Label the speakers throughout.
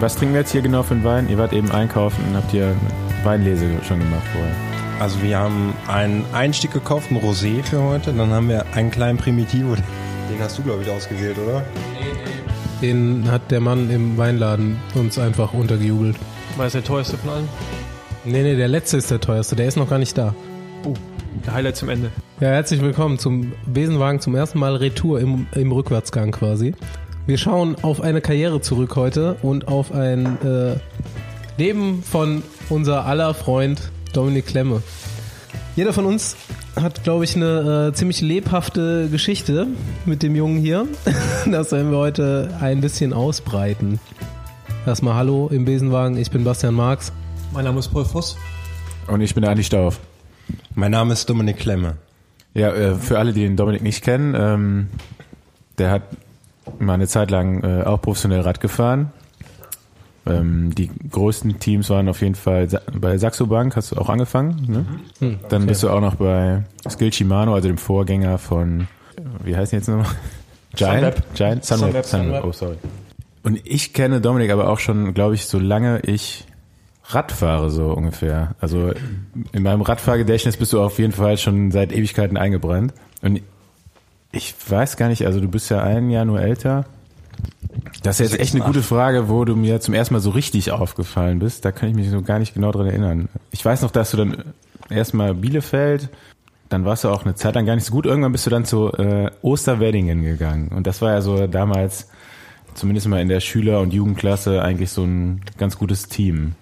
Speaker 1: Was trinken wir jetzt hier genau für einen Wein? Ihr wart eben einkaufen und habt ihr Weinlese schon gemacht vorher.
Speaker 2: Also wir haben einen Einstieg gekauft, einen Rosé für heute. Dann haben wir einen kleinen Primitivo. Den hast du, glaube ich, ausgewählt, oder?
Speaker 3: Den hat der Mann im Weinladen uns einfach untergejubelt.
Speaker 4: War das der teuerste von allen?
Speaker 3: Nee, nee, der letzte ist der teuerste. Der ist noch gar nicht da.
Speaker 4: Oh, der Highlight zum Ende.
Speaker 3: Ja, herzlich willkommen zum Besenwagen zum ersten Mal Retour im, im Rückwärtsgang quasi. Wir schauen auf eine Karriere zurück heute und auf ein äh, Leben von unser aller Freund Dominik Klemme. Jeder von uns hat, glaube ich, eine äh, ziemlich lebhafte Geschichte mit dem Jungen hier. Das werden wir heute ein bisschen ausbreiten. Erstmal Hallo im Besenwagen, ich bin Bastian Marx.
Speaker 4: Mein Name ist Paul Voss.
Speaker 1: Und ich bin Andi Stauf.
Speaker 2: Mein Name ist Dominik Klemme.
Speaker 1: Ja, äh, für alle, die den Dominik nicht kennen, ähm, der hat mal eine Zeit lang äh, auch professionell Rad gefahren. Ähm, die größten Teams waren auf jeden Fall Sa bei Saxo Bank, hast du auch angefangen. Ne?
Speaker 3: Hm,
Speaker 1: Dann
Speaker 3: okay.
Speaker 1: bist du auch noch bei Skill Shimano, also dem Vorgänger von, wie heißt die jetzt nochmal? Giant?
Speaker 4: Sunweb.
Speaker 1: Giant? Sunweb.
Speaker 4: Sunweb,
Speaker 1: Sunweb.
Speaker 4: Sunweb.
Speaker 1: Oh, sorry. Und ich kenne Dominik aber auch schon, glaube ich, solange ich Rad fahre, so ungefähr. Also in meinem Radfahrgedächtnis bist du auf jeden Fall schon seit Ewigkeiten eingebrannt. Und ich weiß gar nicht, also du bist ja ein Jahr nur älter. Das ist jetzt echt eine gute Frage, wo du mir zum ersten Mal so richtig aufgefallen bist. Da kann ich mich so gar nicht genau dran erinnern. Ich weiß noch, dass du dann erstmal Bielefeld, dann warst du auch eine Zeit lang gar nicht so gut. Irgendwann bist du dann zu äh, Osterweddingen gegangen. Und das war ja so damals, zumindest mal in der Schüler- und Jugendklasse, eigentlich so ein ganz gutes Team.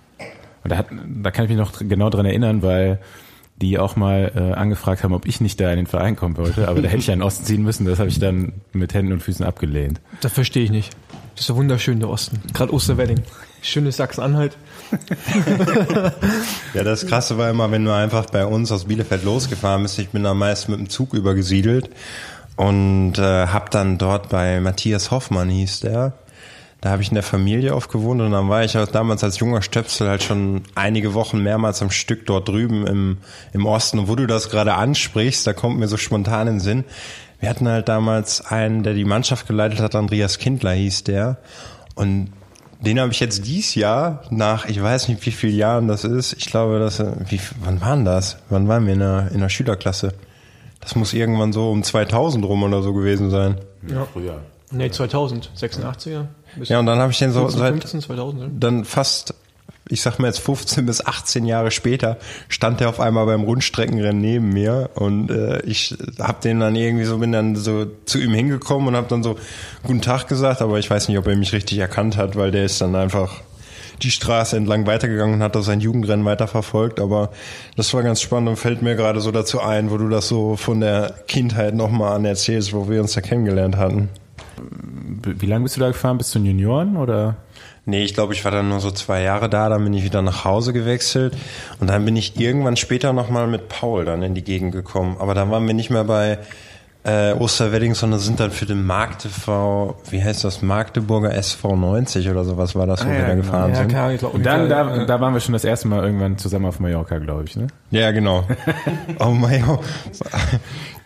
Speaker 1: Und da, hat, da kann ich mich noch genau dran erinnern, weil die auch mal äh, angefragt haben, ob ich nicht da in den Verein kommen wollte. Aber da hätte ich ja in den Osten ziehen müssen. Das habe ich dann mit Händen und Füßen abgelehnt.
Speaker 4: Das verstehe ich nicht. Das ist ja wunderschön, der Osten. Gerade Osterwedding. Schönes Sachsen-Anhalt.
Speaker 2: Ja, das Krasse war immer, wenn du einfach bei uns aus Bielefeld losgefahren bist. Ich bin da meist mit dem Zug übergesiedelt und äh, hab dann dort bei Matthias Hoffmann hieß der. Da habe ich in der Familie oft gewohnt und dann war ich auch damals als junger Stöpsel halt schon einige Wochen mehrmals am Stück dort drüben im, im Osten. Und wo du das gerade ansprichst, da kommt mir so spontan in den Sinn. Wir hatten halt damals einen, der die Mannschaft geleitet hat, Andreas Kindler hieß der. Und den habe ich jetzt dies Jahr nach, ich weiß nicht wie vielen Jahren das ist, ich glaube, das, wie, wann waren das? Wann waren wir in der, in der Schülerklasse? Das muss irgendwann so um 2000 rum oder so gewesen sein.
Speaker 4: Ja. Früher. Nee, 2000. 86er.
Speaker 2: Ja, und dann habe ich den so
Speaker 4: 15,
Speaker 2: seit
Speaker 4: 15, 2000. ne?
Speaker 2: dann fast, ich sag mal jetzt 15 bis 18 Jahre später, stand der auf einmal beim Rundstreckenrennen neben mir und äh, ich hab den dann irgendwie so, bin dann so zu ihm hingekommen und hab dann so guten Tag gesagt, aber ich weiß nicht, ob er mich richtig erkannt hat, weil der ist dann einfach die Straße entlang weitergegangen und hat da sein Jugendrennen weiterverfolgt, aber das war ganz spannend und fällt mir gerade so dazu ein, wo du das so von der Kindheit nochmal an erzählst, wo wir uns da kennengelernt hatten.
Speaker 1: Wie lange bist du da gefahren? Bist du ein Junioren oder?
Speaker 2: Nee, ich glaube, ich war dann nur so zwei Jahre da, dann bin ich wieder nach Hause gewechselt und dann bin ich irgendwann später nochmal mit Paul dann in die Gegend gekommen. Aber dann waren wir nicht mehr bei äh, Osterwedding, sondern sind dann für den Markt TV, wie heißt das, Magdeburger SV 90 oder sowas war das, wo wir da gefahren
Speaker 4: Ja,
Speaker 2: sind.
Speaker 4: klar, ich glaub,
Speaker 1: Und dann, da, da waren wir schon das erste Mal irgendwann zusammen auf Mallorca, glaube ich, ne?
Speaker 2: Ja, genau. oh Mallorca.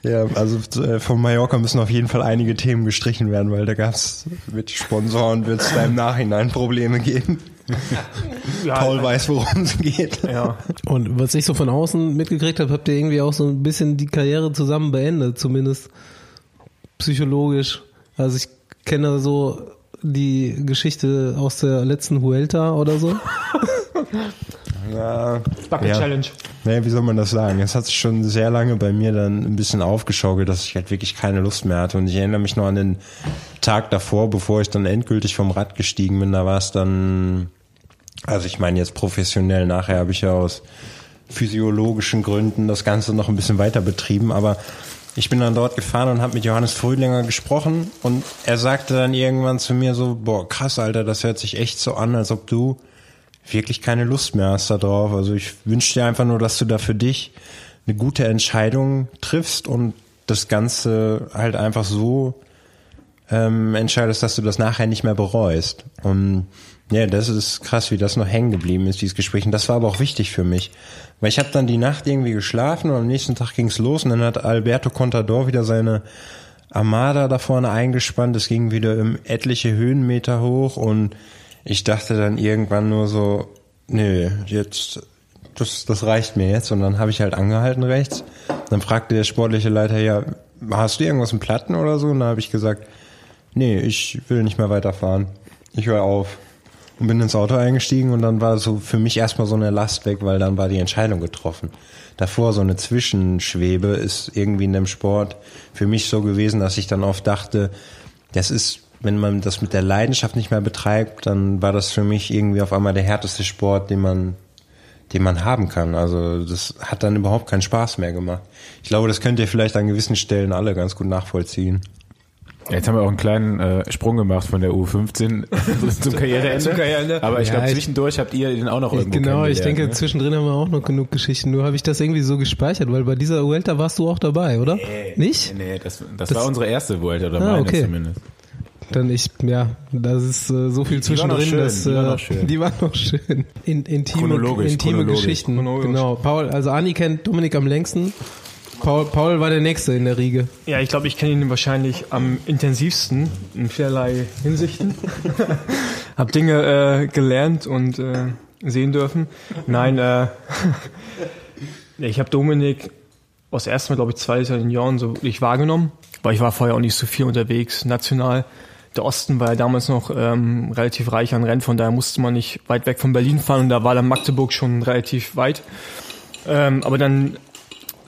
Speaker 2: Ja, also äh, von Mallorca müssen auf jeden Fall einige Themen gestrichen werden, weil da gab's mit Sponsoren wird es da im Nachhinein Probleme geben.
Speaker 4: Ja,
Speaker 2: Paul weiß, worum es geht.
Speaker 4: Ja.
Speaker 3: Und was ich so von außen mitgekriegt habe, habt ihr irgendwie auch so ein bisschen die Karriere zusammen beendet, zumindest psychologisch. Also ich kenne so die Geschichte aus der letzten Huelta oder so.
Speaker 2: Ja,
Speaker 4: Bucket
Speaker 2: ja.
Speaker 4: Challenge.
Speaker 2: Naja, wie soll man das sagen? Es hat sich schon sehr lange bei mir dann ein bisschen aufgeschaukelt, dass ich halt wirklich keine Lust mehr hatte. Und ich erinnere mich noch an den Tag davor, bevor ich dann endgültig vom Rad gestiegen bin. Da war es dann, also ich meine jetzt professionell, nachher habe ich ja aus physiologischen Gründen das Ganze noch ein bisschen weiter betrieben, aber ich bin dann dort gefahren und habe mit Johannes Frühlinger gesprochen und er sagte dann irgendwann zu mir so, boah, krass, Alter, das hört sich echt so an, als ob du wirklich keine Lust mehr hast da drauf. Also ich wünsche dir einfach nur, dass du da für dich eine gute Entscheidung triffst und das Ganze halt einfach so ähm, entscheidest, dass du das nachher nicht mehr bereust. Und ja, das ist krass, wie das noch hängen geblieben ist, dieses Gespräch. Und das war aber auch wichtig für mich. Weil ich habe dann die Nacht irgendwie geschlafen und am nächsten Tag ging's los und dann hat Alberto Contador wieder seine Armada da vorne eingespannt. Es ging wieder um etliche Höhenmeter hoch und ich dachte dann irgendwann nur so, nee, jetzt, das, das reicht mir jetzt. Und dann habe ich halt angehalten rechts. Dann fragte der sportliche Leiter, ja, hast du irgendwas im Platten oder so? Und dann habe ich gesagt, nee, ich will nicht mehr weiterfahren. Ich höre auf. Und bin ins Auto eingestiegen und dann war so für mich erstmal so eine Last weg, weil dann war die Entscheidung getroffen. Davor so eine Zwischenschwebe ist irgendwie in dem Sport für mich so gewesen, dass ich dann oft dachte, das ist, wenn man das mit der Leidenschaft nicht mehr betreibt, dann war das für mich irgendwie auf einmal der härteste Sport, den man den man haben kann. Also das hat dann überhaupt keinen Spaß mehr gemacht. Ich glaube, das könnt ihr vielleicht an gewissen Stellen alle ganz gut nachvollziehen.
Speaker 1: Jetzt haben wir auch einen kleinen äh, Sprung gemacht von der U15 zum Karriereende.
Speaker 4: Zum Karriereende.
Speaker 1: Aber ich
Speaker 3: Ja,
Speaker 1: glaube, zwischendurch habt ihr den auch noch irgendwo
Speaker 3: genau, ich denke,
Speaker 1: ne?
Speaker 3: zwischendrin haben wir auch noch genug Geschichten. Nur habe ich das irgendwie so gespeichert, weil bei dieser Vuelta warst du auch dabei, oder? Nicht?
Speaker 1: Nee, das, das,
Speaker 3: Das-
Speaker 1: war unsere erste Vuelta, oder
Speaker 3: Ah,
Speaker 1: meine
Speaker 3: okay.
Speaker 1: zumindest.
Speaker 3: Dann ich, ja, das ist äh, so viel
Speaker 1: Die war noch
Speaker 3: zwischendrin,
Speaker 1: schön,
Speaker 3: dass
Speaker 1: die war
Speaker 3: äh,
Speaker 1: noch schön.
Speaker 3: die waren noch schön. In, intime,
Speaker 1: Chronologisch,
Speaker 3: intime
Speaker 1: chronologisch.
Speaker 3: Geschichten.
Speaker 4: Chronologisch.
Speaker 3: Genau. Paul, also Ani kennt Dominik am längsten. Paul, Paul war der Nächste in der Riege.
Speaker 4: Ja, ich glaube, ich kenne ihn wahrscheinlich am intensivsten in vielerlei Hinsichten. Hab Dinge äh, gelernt und äh, sehen dürfen. Nein, äh, ich habe Dominik aus ersten Mal, glaube ich, zwei Jahren so wirklich wahrgenommen, weil ich war vorher auch nicht so viel unterwegs, national. Der Osten war ja damals noch ähm, relativ reich an Rennen, von daher musste man nicht weit weg von Berlin fahren und da war dann Magdeburg schon relativ weit. Ähm, aber dann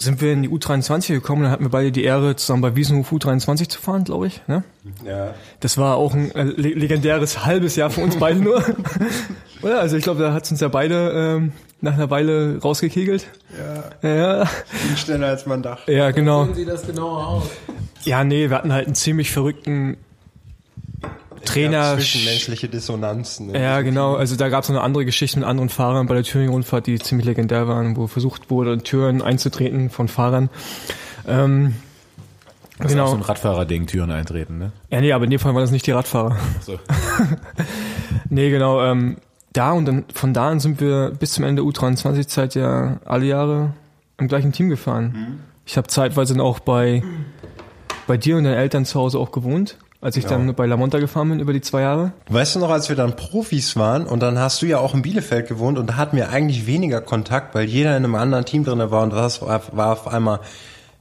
Speaker 4: sind wir in die U23 gekommen und dann hatten wir beide die Ehre, zusammen bei Wiesenhof U23 zu fahren, glaube ich. Ne?
Speaker 2: Ja.
Speaker 4: Das war auch ein äh, le legendäres halbes Jahr für uns beide nur. Oder? Also ich glaube, da hat uns ja beide ähm, nach einer Weile rausgekegelt. Ja. Ja,
Speaker 2: Viel schneller als man dachte.
Speaker 4: ja genau.
Speaker 3: sieht das genauer aus?
Speaker 4: Ja, nee, wir hatten halt einen ziemlich verrückten Trainer.
Speaker 2: Zwischenmenschliche Dissonanzen.
Speaker 4: Ja, genau. Also da gab es noch eine andere Geschichte mit anderen Fahrern bei der Thüringen-Rundfahrt, die ziemlich legendär waren, wo versucht wurde, Türen einzutreten von Fahrern. Ähm,
Speaker 1: Das ist auch
Speaker 4: genau.
Speaker 1: so ein Radfahrer-Ding, Türen eintreten, ne?
Speaker 4: Ja, nee, aber in dem Fall waren das nicht die Radfahrer.
Speaker 1: So.
Speaker 4: Nee, genau. Ähm, da und dann von da an sind wir bis zum Ende der U23-Zeit ja alle Jahre im gleichen Team gefahren. Ich habe zeitweise dann auch bei, bei dir und deinen Eltern zu Hause auch gewohnt, als ich dann bei La Monta gefahren bin über die zwei Jahre.
Speaker 2: Weißt du noch, als wir dann Profis waren und dann hast du ja auch in Bielefeld gewohnt und da hatten wir eigentlich weniger Kontakt, weil jeder in einem anderen Team drin war und das war, war auf einmal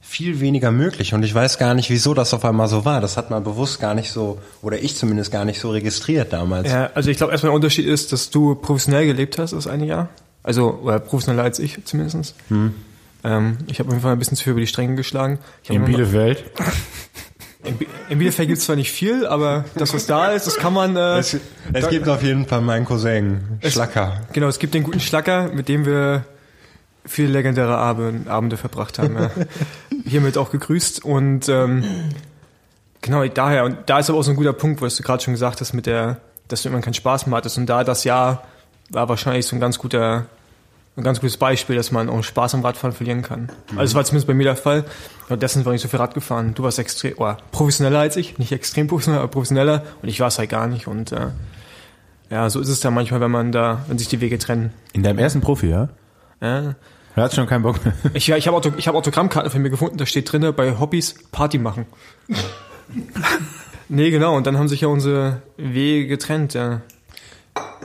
Speaker 2: viel weniger möglich und ich weiß gar nicht, wieso das auf einmal so war. Das hat man bewusst gar nicht so, oder ich zumindest gar nicht so registriert damals.
Speaker 4: Ja, also ich glaube erstmal der Unterschied ist, dass du professionell gelebt hast das eine Jahr. Also, oder professioneller als ich zumindest. Ähm, ich habe auf jeden Fall ein bisschen zu viel über die Stränge geschlagen.
Speaker 1: In Bielefeld.
Speaker 4: In, in Bielefeld gibt es zwar nicht viel, aber das, was da ist, das kann man. Äh,
Speaker 2: Es, es gibt auf jeden Fall meinen Cousin, Schlacker.
Speaker 4: genau, es gibt den guten Schlacker, mit dem wir viele legendäre Abend, Abende verbracht haben. Ja. Hiermit auch gegrüßt und ähm, genau daher und da ist aber auch so ein guter Punkt, was du gerade schon gesagt hast, mit der, dass du immer keinen Spaß mehr hattest und da das Jahr war wahrscheinlich so ein ganz guter ein ganz gutes Beispiel, dass man auch Spaß am Radfahren verlieren kann. Also das war zumindest bei mir der Fall. Und dessen war ich so viel Rad gefahren. Du warst extrem, oh, professioneller als ich, nicht extrem professioneller, aber professioneller. Und ich war es halt gar nicht. Und äh, ja, so ist es dann manchmal, wenn man da, wenn sich die Wege trennen.
Speaker 1: In deinem ersten Profi, ja?
Speaker 4: Ja.
Speaker 1: Du hast schon keinen Bock mehr.
Speaker 4: Ich, ja, ich habe Auto, hab Autogrammkarten von mir gefunden, da steht drinne bei Hobbys Party machen. nee, genau, und dann haben sich ja unsere Wege getrennt, ja.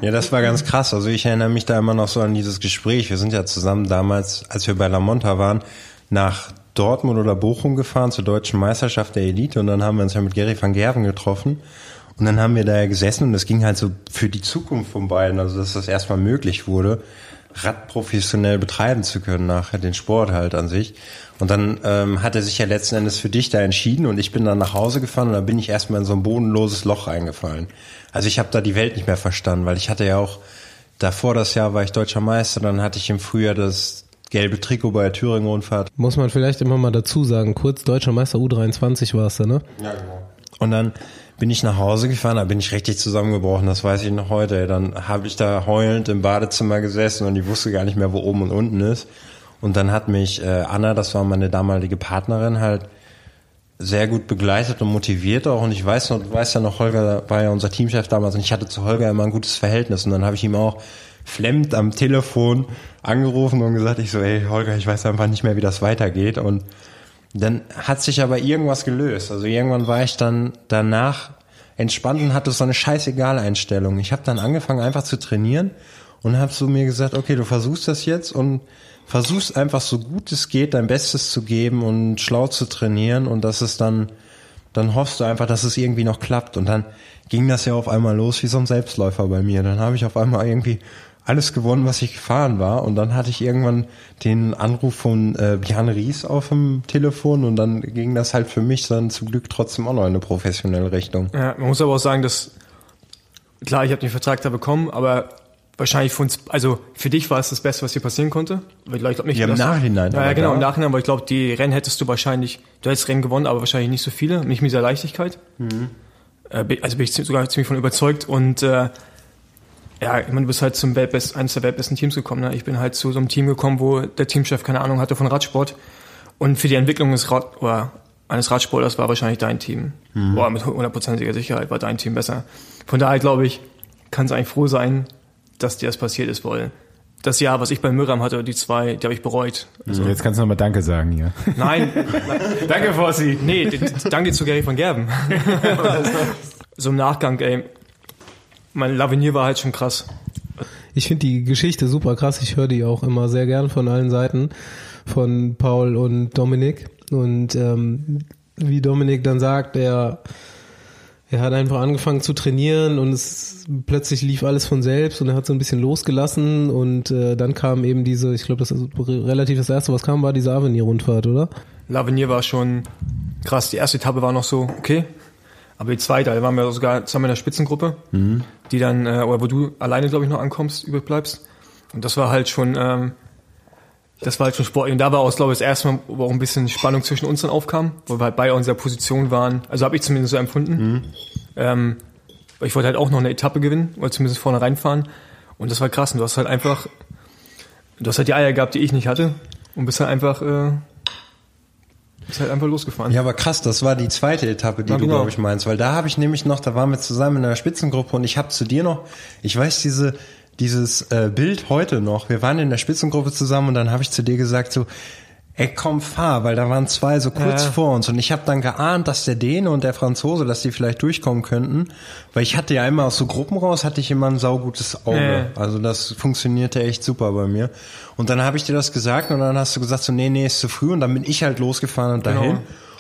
Speaker 2: Ja, das war ganz krass. Also ich erinnere mich da immer noch so an dieses Gespräch. Wir sind ja zusammen damals, als wir bei La Monta waren, nach Dortmund oder Bochum gefahren zur deutschen Meisterschaft der Elite und dann haben wir uns ja mit Gary van Gerven getroffen und dann haben wir da gesessen und es ging halt so für die Zukunft von beiden, also dass das erstmal möglich wurde, Rad professionell betreiben zu können, nachher den Sport halt an sich. Und dann ähm, hat er sich ja letzten Endes für dich da entschieden und ich bin dann nach Hause gefahren und dann bin ich erstmal in so ein bodenloses Loch reingefallen. Also ich habe da die Welt nicht mehr verstanden, weil ich hatte ja auch, davor das Jahr war ich deutscher Meister, dann hatte ich im Frühjahr das gelbe Trikot bei der Thüringen-Rundfahrt.
Speaker 3: Muss man vielleicht immer mal dazu sagen, kurz deutscher Meister U23 warst du, ne?
Speaker 2: Ja, genau. Und dann bin ich nach Hause gefahren, da bin ich richtig zusammengebrochen, das weiß ich noch heute. Dann habe ich da heulend im Badezimmer gesessen und ich wusste gar nicht mehr, wo oben und unten ist. Und dann hat mich äh, Anna, das war meine damalige Partnerin, halt sehr gut begleitet und motiviert auch. Und ich weiß noch, du weißt ja noch, Holger war ja unser Teamchef damals und ich hatte zu Holger immer ein gutes Verhältnis. Und dann habe ich ihm auch flemmt am Telefon angerufen und gesagt, ich so, ey Holger, ich weiß einfach nicht mehr, wie das weitergeht. Und dann hat sich aber irgendwas gelöst. Also irgendwann war ich dann danach entspannt und hatte so eine scheißegal Einstellung. Ich habe dann angefangen einfach zu trainieren und habe so mir gesagt, okay, du versuchst das jetzt und versuchst einfach so gut es geht dein Bestes zu geben und schlau zu trainieren und dass es dann dann hoffst du einfach, dass es irgendwie noch klappt und dann ging das ja auf einmal los wie so ein Selbstläufer bei mir. Dann habe ich auf einmal irgendwie alles gewonnen, was ich gefahren war. Und dann hatte ich irgendwann den Anruf von äh, Björn Ries auf dem Telefon und dann ging das halt für mich dann zum Glück trotzdem auch noch in eine professionelle Richtung.
Speaker 4: Ja, man muss aber auch sagen, dass klar, ich habe den Vertrag da bekommen, aber wahrscheinlich für uns, also für dich war es das Beste, was dir passieren konnte. Ich glaube nicht.
Speaker 2: Ja, im Nachhinein,
Speaker 4: Ja, genau, im Nachhinein, weil ich glaube, die Rennen hättest du wahrscheinlich, du hättest Rennen gewonnen, aber wahrscheinlich nicht so viele, nicht mit dieser Leichtigkeit.
Speaker 2: Mhm.
Speaker 4: Äh, also bin ich sogar ziemlich von überzeugt und äh, ja, ich meine, du bist halt zum Weltbest, eines der weltbesten Teams gekommen. Ne? Ich bin halt zu so einem Team gekommen, wo der Teamchef keine Ahnung hatte von Radsport. Und für die Entwicklung des Rad oder eines Radsportlers war wahrscheinlich dein Team.
Speaker 2: Mhm.
Speaker 4: Boah, mit hundertprozentiger Sicherheit war dein Team besser. Von daher glaube ich, kann es eigentlich froh sein, dass dir das passiert ist, weil das Jahr, was ich bei Myram hatte, die zwei, die habe ich bereut.
Speaker 1: So, jetzt kannst du nochmal Danke sagen hier.
Speaker 4: Nein,
Speaker 1: Danke, Fossi.
Speaker 4: nee, danke zu Gary von Gerben. so im Nachgang, ey, mein Lavinier war halt schon krass.
Speaker 3: Ich finde die Geschichte super krass. Ich höre die auch immer sehr gern von allen Seiten, von Paul und Dominik. Und ähm, wie Dominik dann sagt, er, er hat einfach angefangen zu trainieren und es plötzlich lief alles von selbst und er hat so ein bisschen losgelassen und äh, dann kam eben diese, ich glaube, das ist relativ das erste, was kam, war diese Avenir-Rundfahrt, oder?
Speaker 4: Lavinier war schon krass. Die erste Etappe war noch so, okay. Aber die zweite, da waren wir sogar zusammen in der Spitzengruppe, die dann, äh, oder wo du alleine, glaube ich, noch ankommst, übrig bleibst. Und das war halt schon, ähm, das war halt schon sportlich. Und da war auch, glaube ich, das erste Mal, wo auch ein bisschen Spannung zwischen uns dann aufkam, wo wir halt beide unserer Position waren. Also habe ich zumindest so empfunden. Ähm, ich wollte halt auch noch eine Etappe gewinnen, oder zumindest vorne reinfahren. Und das war krass. Und du hast halt einfach, du hast halt die Eier gehabt, die ich nicht hatte. Und bist halt einfach, äh, bist halt einfach losgefahren.
Speaker 2: Ja, aber krass, das war die zweite Etappe, die
Speaker 4: Ja,
Speaker 2: du,
Speaker 4: genau.
Speaker 2: glaube ich, meinst. Weil da habe ich nämlich noch, da waren wir zusammen in einer Spitzengruppe und ich habe zu dir noch, ich weiß diese, dieses äh, Bild heute noch, wir waren in der Spitzengruppe zusammen und dann habe ich zu dir gesagt so, ey komm, fahr, weil da waren zwei so kurz
Speaker 4: Ja.
Speaker 2: vor uns und ich habe dann geahnt, dass der Däne und der Franzose, dass die vielleicht durchkommen könnten, weil ich hatte ja immer aus so Gruppen raus, hatte ich immer ein saugutes Auge.
Speaker 4: Ja.
Speaker 2: Also das funktionierte echt super bei mir. Und dann habe ich dir das gesagt und dann hast du gesagt so, nee, nee, ist zu früh und dann bin ich halt losgefahren und
Speaker 4: Genau.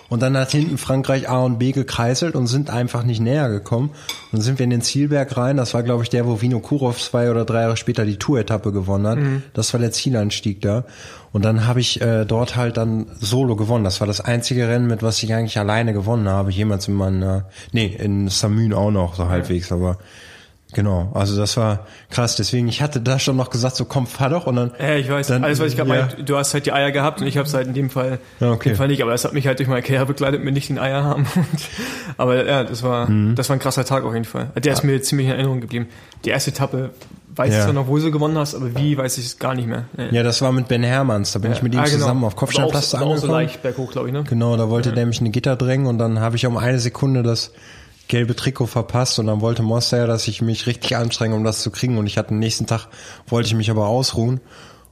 Speaker 2: Und dann hat hinten Frankreich A und B gekreiselt und sind einfach nicht näher gekommen. Und dann sind wir in den Zielberg rein. Das war, glaube ich, der, wo Vino Kurov zwei oder drei Jahre später die Tour-Etappe gewonnen hat. Das war der Zielanstieg da. Und dann habe ich äh, dort halt dann solo gewonnen. Das war das einzige Rennen, mit was ich eigentlich alleine gewonnen habe. Jemals in meiner, nee, in Samün auch noch so halbwegs, aber genau. Also das war krass. Deswegen, ich hatte da schon noch gesagt, so komm, fahr doch. Und dann,
Speaker 4: Ja, ich weiß.
Speaker 2: Dann-
Speaker 4: Alles, was ich gerade
Speaker 2: ja.
Speaker 4: du hast halt die Eier gehabt und ich habe es halt in dem Fall,
Speaker 2: Ja, okay.
Speaker 4: in dem Fall nicht. Aber das hat mich halt durch meine Karriere begleitet, mit nicht den Eier haben. Aber ja, das war,
Speaker 2: Mhm.
Speaker 4: das war ein krasser Tag auf jeden Fall. Der ist mir ziemlich in Erinnerung geblieben. Die erste Etappe, weiß
Speaker 2: Ja.
Speaker 4: ich zwar noch, wo du gewonnen hast, aber wie, weiß ich es gar nicht mehr. Nee.
Speaker 2: ja, das war mit Ben Hermanns. Da bin ich mit ihm
Speaker 4: Ah, genau.
Speaker 2: zusammen auf Kopfsteinpflaster
Speaker 4: aber auch so
Speaker 2: angekommen.
Speaker 4: leicht berghoch, glaube ich, ne?
Speaker 2: Genau, da wollte der mich in eine Gitter drängen und dann habe ich um eine Sekunde das gelbe Trikot verpasst und dann wollte Monster ja, dass ich mich richtig anstrenge, um das zu kriegen und ich hatte den nächsten Tag, wollte ich mich aber ausruhen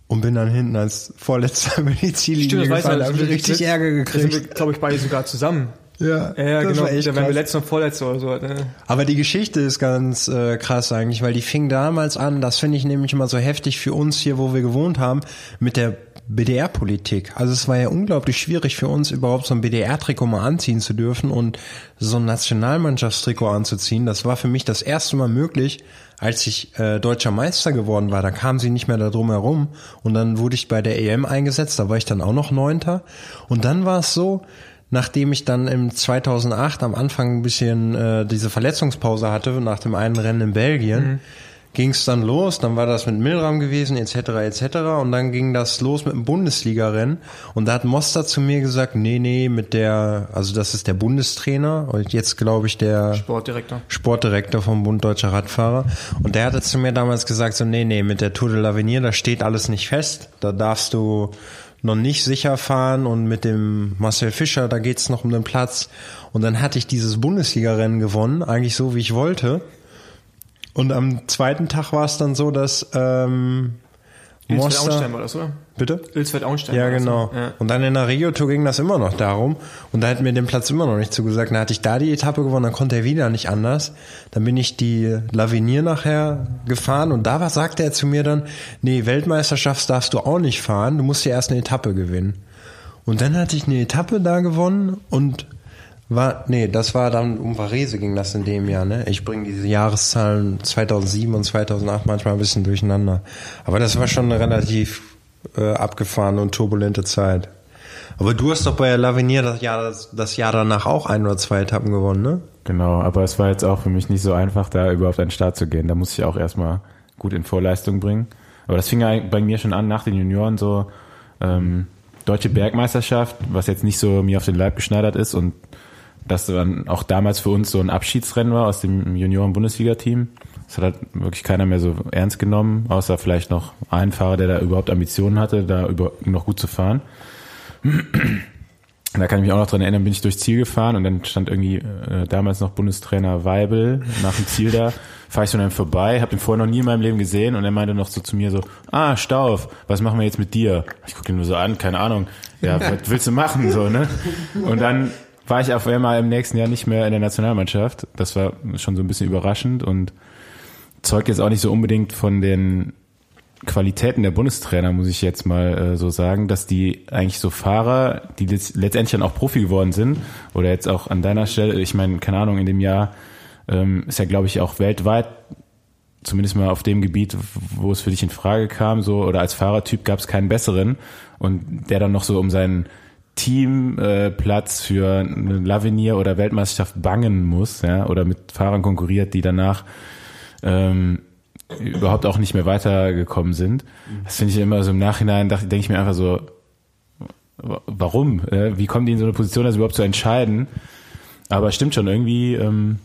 Speaker 2: und bin dann hinten als vorletzter über die Ziellinie
Speaker 4: Stimmt, das weiß
Speaker 2: gefallen, habe ich richtig Ärger
Speaker 4: Da sind
Speaker 2: gekriegt.
Speaker 4: wir, glaube ich, beide sogar zusammen.
Speaker 2: Ja,
Speaker 4: Ja,
Speaker 2: das
Speaker 4: genau.
Speaker 2: war echt
Speaker 4: Da wären wir letzter und vorletzter oder so. Ne?
Speaker 2: Aber die Geschichte ist ganz äh, krass eigentlich, weil die fing damals an, das finde ich nämlich immer so heftig für uns hier, wo wir gewohnt haben, mit der BDR-Politik. Also es war ja unglaublich schwierig für uns überhaupt so ein BDR-Trikot mal anziehen zu dürfen und so ein Nationalmannschaftstrikot anzuziehen. Das war für mich das erste Mal möglich, als ich äh, deutscher Meister geworden war. Da kam sie nicht mehr darum herum und dann wurde ich bei der EM eingesetzt. Da war ich dann auch noch Neunter und dann war es so, nachdem ich dann im 2008 am Anfang ein bisschen äh, diese Verletzungspause hatte nach dem einen Rennen in Belgien, ging es dann los. Dann war das mit Milram gewesen etc. etc. Und dann ging das los mit dem Bundesliga-Rennen. Und da hat Mostert zu mir gesagt, nee nee, mit der, also das ist der Bundestrainer und jetzt glaube ich der
Speaker 4: Sportdirektor.
Speaker 2: Sportdirektor vom Bund Deutscher Radfahrer. Und der hatte zu mir damals gesagt, so, nee, nee, mit der Tour de l'Avenir, da steht alles nicht fest. Da darfst du noch nicht sicher fahren und mit dem Marcel Fischer, da geht's noch um den Platz. Und dann hatte ich dieses Bundesliga-Rennen gewonnen, eigentlich so, wie ich wollte. Und am zweiten Tag war es dann so, dass ähm,
Speaker 4: Ilsfeld-Auenstein war das, oder?
Speaker 2: Bitte?
Speaker 4: Ilsfeld-Auenstein
Speaker 2: Ja, genau.
Speaker 4: Ja.
Speaker 2: Und dann in der Regio-Tour ging das immer noch darum. Und da hat mir den Platz immer noch nicht zugesagt. Dann hatte ich da die Etappe gewonnen, dann konnte er wieder nicht anders. Dann bin ich die Lavinier nachher gefahren und da sagte er zu mir dann, nee, Weltmeisterschaft darfst du auch nicht fahren, du musst ja erst eine Etappe gewinnen. Und dann hatte ich eine Etappe da gewonnen und war, nee, das war dann um Varese ging das in dem Jahr, ne? Ich bringe diese Jahreszahlen 2007 und 2008 manchmal ein bisschen durcheinander. Aber das war schon eine relativ äh, abgefahrene und turbulente Zeit. Aber du hast doch bei Lavinier das Jahr, das, das Jahr danach auch ein oder zwei Etappen gewonnen, ne?
Speaker 1: Genau, aber es war jetzt auch für mich nicht so einfach, da überhaupt an den Start zu gehen. Da musste ich auch erstmal gut in Vorleistung bringen. Aber das fing bei mir schon an nach den Junioren so ähm, deutsche Bergmeisterschaft, was jetzt nicht so mir auf den Leib geschneidert ist und das dann auch damals für uns so ein Abschiedsrennen war aus dem Junioren-Bundesliga-Team. Das hat halt wirklich keiner mehr so ernst genommen, außer vielleicht noch ein Fahrer, der da überhaupt Ambitionen hatte, da über, noch gut zu fahren. Da kann ich mich auch noch dran erinnern, bin ich durchs Ziel gefahren und dann stand irgendwie äh, damals noch Bundestrainer Weibel nach dem Ziel da, fahre ich so an ihm vorbei, habe den vorher noch nie in meinem Leben gesehen und er meinte noch so zu mir so, ah, Stauf, was machen wir jetzt mit dir? Ich gucke ihn nur so an, keine Ahnung, ja, was willst du machen, so, ne? Und dann war ich auf einmal im nächsten Jahr nicht mehr in der Nationalmannschaft. Das war schon so ein bisschen überraschend und zeugt jetzt auch nicht so unbedingt von den Qualitäten der Bundestrainer, muss ich jetzt mal äh, so sagen, dass die eigentlich so Fahrer, die letz- letztendlich dann auch Profi geworden sind, oder jetzt auch an deiner Stelle, ich meine, keine Ahnung, in dem Jahr ähm, ist ja, glaube ich, auch weltweit, zumindest mal auf dem Gebiet, wo es für dich in Frage kam, so, oder als Fahrertyp gab es keinen besseren und der dann noch so um seinen Teamplatz äh, für eine Lavinier oder Weltmeisterschaft bangen muss, ja, oder mit Fahrern konkurriert, die danach ähm, überhaupt auch nicht mehr weitergekommen sind. Das finde ich immer so im Nachhinein, denke ich mir einfach so, wa- warum? Äh, Wie kommen die in so eine Position, das überhaupt zu entscheiden? Aber stimmt schon, irgendwie, ähm,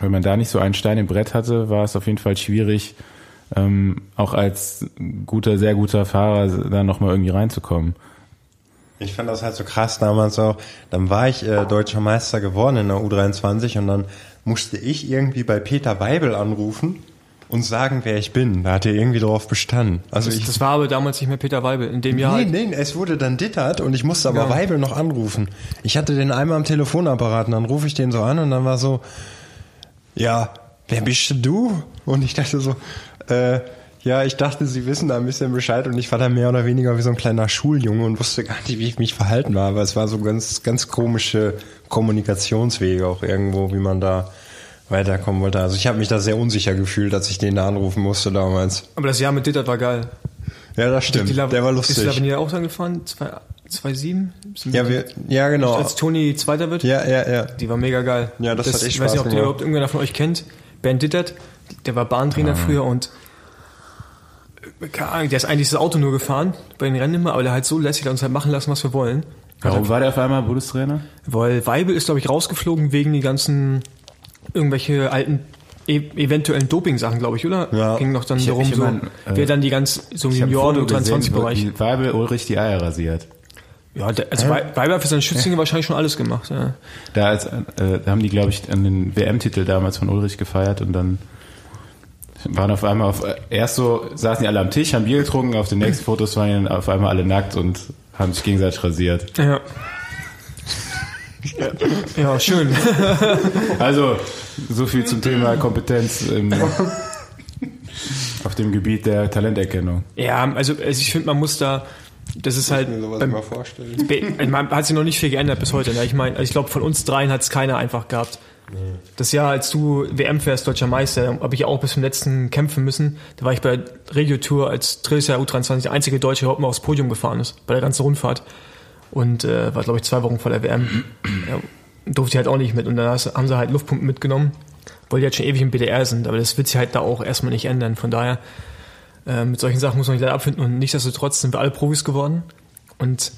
Speaker 1: wenn man da nicht so einen Stein im Brett hatte, war es auf jeden Fall schwierig, ähm, auch als guter, sehr guter Fahrer da nochmal irgendwie reinzukommen.
Speaker 2: Ich fand das halt so krass damals auch. Dann war ich äh, deutscher Meister geworden in der U23 und dann musste ich irgendwie bei Peter Weibel anrufen und sagen, wer ich bin. Da hat er irgendwie drauf bestanden. Also
Speaker 4: Das,
Speaker 2: ich,
Speaker 4: das war aber damals nicht mehr Peter Weibel. In dem Jahr.
Speaker 2: nee, nee, es wurde dann dittert und ich musste aber
Speaker 4: Ja.
Speaker 2: Weibel noch anrufen. Ich hatte den einmal am Telefonapparat und dann rufe ich den so an und dann war so, ja, wer bist du? Und ich dachte so, äh, ja, ich dachte, sie wissen da ein bisschen Bescheid und ich war da mehr oder weniger wie so ein kleiner Schuljunge und wusste gar nicht, wie ich mich verhalten war, aber es war so ganz, ganz komische Kommunikationswege auch irgendwo, wie man da weiterkommen wollte. Also ich habe mich da sehr unsicher gefühlt, als ich den da anrufen musste damals.
Speaker 4: Aber das Jahr mit Dittert war geil.
Speaker 2: Ja, das stimmt.
Speaker 4: Die Lav-
Speaker 2: Der war
Speaker 4: Ist
Speaker 2: lustig.
Speaker 4: Lavinier auch dann gefahren? 2-7?
Speaker 2: Ja, wir, ja, genau.
Speaker 4: Als Toni Zweiter wird?
Speaker 2: Ja, ja, ja.
Speaker 4: Die war mega geil.
Speaker 2: Ja, das hat echt
Speaker 4: Ich weiß nicht,
Speaker 2: Spaß
Speaker 4: ob der
Speaker 2: gemacht.
Speaker 4: überhaupt irgendwer von euch kennt. Ben Dittert, der war Bahntrainer früher und keine Ahnung, der ist eigentlich das Auto nur gefahren bei den Rennen immer, aber der hat so lässig hat uns halt machen lassen, was wir wollen.
Speaker 1: Warum war der auf einmal Bundestrainer?
Speaker 4: Weil Weibel ist, glaube ich, rausgeflogen wegen die ganzen irgendwelche alten e eventuellen Doping-Sachen, glaube ich, oder?
Speaker 2: Ja.
Speaker 4: Ging noch dann
Speaker 1: Ich-
Speaker 4: darum,
Speaker 1: ich
Speaker 4: so,
Speaker 1: mein, äh,
Speaker 4: wer dann die ganz, so im
Speaker 1: Ich hab ein
Speaker 4: Junioren-
Speaker 1: Foto
Speaker 4: und
Speaker 1: gesehen, wo
Speaker 4: 23-Bereich.
Speaker 1: die Weibel Ulrich die Eier rasiert.
Speaker 4: Ja, der, also Weibel hat für seine Schützlinge wahrscheinlich schon alles gemacht, ja.
Speaker 1: Da, als, äh, da haben die, glaube ich, an den WM-Titel damals von Ulrich gefeiert und dann waren auf einmal auf, erst so saßen die alle am Tisch, haben Bier getrunken, auf den nächsten Fotos waren die auf einmal alle nackt und haben sich gegenseitig rasiert.
Speaker 4: Ja. Ja, schön.
Speaker 1: Also, so viel zum Thema Kompetenz im, auf dem Gebiet der Talenterkennung.
Speaker 4: Ja, also, also ich finde, man muss da, das ist halt, beim,
Speaker 2: vorstellen.
Speaker 4: Be- man hat sich noch nicht viel geändert bis heute. Ne? Ich meine, also ich glaube, von uns dreien hat es keiner einfach gehabt. Das Jahr, als du WM fährst, deutscher Meister, habe ich auch bis zum letzten kämpfen müssen. Da war ich bei Regio Tour als Trailsjahr U23 der einzige Deutsche, der überhaupt mal aufs Podium gefahren ist, bei der ganzen Rundfahrt. Und äh, war, glaube ich, zwei Wochen vor der WM. Ja, durfte ich halt auch nicht mit. Und hast- haben sie halt Luftpumpen mitgenommen, weil die jetzt schon ewig im BDR sind. Aber das wird sich halt da auch erstmal nicht ändern. Von daher, äh, mit solchen Sachen muss man sich leider abfinden. Und nichtsdestotrotz sind wir alle Profis geworden. Und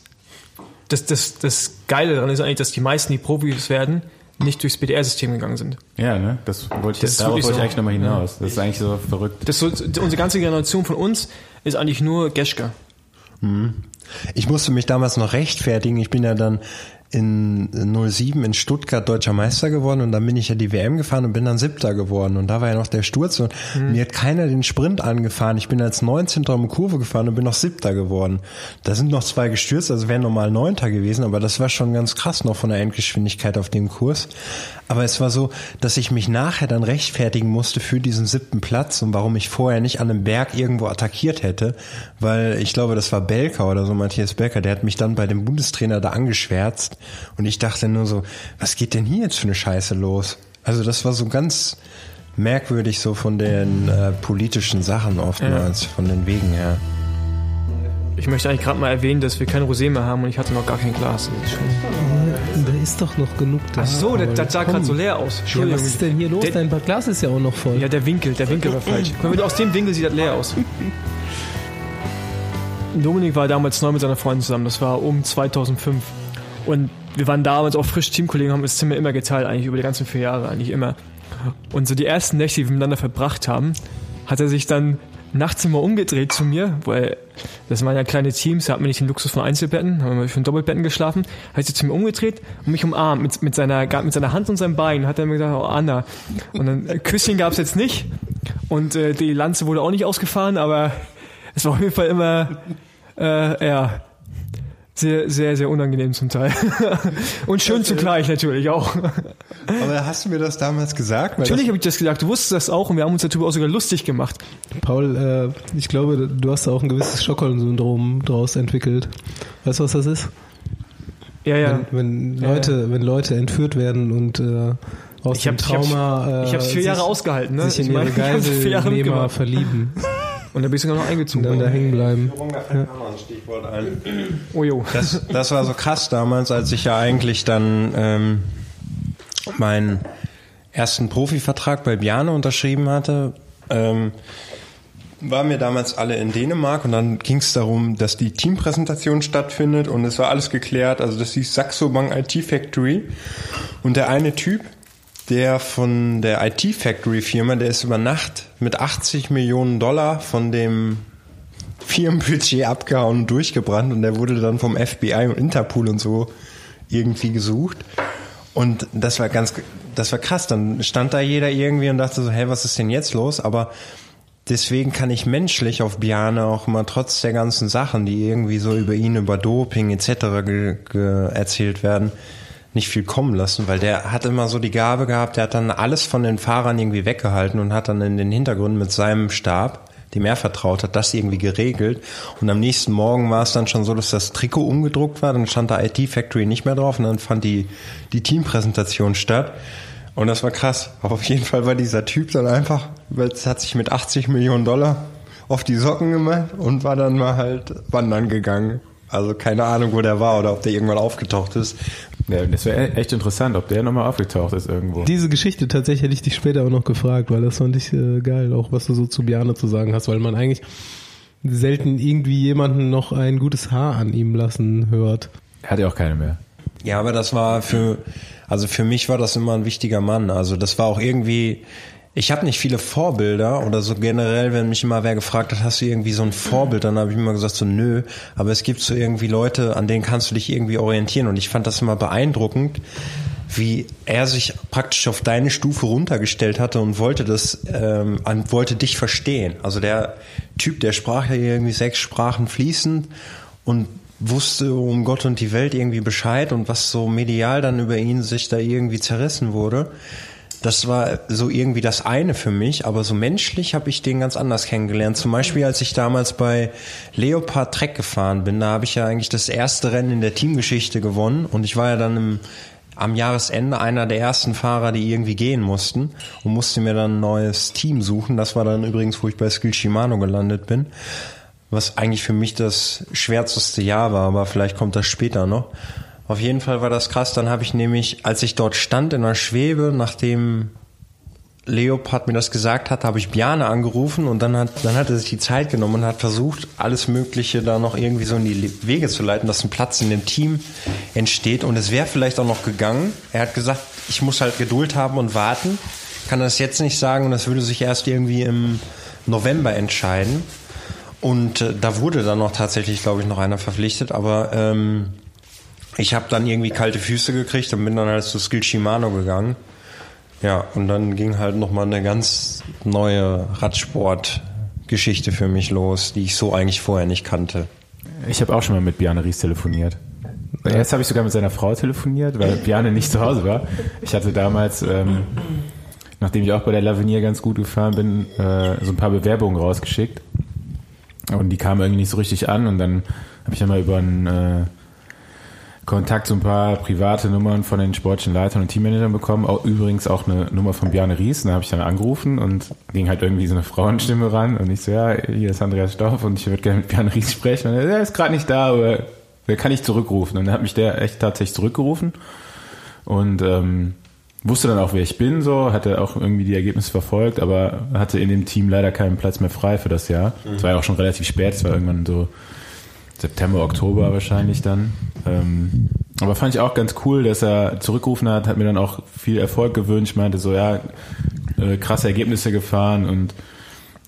Speaker 4: das, das, das Geile daran ist eigentlich, dass die meisten, die Profis werden, nicht durchs BDR-System gegangen sind.
Speaker 1: Ja, ne? Das wollte ich,
Speaker 4: Das
Speaker 1: darauf wollte ich eigentlich nochmal hinaus. Das ist eigentlich so verrückt.
Speaker 4: Das so, unsere ganze Generation von uns ist eigentlich nur Geschke.
Speaker 2: Ich musste mich damals noch rechtfertigen. Ich bin ja dann in 07 in Stuttgart deutscher Meister geworden und dann bin ich ja die WM gefahren und bin dann siebter geworden und da war ja noch der Sturz und
Speaker 4: Mhm.
Speaker 2: mir hat keiner den Sprint angefahren. Ich bin als 19. um die Kurve gefahren und bin noch siebter geworden. Da sind noch zwei gestürzt, also wären normal neunter gewesen, aber das war schon ganz krass noch von der Endgeschwindigkeit auf dem Kurs. Aber es war so, dass ich mich nachher dann rechtfertigen musste für diesen siebten Platz und warum ich vorher nicht an einem Berg irgendwo attackiert hätte, weil ich glaube, das war Belker oder so, Matthias Belker, der hat mich dann bei dem Bundestrainer da angeschwärzt und ich dachte nur so, was geht denn hier jetzt für eine Scheiße los? Also das war so ganz merkwürdig so von den äh, politischen Sachen oftmals, von den Wegen her.
Speaker 4: Ich möchte eigentlich gerade mal erwähnen, dass wir kein Rosé mehr haben und ich hatte noch gar kein Glas.
Speaker 3: Da ist doch noch genug da.
Speaker 4: Ach so, das, das sah gerade so leer aus.
Speaker 3: Ja,
Speaker 4: Entschuldigung.
Speaker 3: was ist denn hier los?
Speaker 4: Der-
Speaker 3: Dein Glas ist ja auch noch voll.
Speaker 4: Ja, der Winkel, der Winkel war falsch. Guck mal, aus dem Winkel sieht das leer aus. Dominik war damals neu mit seiner Freundin zusammen, das war um 2005. Und wir waren damals auch frisch Teamkollegen, haben das Zimmer immer geteilt, eigentlich über die ganzen vier Jahre, eigentlich immer. Und so die ersten Nächte, die wir miteinander verbracht haben, hat er sich dann nachts immer umgedreht zu mir, weil das waren ja kleine Teams, da hatten wir nicht den Luxus von Einzelbetten, haben wir schon Doppelbetten geschlafen, hat sich zu mir umgedreht und mich umarmt mit, mit, seiner, mit seiner Hand und seinem Bein, hat er mir gesagt, oh Anna. Und dann äh, Küsschen gab's jetzt nicht und äh, die Lanze wurde auch nicht ausgefahren, aber es war auf jeden Fall immer, äh, ja, sehr, sehr, sehr unangenehm zum Teil. und schön zugleich natürlich auch.
Speaker 2: Aber hast du mir das damals gesagt?
Speaker 4: Natürlich habe ich das gesagt, du wusstest das auch und wir haben uns darüber auch sogar lustig gemacht.
Speaker 3: Paul, äh, ich glaube, du hast da auch ein gewisses Stockholm-Syndrom draus entwickelt. Weißt du, was das ist?
Speaker 4: Ja, ja.
Speaker 3: Wenn, wenn
Speaker 4: Ja,
Speaker 3: Leute, wenn Leute entführt werden und äh, aus
Speaker 4: Ich
Speaker 3: dem
Speaker 4: hab-
Speaker 3: Trauma äh,
Speaker 4: Ich habe es vier Jahre
Speaker 3: sich,
Speaker 4: ausgehalten, ne?
Speaker 3: sich in
Speaker 4: ich meine, ich hab's vier Jahre
Speaker 3: Geiselnehmer verlieben
Speaker 4: Und da bin ich sogar noch eingezogen.
Speaker 3: und dann da hängen bleiben.
Speaker 2: Stichwort ein.
Speaker 4: Oh jo.
Speaker 2: Das, das war so krass damals, als ich ja eigentlich dann ähm, meinen ersten Profivertrag bei Bjarne unterschrieben hatte. Ähm, waren wir damals alle in Dänemark und dann ging es darum, dass die Teampräsentation stattfindet und es war alles geklärt. Also das hieß Saxo Bank IT Factory und der eine Typ, der von der IT Factory Firma, der ist über Nacht mit 80 Millionen Dollar von dem Firmenbudget abgehauen und durchgebrannt und der wurde dann vom FBI und Interpol und so irgendwie gesucht. Und das war ganz, das war krass. Dann stand da jeder irgendwie und dachte so, hey, was ist denn jetzt los? Aber deswegen kann ich menschlich auf Biane auch immer trotz der ganzen Sachen, die irgendwie so über ihn, über Doping etc. Erzählt werden, nicht viel kommen lassen, weil der hat immer so die Gabe gehabt, der hat dann alles von den Fahrern irgendwie weggehalten und hat dann in den Hintergründen mit seinem Stab, dem er vertraut hat, das irgendwie geregelt. Und am nächsten Morgen war es dann schon so, dass das Trikot umgedruckt war, dann stand da IT Factory nicht mehr drauf und dann fand die, die Teampräsentation statt. Und das war krass. Aber auf jeden Fall war dieser Typ dann einfach, weil es hat sich mit 80 Millionen Dollar auf die Socken gemacht und war dann mal halt wandern gegangen. Also keine Ahnung, wo der war oder ob der irgendwann aufgetaucht ist.
Speaker 1: Ja, das wäre echt interessant, ob der nochmal aufgetaucht ist irgendwo.
Speaker 3: Diese Geschichte tatsächlich hätte ich dich später auch noch gefragt, weil das fand ich äh, geil, auch was du so zu Biane zu sagen hast, weil man eigentlich selten irgendwie jemanden noch ein gutes Haar an ihm lassen hört.
Speaker 1: Er hat ja auch keine mehr.
Speaker 2: Ja, aber das war für, also für mich war das immer ein wichtiger Mann. Also das war auch irgendwie, ich habe nicht viele Vorbilder oder so generell, wenn mich immer wer gefragt hat, hast du irgendwie so ein Vorbild, dann habe ich immer gesagt so nö, aber es gibt so irgendwie Leute, an denen kannst du dich irgendwie orientieren und ich fand das immer beeindruckend, wie er sich praktisch auf deine Stufe runtergestellt hatte und wollte das, ähm, wollte dich verstehen. Also der Typ, der sprach ja irgendwie sechs Sprachen fließend und wusste um Gott und die Welt irgendwie Bescheid und was so medial dann über ihn sich da irgendwie zerrissen wurde. Das war so irgendwie das eine für mich, aber so menschlich habe ich den ganz anders kennengelernt. Zum Beispiel, als ich damals bei Leopard Trek gefahren bin, da habe ich ja eigentlich das erste Rennen in der Teamgeschichte gewonnen und ich war ja dann im, am Jahresende einer der ersten Fahrer, die irgendwie gehen mussten und musste mir dann ein neues Team suchen. Das war dann übrigens, wo ich bei Skill Shimano gelandet bin was eigentlich für mich das schwärzeste Jahr war, aber vielleicht kommt das später noch. Auf jeden Fall war das krass. Dann habe ich nämlich, als ich dort stand in der Schwebe, nachdem Leopard mir das gesagt hat, habe ich Bjane angerufen und dann hat, dann hat er sich die Zeit genommen und hat versucht, alles Mögliche da noch irgendwie so in die Wege zu leiten, dass ein Platz in dem Team entsteht. Und es wäre vielleicht auch noch gegangen. Er hat gesagt, ich muss halt Geduld haben und warten. Kann das jetzt nicht sagen und das würde sich erst irgendwie im November entscheiden. Und äh, da wurde dann noch tatsächlich, glaube ich, noch einer verpflichtet. Aber ähm, ich habe dann irgendwie kalte Füße gekriegt und bin dann halt zu Skill Shimano gegangen. Ja, und dann ging halt nochmal eine ganz neue Radsport-Geschichte für mich los, die ich so eigentlich vorher nicht kannte.
Speaker 1: Ich habe auch schon mal mit Bjarne Ries telefoniert. Erst habe ich sogar mit seiner Frau telefoniert, weil Bjarne nicht zu Hause war. Ich hatte damals, ähm, nachdem ich auch bei der Lavinier ganz gut gefahren bin, äh, so ein paar Bewerbungen rausgeschickt. Und die kamen irgendwie nicht so richtig an. Und dann habe ich dann mal über einen äh, Kontakt so ein paar private Nummern von den sportlichen Leitern und Teammanagern bekommen. Auch, übrigens auch eine Nummer von Bjarne Ries. Da habe ich dann angerufen und ging halt irgendwie so eine Frauenstimme ran. Und ich so, ja, hier ist Andreas Stoff und ich würde gerne mit Bjarne Ries sprechen. Und er, ist gerade nicht da, aber wer kann ich zurückrufen? Und dann hat mich der echt tatsächlich zurückgerufen. Und ähm, wusste dann auch, wer ich bin, so, hatte auch irgendwie die Ergebnisse verfolgt, aber hatte in dem Team leider keinen Platz mehr frei für das Jahr. Es war ja auch schon relativ spät, es war irgendwann so September, Oktober wahrscheinlich dann. Ähm, aber fand ich auch ganz cool, dass er zurückgerufen hat, hat mir dann auch viel Erfolg gewünscht, meinte so, ja, äh, krasse Ergebnisse gefahren und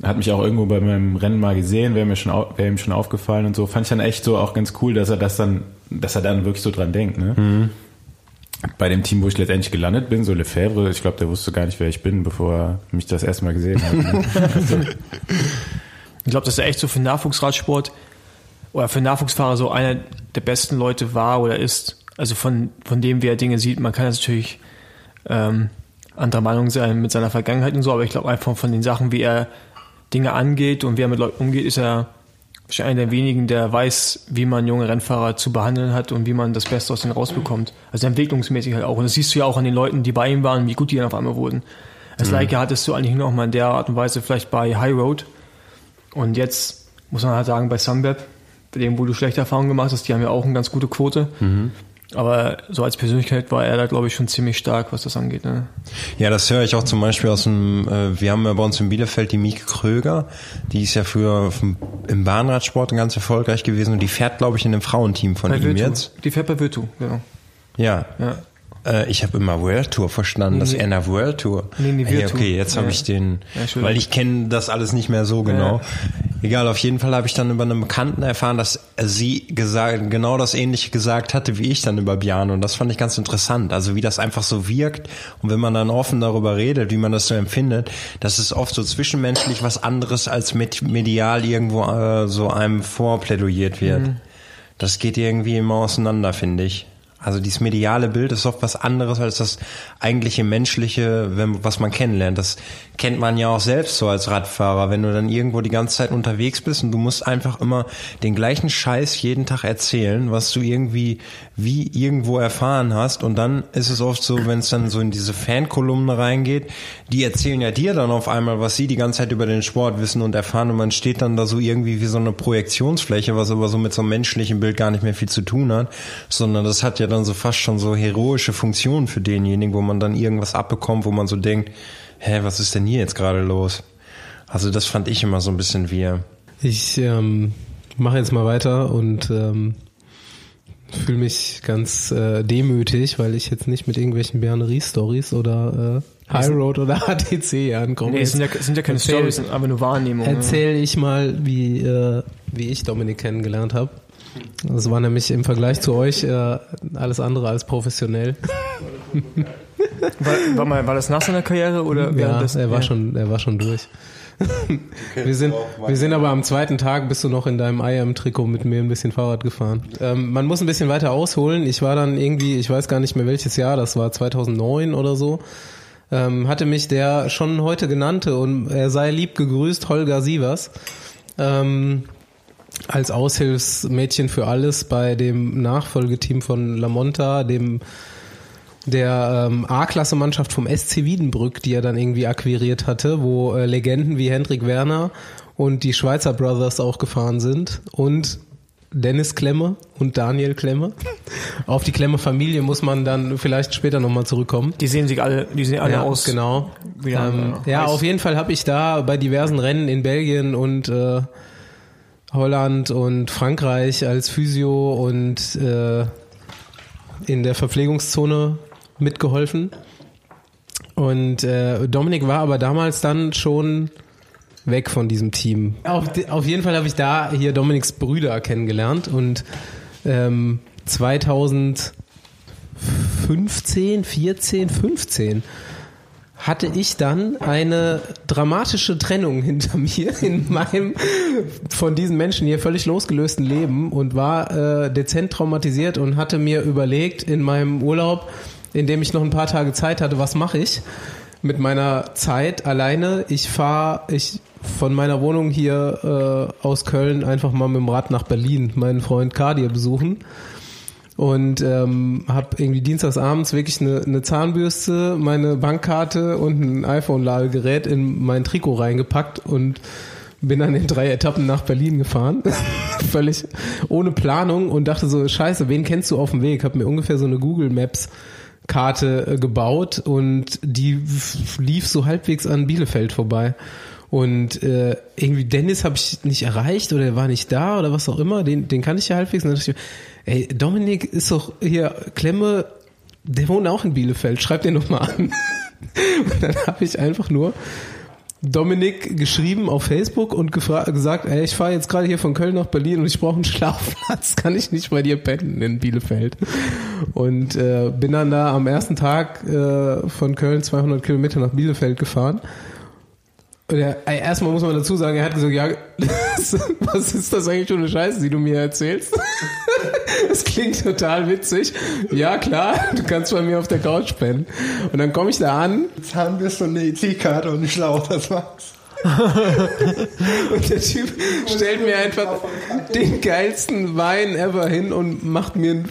Speaker 1: hat mich auch irgendwo bei meinem Rennen mal gesehen, wäre mir schon wäre ihm schon aufgefallen und so. Fand ich dann echt so auch ganz cool, dass er das dann, dass er dann wirklich so dran denkt, ne? Bei dem Team, wo ich letztendlich gelandet bin, so Lefebvre, ich glaube, der wusste gar nicht, wer ich bin, bevor er mich das erste Mal gesehen hat. Ne?
Speaker 4: Ich glaube, dass er echt so für Nachwuchsradsport oder für Nachwuchsfahrer so einer der besten Leute war oder ist. Also von, von dem, wie er Dinge sieht. Man kann jetzt natürlich ähm, anderer Meinung sein mit seiner Vergangenheit und so, aber ich glaube einfach von den Sachen, wie er Dinge angeht und wie er mit Leuten umgeht, ist er wahrscheinlich einer der wenigen, der weiß, wie man junge Rennfahrer zu behandeln hat und wie man das Beste aus denen rausbekommt. Also entwicklungsmäßig halt auch. Und das siehst du ja auch an den Leuten, die bei ihm waren, wie gut die dann auf einmal wurden. Als Leica hattest du eigentlich nur noch mal in der Art und Weise vielleicht bei High Road. Und jetzt muss man halt sagen, bei Sunweb, bei dem, wo du schlechte Erfahrungen gemacht hast, die haben ja auch eine ganz gute Quote. Aber so als Persönlichkeit war er da, glaube ich, schon ziemlich stark, was das angeht. Ne?
Speaker 2: Ja, das höre ich auch zum Beispiel aus dem, äh, wir haben ja bei uns in Bielefeld die Mieke Kröger, die ist ja früher vom, im Bahnradsport ganz erfolgreich gewesen und die fährt, glaube ich, in dem Frauenteam von
Speaker 4: Bei
Speaker 2: ihm
Speaker 4: Virtu.
Speaker 2: jetzt.
Speaker 4: Die fährt bei Virtu, genau.
Speaker 2: Ja.
Speaker 4: Ja.
Speaker 2: Äh, ich habe immer World Tour verstanden, das
Speaker 4: Nee.
Speaker 2: einer World Tour.
Speaker 4: Nee, nee,
Speaker 2: Hey, okay, jetzt habe
Speaker 4: Ja.
Speaker 2: ich den,
Speaker 4: Ja,
Speaker 2: weil ich kenne das alles nicht mehr so genau. Egal, auf jeden Fall habe ich dann über einen Bekannten erfahren, dass sie gesagt, genau das ähnliche gesagt hatte wie ich dann über Björn und das fand ich ganz interessant. Also wie das einfach so wirkt und wenn man dann offen darüber redet, wie man das so empfindet, das ist oft so zwischenmenschlich was anderes als mit medial irgendwo äh, so einem vorplädoyiert wird.
Speaker 4: Mhm.
Speaker 2: Das geht irgendwie immer auseinander, finde ich. Also dieses mediale Bild ist oft was anderes als das eigentliche menschliche, wenn, was man kennenlernt. Das kennt man ja auch selbst so als Radfahrer, wenn du dann irgendwo die ganze Zeit unterwegs bist und du musst einfach immer den gleichen Scheiß jeden Tag erzählen, was du irgendwie wie irgendwo erfahren hast. Und dann ist es oft so, wenn es dann so in diese Fankolumne reingeht, die erzählen ja dir dann auf einmal, was sie die ganze Zeit über den Sport wissen und erfahren und man steht dann da so irgendwie wie so eine Projektionsfläche, was aber so mit so einem menschlichen Bild gar nicht mehr viel zu tun hat, sondern das hat ja dann so fast schon so heroische Funktionen für denjenigen, wo man dann irgendwas abbekommt, wo man so denkt, hä, was ist denn hier jetzt gerade los? Also das fand ich immer so ein bisschen wir.
Speaker 3: Ich ähm, mache jetzt mal weiter und ähm, fühle mich ganz äh, demütig, weil ich jetzt nicht mit irgendwelchen Bernerie-Stories oder äh, High Road oder HTC ankomme.
Speaker 4: Nee, es sind ja, sind ja keine Stories, sind einfach nur Wahrnehmungen.
Speaker 3: Erzähle ich mal, wie, äh, wie ich Dominik kennengelernt habe. Das war nämlich im Vergleich zu euch äh, alles andere als professionell.
Speaker 4: War, war, mal, war das nach seiner Karriere oder
Speaker 3: Ja,
Speaker 4: währenddessen?
Speaker 3: er war
Speaker 4: Ja.
Speaker 3: schon, er war schon durch. wir sind, wir sind aber am zweiten Tag bist du noch in deinem IAM-Trikot mit mir ein bisschen Fahrrad gefahren. Ähm, man muss ein bisschen weiter ausholen. Ich war dann irgendwie, ich weiß gar nicht mehr welches Jahr, das war 2009 oder so. Ähm, hatte mich der schon heute genannte und er sei lieb gegrüßt, Holger Sievers. Ähm, als Aushilfsmädchen für alles bei dem Nachfolgeteam von Lamonta, dem der ähm, A-Klasse-Mannschaft vom SC Wiedenbrück, die er dann irgendwie akquiriert hatte, wo äh, Legenden wie Hendrik Werner und die Schweizer Brothers auch gefahren sind und Dennis Klemme und Daniel Klemme. Auf die Klemme-Familie muss man dann vielleicht später nochmal zurückkommen.
Speaker 4: Die sehen sich alle, die sehen alle
Speaker 3: ja,
Speaker 4: aus.
Speaker 3: Genau. Ähm,
Speaker 4: äh,
Speaker 3: ja, auf jeden Fall habe ich da bei diversen Rennen in Belgien und äh, Holland und Frankreich als Physio und äh, in der Verpflegungszone mitgeholfen. Und äh, Dominik war aber damals dann schon weg von diesem Team. Auf, auf jeden Fall habe ich da hier Dominiks Brüder kennengelernt und ähm, 2015, 14, 15 hatte ich dann eine dramatische Trennung hinter mir in meinem von diesen Menschen hier völlig losgelösten Leben und war äh, dezent traumatisiert und hatte mir überlegt in meinem Urlaub, in dem ich noch ein paar Tage Zeit hatte, was mache ich mit meiner Zeit alleine? Ich fahre ich von meiner Wohnung hier äh, aus Köln einfach mal mit dem Rad nach Berlin meinen Freund Kadir besuchen und ähm, habe irgendwie dienstags abends wirklich eine, eine Zahnbürste, meine Bankkarte und ein iPhone-Ladegerät in mein Trikot reingepackt und bin dann in drei Etappen nach Berlin gefahren, völlig ohne Planung und dachte so, scheiße, wen kennst du auf dem Weg? Hab mir ungefähr so eine Google Maps Karte äh, gebaut und die lief so halbwegs an Bielefeld vorbei. Und äh, irgendwie Dennis habe ich nicht erreicht oder er war nicht da oder was auch immer, den, den kann ich ja halbwegs. Und dann dachte ich, mir, ey, Dominik ist doch hier, Klemme, der wohnt auch in Bielefeld, schreib den doch mal an. Und dann habe ich einfach nur Dominik geschrieben auf Facebook und gesagt, ey, ich fahre jetzt gerade hier von Köln nach Berlin und ich brauche einen Schlafplatz, kann ich nicht bei dir pennen in Bielefeld? Und äh, bin dann da am ersten Tag äh, von Köln 200 Kilometer nach Bielefeld gefahren. Er, ey, erstmal muss man dazu sagen, er hat gesagt, ja, was ist das eigentlich für eine Scheiße, die du mir erzählst? Das klingt total witzig. Ja, klar, du kannst bei mir auf der Couch pennen. Und dann komme ich da an
Speaker 2: Zahnbürste und eine EC-Karte und einen Schlauch, das war's.
Speaker 3: Und der Typ stellt mir einfach den geilsten Wein ever hin und macht mir ein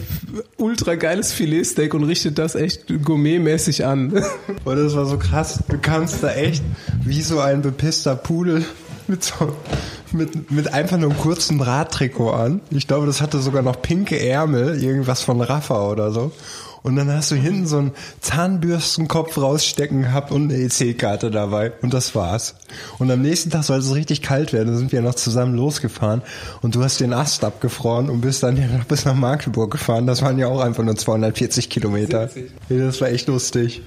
Speaker 3: ultra geiles Filetsteak und richtet das echt gourmetmäßig an.
Speaker 2: Und das war so krass. Du kamst da echt wie so ein bepisster Pudel mit so, mit, mit einfach nur einem kurzen Radtrikot an. Ich glaube, das hatte sogar noch pinke Ärmel, irgendwas von Rafa oder so. Und dann hast du hinten so einen Zahnbürstenkopf rausstecken gehabt und eine EC-Karte dabei. Und das war's. Und am nächsten Tag sollte es richtig kalt werden. Da sind wir noch zusammen losgefahren. Und du hast den Ast abgefroren und bist dann ja noch bis nach Magdeburg gefahren. Das waren ja auch einfach nur 240 Kilometer. Ja, das war echt lustig.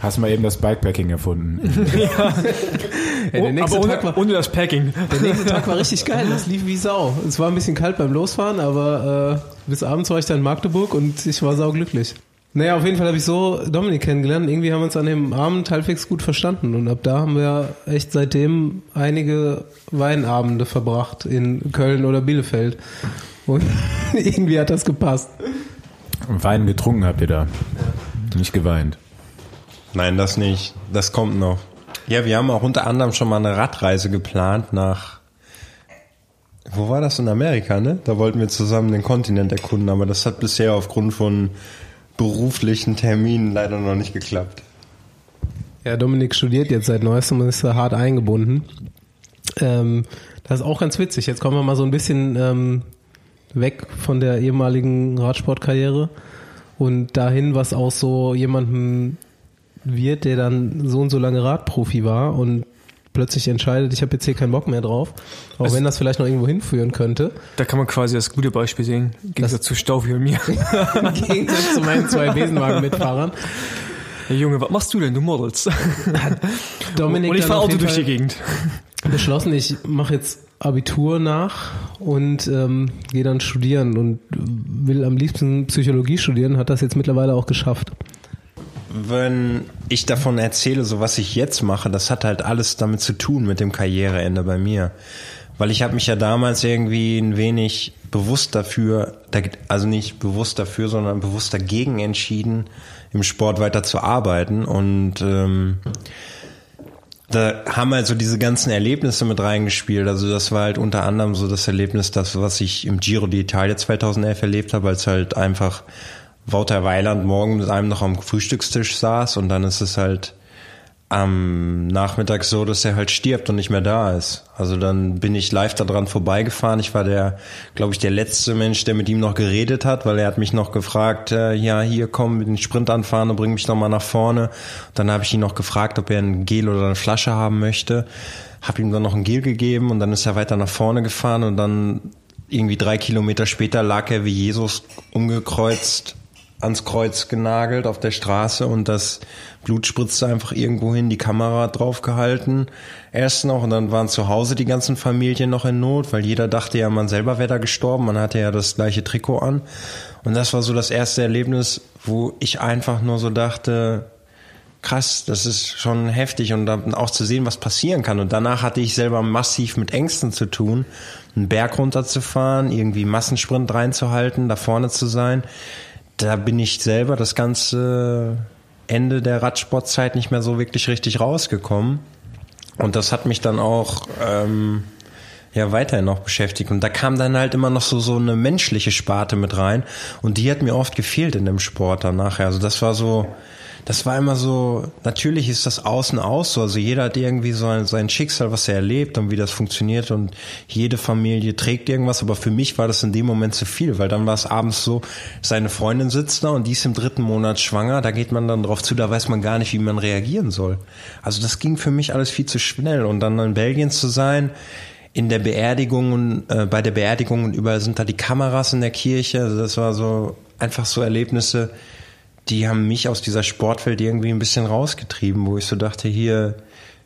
Speaker 1: Hast mal eben das Bikepacking erfunden.
Speaker 3: Ey, der, nächste
Speaker 4: aber ohne,
Speaker 3: war,
Speaker 4: ohne das Packing.
Speaker 3: der nächste Tag war richtig geil. Das lief wie Sau. Es war ein bisschen kalt beim Losfahren, aber äh, bis abends war ich dann in Magdeburg und ich war sauglücklich. Naja, auf jeden Fall habe ich so Dominik kennengelernt. Irgendwie haben wir uns an dem Abend halbwegs gut verstanden. Und ab da haben wir echt seitdem einige Weinabende verbracht in Köln oder Bielefeld. Und irgendwie hat das gepasst.
Speaker 1: Wein getrunken habt ihr da. Nicht geweint.
Speaker 2: Nein, das nicht. Das kommt noch. Ja, wir haben auch unter anderem schon mal eine Radreise geplant nach. Wo war das in Amerika, ne? Da wollten wir zusammen den Kontinent erkunden, aber das hat bisher aufgrund von beruflichen Terminen leider noch nicht geklappt.
Speaker 3: Ja, Dominik studiert jetzt seit neuestem und ist da hart eingebunden. Ähm, das ist auch ganz witzig. Jetzt kommen wir mal so ein bisschen ähm, weg von der ehemaligen Radsportkarriere und dahin, was aus so jemandem wird, der dann so und so lange Radprofi war und plötzlich entscheidet, ich habe jetzt hier keinen Bock mehr drauf, auch wenn das vielleicht noch irgendwo hinführen könnte.
Speaker 4: Da kann man quasi das gute Beispiel sehen. Im Gegensatz zu Staufi und mir.
Speaker 3: Im Gegensatz zu meinen zwei Besenwagen-Mitfahrern.
Speaker 4: Hey Junge, was machst du denn? Du modelst.
Speaker 3: Dominik
Speaker 4: und ich fahre Auto durch
Speaker 3: Fall-
Speaker 4: die Gegend.
Speaker 3: beschlossen, ich mache jetzt Abitur nach und ähm, gehe dann studieren und will am liebsten Psychologie studieren, hat das jetzt mittlerweile auch geschafft.
Speaker 2: Wenn ich davon erzähle, so was ich jetzt mache, das hat halt alles damit zu tun mit dem Karriereende bei mir. Weil ich habe mich ja damals irgendwie ein wenig bewusst dafür, also nicht bewusst dafür, sondern bewusst dagegen entschieden, im Sport weiter zu arbeiten. Und ähm, da haben halt so diese ganzen Erlebnisse mit reingespielt. Also das war halt unter anderem so das Erlebnis, das, was ich im Giro d'Italia 2011 erlebt habe, als halt einfach Wouter Weiland morgen mit einem noch am Frühstückstisch saß und dann ist es halt am Nachmittag so, dass er halt stirbt und nicht mehr da ist. Also dann bin ich live daran vorbeigefahren. Ich war der, glaube ich, der letzte Mensch, der mit ihm noch geredet hat, weil er hat mich noch gefragt, äh, ja, hier komm, mit den Sprint anfahren und bring mich noch mal nach vorne. Dann habe ich ihn noch gefragt, ob er ein Gel oder eine Flasche haben möchte. Hab ihm dann noch ein Gel gegeben und dann ist er weiter nach vorne gefahren und dann irgendwie drei Kilometer später lag er wie Jesus umgekreuzt ans Kreuz genagelt auf der Straße und das Blut spritzte einfach irgendwo hin, die Kamera drauf gehalten. Erst noch und dann waren zu Hause die ganzen Familien noch in Not, weil jeder dachte ja, man selber wäre da gestorben. Man hatte ja das gleiche Trikot an. Und das war so das erste Erlebnis, wo ich einfach nur so dachte, krass, das ist schon heftig und dann auch zu sehen, was passieren kann. Und danach hatte ich selber massiv mit Ängsten zu tun, einen Berg runterzufahren, irgendwie Massensprint reinzuhalten, da vorne zu sein. Da bin ich selber das ganze Ende der Radsportzeit nicht mehr so wirklich richtig rausgekommen. Und das hat mich dann auch ähm, ja weiterhin noch beschäftigt. Und da kam dann halt immer noch so so eine menschliche Sparte mit rein. Und die hat mir oft gefehlt in dem Sport dann nachher. Also das war so, das war immer so, natürlich ist das außen aus so, also jeder hat irgendwie so ein, sein Schicksal, was er erlebt und wie das funktioniert und jede Familie trägt irgendwas, aber für mich war das in dem Moment zu viel, weil dann war es abends so, seine Freundin sitzt da und die ist im dritten Monat schwanger, da geht man dann drauf zu, da weiß man gar nicht, wie man reagieren soll. Also das ging für mich alles viel zu schnell. Und dann in Belgien zu sein, in der Beerdigung, äh, bei der Beerdigung und überall sind da die Kameras in der Kirche, also das war so einfach so Erlebnisse, die haben mich aus dieser Sportwelt irgendwie ein bisschen rausgetrieben, wo ich so dachte, hier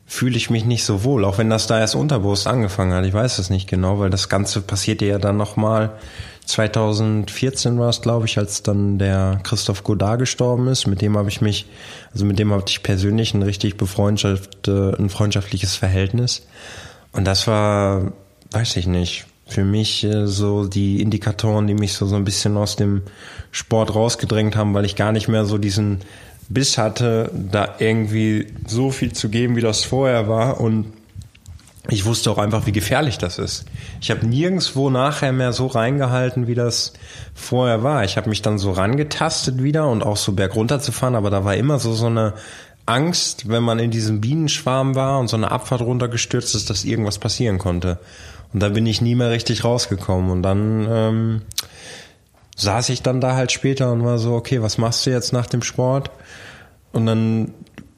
Speaker 2: fühle ich mich nicht so wohl, auch wenn das da erst unterbewusst angefangen hat. Ich weiß es nicht genau, weil das Ganze passierte ja dann nochmal 2014 war es, glaube ich, als dann der Christoph Godard gestorben ist. Mit dem habe ich mich, also mit dem hatte ich persönlich ein richtig befreundschaft, äh, ein freundschaftliches Verhältnis. Und das war, weiß ich nicht, für mich äh, so die Indikatoren, die mich so, so ein bisschen aus dem Sport rausgedrängt haben, weil ich gar nicht mehr so diesen Biss hatte, da irgendwie so viel zu geben, wie das vorher war. Und ich wusste auch einfach, wie gefährlich das ist. Ich habe nirgendswo nachher mehr so reingehalten, wie das vorher war. Ich habe mich dann so rangetastet wieder und auch so bergunter zu fahren, aber da war immer so so eine Angst, wenn man in diesem Bienenschwarm war und so eine Abfahrt runtergestürzt ist, dass irgendwas passieren konnte. Und da bin ich nie mehr richtig rausgekommen. Und dann ähm, saß ich dann da halt später und war so, okay, was machst du jetzt nach dem Sport? Und dann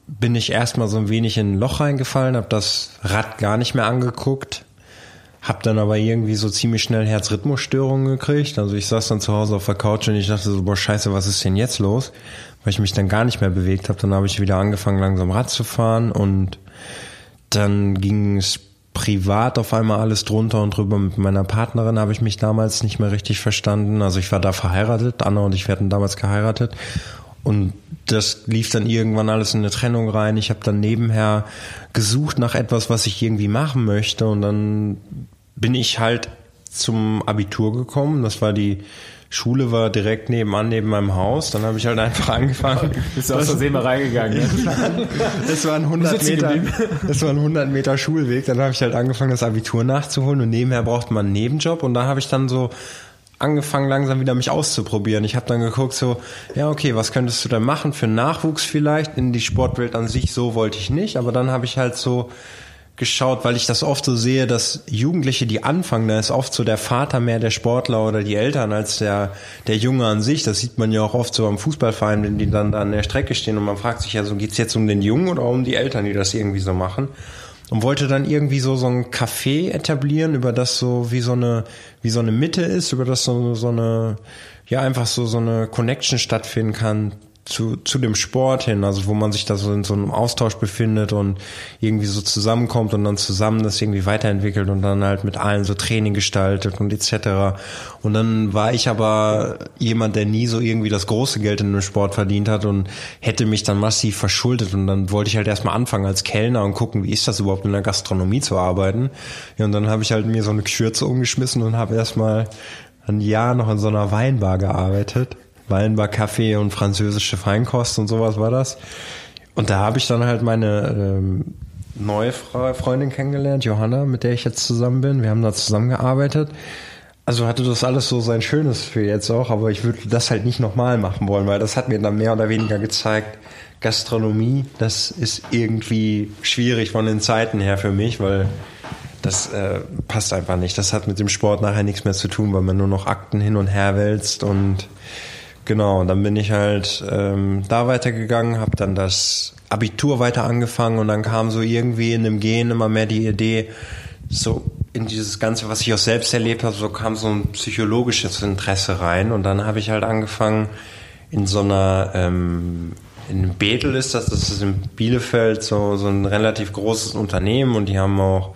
Speaker 2: bin ich erstmal so ein wenig in ein Loch reingefallen, habe das Rad gar nicht mehr angeguckt, habe dann aber irgendwie so ziemlich schnell Herzrhythmusstörungen gekriegt. Also ich saß dann zu Hause auf der Couch und ich dachte so, boah scheiße, was ist denn jetzt los? Weil ich mich dann gar nicht mehr bewegt habe. Dann habe ich wieder angefangen langsam Rad zu fahren und dann ging es privat auf einmal alles drunter und drüber. Mit meiner Partnerin habe ich mich damals nicht mehr richtig verstanden. Also ich war da verheiratet, Anna und ich werden damals geheiratet. Und das lief dann irgendwann alles in eine Trennung rein. Ich habe dann nebenher gesucht nach etwas, was ich irgendwie machen möchte. Und dann bin ich halt zum Abitur gekommen. Das war die Schule war direkt nebenan, neben meinem Haus. Dann habe ich halt einfach angefangen.
Speaker 1: Bist du aus Versehen mal reingegangen? Ne?
Speaker 2: das war ein 100 Meter, das war ein 100 Meter Schulweg. Dann habe ich halt angefangen, das Abitur nachzuholen und nebenher braucht man einen Nebenjob und da habe ich dann so angefangen langsam wieder mich auszuprobieren. Ich habe dann geguckt so, ja okay, was könntest du da machen für Nachwuchs vielleicht? In die Sportwelt an sich so wollte ich nicht, aber dann habe ich halt so geschaut, weil ich das oft so sehe, dass Jugendliche, die anfangen, da ist oft so der Vater mehr der Sportler oder die Eltern als der, der Junge an sich. Das sieht man ja auch oft so am Fußballverein, wenn die dann da an der Strecke stehen und man fragt sich ja so, geht's jetzt um den Jungen oder um die Eltern, die das irgendwie so machen? Und wollte dann irgendwie so, so ein Café etablieren, über das so wie so eine, wie so eine Mitte ist, über das so, so eine, ja, einfach so, so eine Connection stattfinden kann zu, zu dem Sport hin, also wo man sich da so in so einem Austausch befindet und irgendwie so zusammenkommt und dann zusammen das irgendwie weiterentwickelt und dann halt mit allen so Training gestaltet und etc. Und dann war ich aber jemand, der nie so irgendwie das große Geld in einem Sport verdient hat und hätte mich dann massiv verschuldet und dann wollte ich halt erstmal anfangen als Kellner und gucken, wie ist das überhaupt in der Gastronomie zu arbeiten. Ja, und dann habe ich halt mir so eine Schürze umgeschmissen und habe erstmal ein Jahr noch in so einer Weinbar gearbeitet Weinbar Kaffee und französische Feinkost und sowas war das. Und da habe ich dann halt meine ähm, neue Freundin kennengelernt, Johanna, mit der ich jetzt zusammen bin. Wir haben da zusammengearbeitet. Also hatte das alles so sein Schönes für jetzt auch, aber ich würde das halt nicht nochmal machen wollen, weil das hat mir dann mehr oder weniger gezeigt, Gastronomie, das ist irgendwie schwierig von den Zeiten her für mich, weil das äh, passt einfach nicht. Das hat mit dem Sport nachher nichts mehr zu tun, weil man nur noch Akten hin und her wälzt und Genau, und dann bin ich halt ähm, da weitergegangen, habe dann das Abitur weiter angefangen und dann kam so irgendwie in dem Gehen immer mehr die Idee, so in dieses Ganze, was ich auch selbst erlebt habe, so kam so ein psychologisches Interesse rein und dann habe ich halt angefangen, in so einer, ähm, in Bethel ist das, das ist in Bielefeld so, so ein relativ großes Unternehmen und die haben auch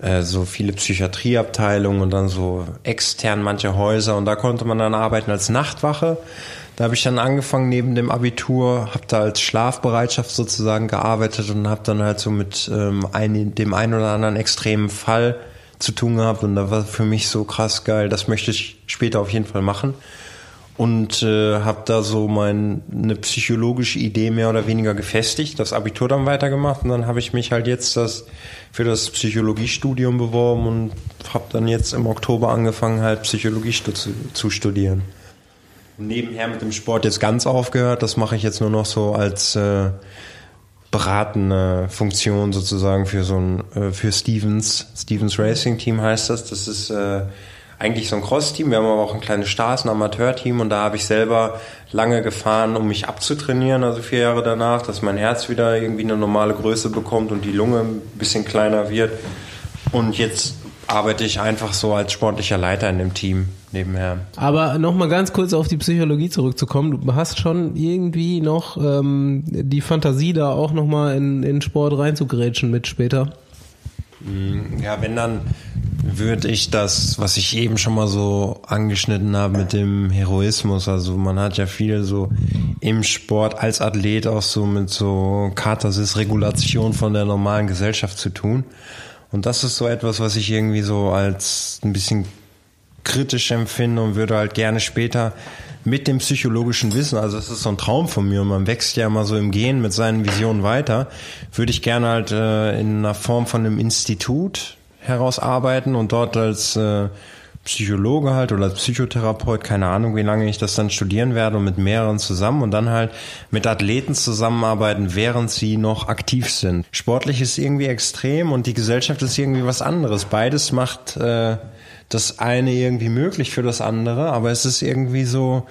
Speaker 2: äh, so viele Psychiatrieabteilungen und dann so extern manche Häuser. Und da konnte man dann arbeiten als Nachtwache. Da habe ich dann angefangen neben dem Abitur, habe da als Schlafbereitschaft sozusagen gearbeitet und habe dann halt so mit ähm, ein, dem einen oder anderen extremen Fall zu tun gehabt. Und da war für mich so krass geil, das möchte ich später auf jeden Fall machen und äh, habe da so meine psychologische Idee mehr oder weniger gefestigt, das Abitur dann weitergemacht und dann habe ich mich halt jetzt das für das Psychologiestudium beworben und habe dann jetzt im Oktober angefangen halt Psychologie zu, zu studieren. Nebenher mit dem Sport jetzt ganz aufgehört, das mache ich jetzt nur noch so als äh, beratende Funktion sozusagen für so ein äh, für Stevens Stevens Racing Team heißt das. Das ist äh, eigentlich so ein Cross-Team. Wir haben aber auch ein kleines Stars, ein Amateur-Team und da habe ich selber lange gefahren, um mich abzutrainieren, also vier Jahre danach, dass mein Herz wieder irgendwie eine normale Größe bekommt und die Lunge ein bisschen kleiner wird. Und jetzt arbeite ich einfach so als sportlicher Leiter in dem Team nebenher.
Speaker 3: Aber nochmal ganz kurz auf die Psychologie zurückzukommen. Du hast schon irgendwie noch ähm, die Fantasie, da auch nochmal in, in Sport reinzugrätschen mit später.
Speaker 2: Mm, ja, wenn dann würde ich das, was ich eben schon mal so angeschnitten habe mit dem Heroismus, also man hat ja viel so im Sport als Athlet auch so mit so Katharsis, Regulation von der normalen Gesellschaft zu tun. Und das ist so etwas, was ich irgendwie so als ein bisschen kritisch empfinde und würde halt gerne später mit dem psychologischen Wissen, also es ist so ein Traum von mir und man wächst ja immer so im Gehen mit seinen Visionen weiter, würde ich gerne halt äh, in einer Form von einem Institut herausarbeiten und dort als äh, Psychologe halt oder als Psychotherapeut, keine Ahnung, wie lange ich das dann studieren werde und mit mehreren zusammen und dann halt mit Athleten zusammenarbeiten, während sie noch aktiv sind. Sportlich ist irgendwie extrem und die Gesellschaft ist irgendwie was anderes. Beides macht äh, das eine irgendwie möglich für das andere, aber es ist irgendwie so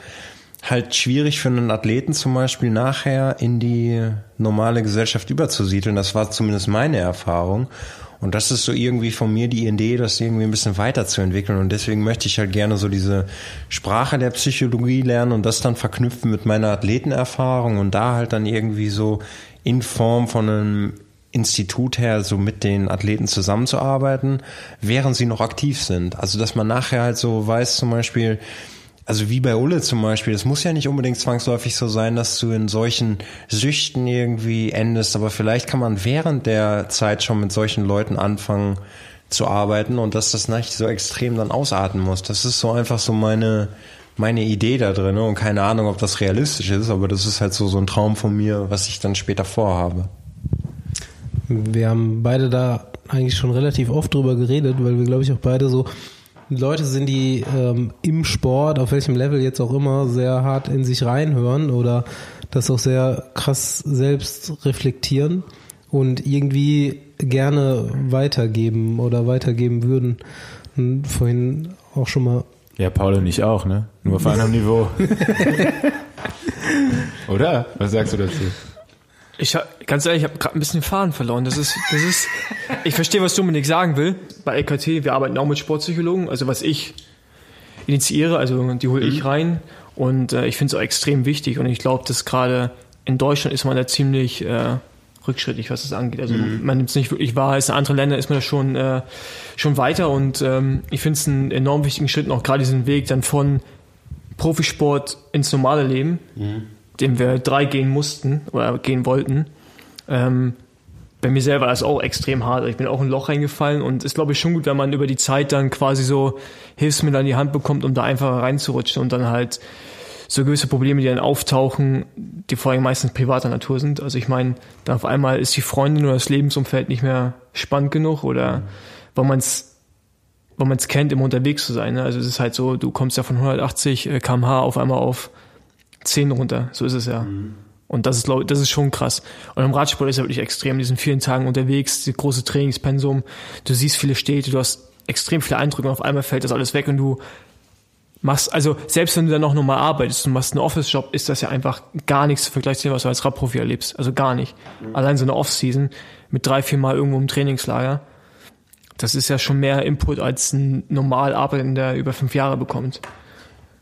Speaker 2: halt schwierig für einen Athleten zum Beispiel nachher in die normale Gesellschaft überzusiedeln. Das war zumindest meine Erfahrung. Und das ist so irgendwie von mir die Idee, das irgendwie ein bisschen weiterzuentwickeln. Und deswegen möchte ich halt gerne so diese Sprache der Psychologie lernen und das dann verknüpfen mit meiner Athletenerfahrung und da halt dann irgendwie so in Form von einem Institut her so mit den Athleten zusammenzuarbeiten, während sie noch aktiv sind. Also dass man nachher halt so weiß zum Beispiel, also wie bei Ulle zum Beispiel, es muss ja nicht unbedingt zwangsläufig so sein, dass du in solchen Süchten irgendwie endest, aber vielleicht kann man während der Zeit schon mit solchen Leuten anfangen zu arbeiten und dass das nicht so extrem dann ausarten muss. Das ist so einfach so meine, meine Idee da drin und keine Ahnung, ob das realistisch ist, aber das ist halt so, so ein Traum von mir, was ich dann später vorhabe.
Speaker 3: Wir haben beide da eigentlich schon relativ oft drüber geredet, weil wir, glaube ich, auch beide so Leute sind, die ähm, im Sport, auf welchem Level jetzt auch immer, sehr hart in sich reinhören oder das auch sehr krass selbst reflektieren und irgendwie gerne weitergeben oder weitergeben würden. Und vorhin auch schon mal.
Speaker 1: Ja, Paul und ich auch, ne? Nur auf einem Niveau. Oder? Was sagst du dazu?
Speaker 4: Ich ganz ehrlich, ich habe gerade ein bisschen Faden verloren. Das ist, das ist. Ich verstehe, was Dominik sagen will. Bei LKT, wir arbeiten auch mit Sportpsychologen. Also was ich initiiere, also die hole ich mhm. rein. Und äh, ich finde es auch extrem wichtig. Und ich glaube, dass gerade in Deutschland ist man da ziemlich äh, rückschrittig, was das angeht. Also mhm. man nimmt es nicht wirklich wahr. In anderen Ländern ist man da schon äh, schon weiter. Und ähm, ich finde es einen enorm wichtigen Schritt, auch gerade diesen Weg dann von Profisport ins normale Leben. Mhm dem wir drei gehen mussten oder gehen wollten. Ähm, bei mir selber das auch extrem hart. Ich bin auch in ein Loch reingefallen und ist, glaube ich, schon gut, wenn man über die Zeit dann quasi so Hilfsmittel an die Hand bekommt, um da einfach reinzurutschen und dann halt so gewisse Probleme, die dann auftauchen, die vor allem meistens privater Natur sind. Also ich meine, dann auf einmal ist die Freundin oder das Lebensumfeld nicht mehr spannend genug oder weil man es weil man es kennt, immer unterwegs zu sein. Ne? Also es ist halt so, du kommst ja von 180 äh, kmh auf einmal auf 10 runter. So ist es ja. Mhm. Und das ist, glaube das ist schon krass. Und im Radsport ist ja wirklich extrem. Die sind vielen Tagen unterwegs, die große Trainingspensum. Du siehst viele Städte, du hast extrem viele Eindrücke und auf einmal fällt das alles weg und du machst, also selbst wenn du dann noch normal arbeitest und machst einen Office-Job, ist das ja einfach gar nichts vergleichbar, zu dem, was du als Radprofi erlebst. Also gar nicht. Mhm. Allein so eine Off-Season mit drei, vier Mal irgendwo im Trainingslager, das ist ja schon mehr Input als ein normal Arbeitender über fünf Jahre bekommt.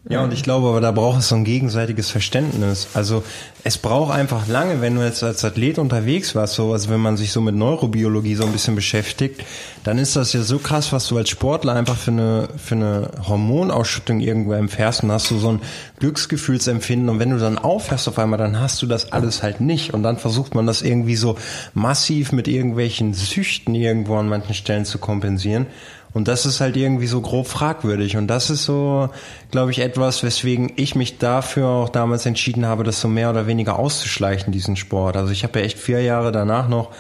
Speaker 2: Ja, und ich glaube, aber da braucht es so ein gegenseitiges Verständnis. Also es braucht einfach lange, wenn du jetzt als Athlet unterwegs warst, so, also wenn man sich so mit Neurobiologie so ein bisschen beschäftigt, dann ist das ja so krass, was du als Sportler einfach für eine, für eine Hormonausschüttung irgendwo empfährst und hast du so ein Glücksgefühlsempfinden und wenn du dann aufhörst auf einmal, dann hast du das alles halt nicht und dann versucht man das irgendwie so massiv mit irgendwelchen Süchten irgendwo an manchen Stellen zu kompensieren. Und das ist halt irgendwie so grob fragwürdig. Und das ist so, glaube ich, etwas, weswegen ich mich dafür auch damals entschieden habe, das so mehr oder weniger auszuschleichen, diesen Sport. Also ich habe ja echt vier Jahre danach noch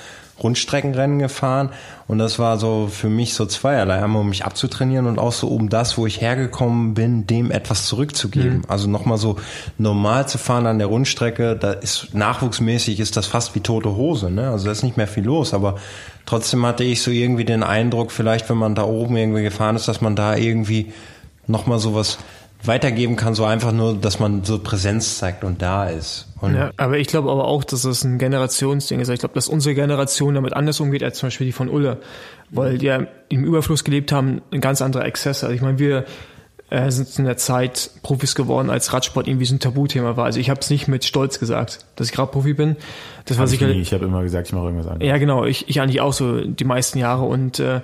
Speaker 2: Rundstreckenrennen gefahren und das war so für mich so zweierlei, einmal um mich abzutrainieren und auch so um das, wo ich hergekommen bin, dem etwas zurückzugeben. Mhm. Also nochmal so normal zu fahren an der Rundstrecke, da ist nachwuchsmäßig ist das fast wie tote Hose, ne? Also da ist nicht mehr viel los, aber trotzdem hatte ich so irgendwie den Eindruck, vielleicht wenn man da oben irgendwie gefahren ist, dass man da irgendwie nochmal sowas weitergeben kann, so einfach nur, dass man so Präsenz zeigt und da ist. Und
Speaker 4: ja, aber ich glaube aber auch, dass es ein Generationsding ist. Ich glaube, dass unsere Generation damit anders umgeht als zum Beispiel die von Ulle, weil die ja im Überfluss gelebt haben, ein ganz anderer Exzesse. Also ich meine, wir äh, sind in der Zeit Profis geworden, als Radsport irgendwie so ein Tabuthema war. Also ich habe es nicht mit Stolz gesagt, dass ich Radprofi bin. Das war sicherlich.
Speaker 1: Ich habe immer gesagt, ich mache irgendwas anderes.
Speaker 4: Ja, genau. Ich, ich eigentlich auch so die meisten Jahre und äh,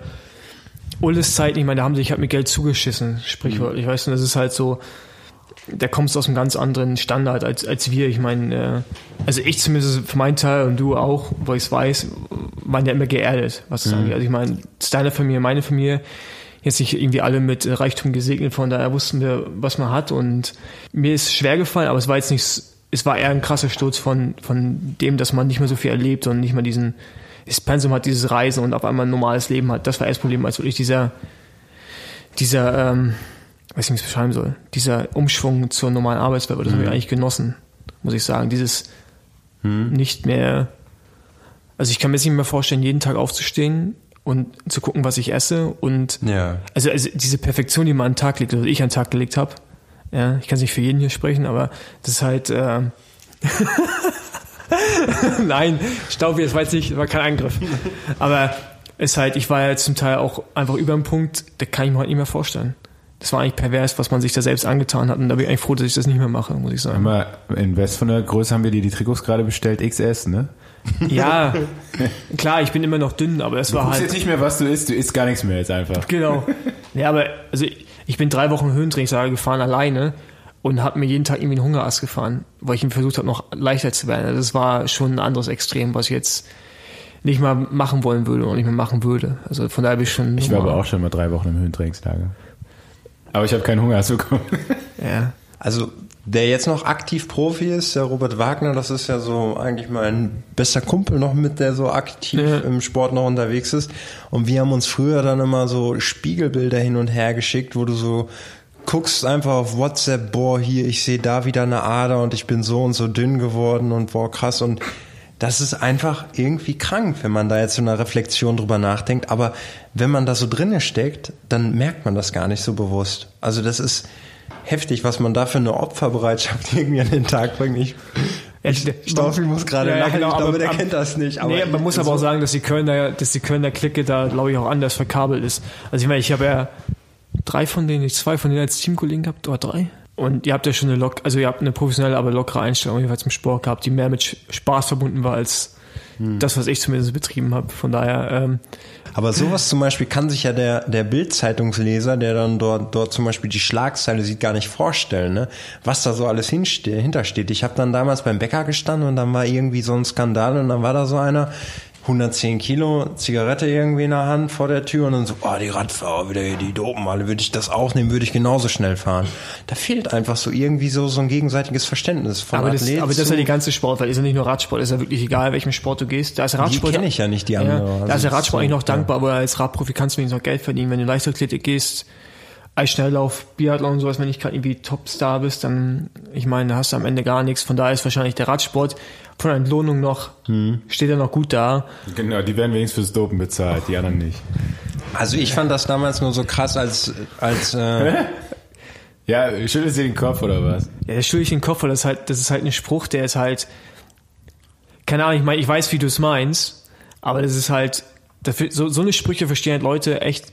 Speaker 4: Ulles Zeit, ich meine, da haben sich halt mit Geld zugeschissen, sprichwörtlich. Mhm. Weißt du, das ist halt so, der kommt aus einem ganz anderen Standard als, als wir. Ich meine, äh, also ich zumindest für meinen Teil und du auch, wo ich es weiß, waren ja immer geerdet, was das mhm. angeht. Also ich meine, es ist deine Familie, meine Familie, jetzt nicht irgendwie alle mit Reichtum gesegnet, von daher wussten wir, was man hat und mir ist schwer gefallen, aber es war jetzt nicht, es war eher ein krasser Sturz von, von dem, dass man nicht mehr so viel erlebt und nicht mehr diesen, das Pensum hat, dieses Reisen und auf einmal ein normales Leben hat. Das war erst das Problem, als wirklich dieser, dieser, ähm, weiß nicht, wie ich es beschreiben soll, dieser Umschwung zur normalen Arbeitswelt, das mhm. habe ich eigentlich genossen, muss ich sagen. Dieses mhm. nicht mehr, also ich kann mir jetzt nicht mehr vorstellen, jeden Tag aufzustehen und zu gucken, was ich esse und
Speaker 2: ja.
Speaker 4: also, also diese Perfektion, die man an den Tag legt, oder ich an den Tag gelegt habe, ja, ich kann es nicht für jeden hier sprechen, aber das ist halt äh, Nein, Staubi, das war jetzt nicht, war kein Angriff. Aber es halt, ich war ja zum Teil auch einfach über dem Punkt, da kann ich mir halt nicht mehr vorstellen. Das war eigentlich pervers, was man sich da selbst angetan hat. Und da bin ich eigentlich froh, dass ich das nicht mehr mache, muss ich sagen.
Speaker 1: Einmal in West von der Größe haben wir dir die Trikots gerade bestellt, XS, ne?
Speaker 4: Ja, klar, ich bin immer noch dünn, aber es
Speaker 1: du
Speaker 4: war halt.
Speaker 1: Du jetzt nicht mehr, was du isst, du isst gar nichts mehr jetzt einfach.
Speaker 4: Genau. Ja, aber also ich bin drei Wochen Höhentrainingslager gefahren alleine und habe mir jeden Tag irgendwie einen Hungerass gefahren, weil ich ihm versucht habe, noch leichter zu werden. Also das war schon ein anderes Extrem, was ich jetzt nicht mal machen wollen würde und nicht mehr machen würde. Also von daher bin ich schon.
Speaker 1: Ich war aber auch schon mal drei Wochen im Höhentrainingslager. Aber ich habe keinen Hunger bekommen.
Speaker 2: Ja. Also der jetzt noch aktiv Profi ist, der Robert Wagner, das ist ja so eigentlich mein bester Kumpel noch mit, der so aktiv ja. im Sport noch unterwegs ist. Und wir haben uns früher dann immer so Spiegelbilder hin und her geschickt, wo du so guckst einfach auf WhatsApp, boah, hier, ich sehe da wieder eine Ader und ich bin so und so dünn geworden und boah, krass und das ist einfach irgendwie krank, wenn man da jetzt so eine Reflexion drüber nachdenkt. Aber wenn man da so drinne steckt, dann merkt man das gar nicht so bewusst. Also das ist heftig, was man da für eine Opferbereitschaft irgendwie an den Tag bringt. Ich, ich Stoffi muss gerade ja, lachen, genau, ich glaube, der kennt das nicht.
Speaker 4: Aber nee, man muss aber auch sagen, dass die Kölner, dass die Kölner Clique da, glaube ich, auch anders verkabelt ist. Also ich meine, ich habe ja drei von denen, nicht zwei von denen als Teamkollegen gehabt, oder drei. Und ihr habt ja schon eine lock, also ihr habt eine professionelle, aber lockere Einstellung jeweils im Sport gehabt, die mehr mit Spaß verbunden war als hm. das, was ich zumindest betrieben habe. Von daher. Ähm,
Speaker 2: aber sowas zum Beispiel kann sich ja der, der Bild-Zeitungsleser, der dann dort, dort zum Beispiel die Schlagzeile sieht, gar nicht vorstellen, ne? was da so alles hintersteht. Ich habe dann damals beim Bäcker gestanden und dann war irgendwie so ein Skandal und dann war da so einer, 110 Kilo Zigarette irgendwie in der Hand vor der Tür und dann so, oh, die Radfahrer wieder hier, die dopen alle, würde ich das auch nehmen, würde ich genauso schnell fahren. Da fehlt einfach so irgendwie so, so ein gegenseitiges Verständnis von
Speaker 4: aber
Speaker 2: das,
Speaker 4: Aber das ist ja die ganze Sportwelt, ist ja nicht nur Radsport, ist ja wirklich egal, welchem Sport du gehst. Da ist Radsport.
Speaker 2: Die kenne ich ja nicht, die andere.
Speaker 4: Ja, da ist der Radsport eigentlich noch dankbar, aber als Radprofi kannst du wenigstens noch Geld verdienen. Wenn du Leichtathletik gehst, Eisschnelllauf, Biathlon und sowas, wenn ich gerade irgendwie Topstar bist, dann, ich meine, da hast du am Ende gar nichts. Von daher ist wahrscheinlich der Radsport von der Entlohnung noch, hm. steht er noch gut da.
Speaker 1: Genau, die werden wenigstens fürs Dopen bezahlt, die anderen nicht.
Speaker 2: Also ich fand das damals nur so krass als, als, äh
Speaker 1: Ja, schüttelst du den Kopf oder was?
Speaker 4: Ja, das schüttel ich den Kopf, weil das halt, das ist halt ein Spruch, der ist halt, keine Ahnung, ich meine, ich weiß, wie du es meinst, aber das ist halt, dafür, so, so eine Sprüche verstehen halt Leute echt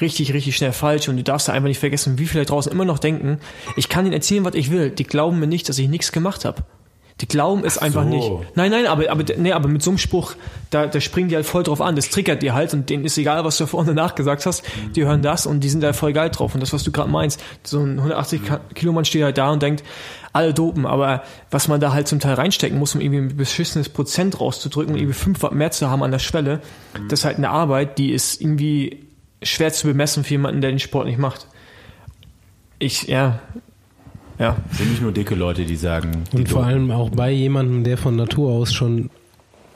Speaker 4: richtig, richtig schnell falsch und du darfst da einfach nicht vergessen, wie viele draußen immer noch denken, ich kann ihnen erzählen, was ich will. Die glauben mir nicht, dass ich nichts gemacht habe. Die glauben es einfach
Speaker 1: so.
Speaker 4: nicht. Nein, nein, aber, aber, nee, aber mit so einem Spruch, da, da springen die halt voll drauf an. Das triggert die halt und denen ist egal, was du vorne nachgesagt hast. Die hören das und die sind da voll geil drauf. Und das, was du gerade meinst, so ein 180 Kilo Mann steht halt da und denkt, alle dopen, aber was man da halt zum Teil reinstecken muss, um irgendwie ein beschissenes Prozent rauszudrücken und irgendwie 5 Watt mehr zu haben an der Schwelle, das ist halt eine Arbeit, die ist irgendwie schwer zu bemessen für jemanden, der den Sport nicht macht. Ich, ja, ja.
Speaker 1: Es sind nicht nur dicke Leute, die sagen. Die
Speaker 3: Und vor
Speaker 1: dopen.
Speaker 3: allem auch bei jemandem, der von Natur aus schon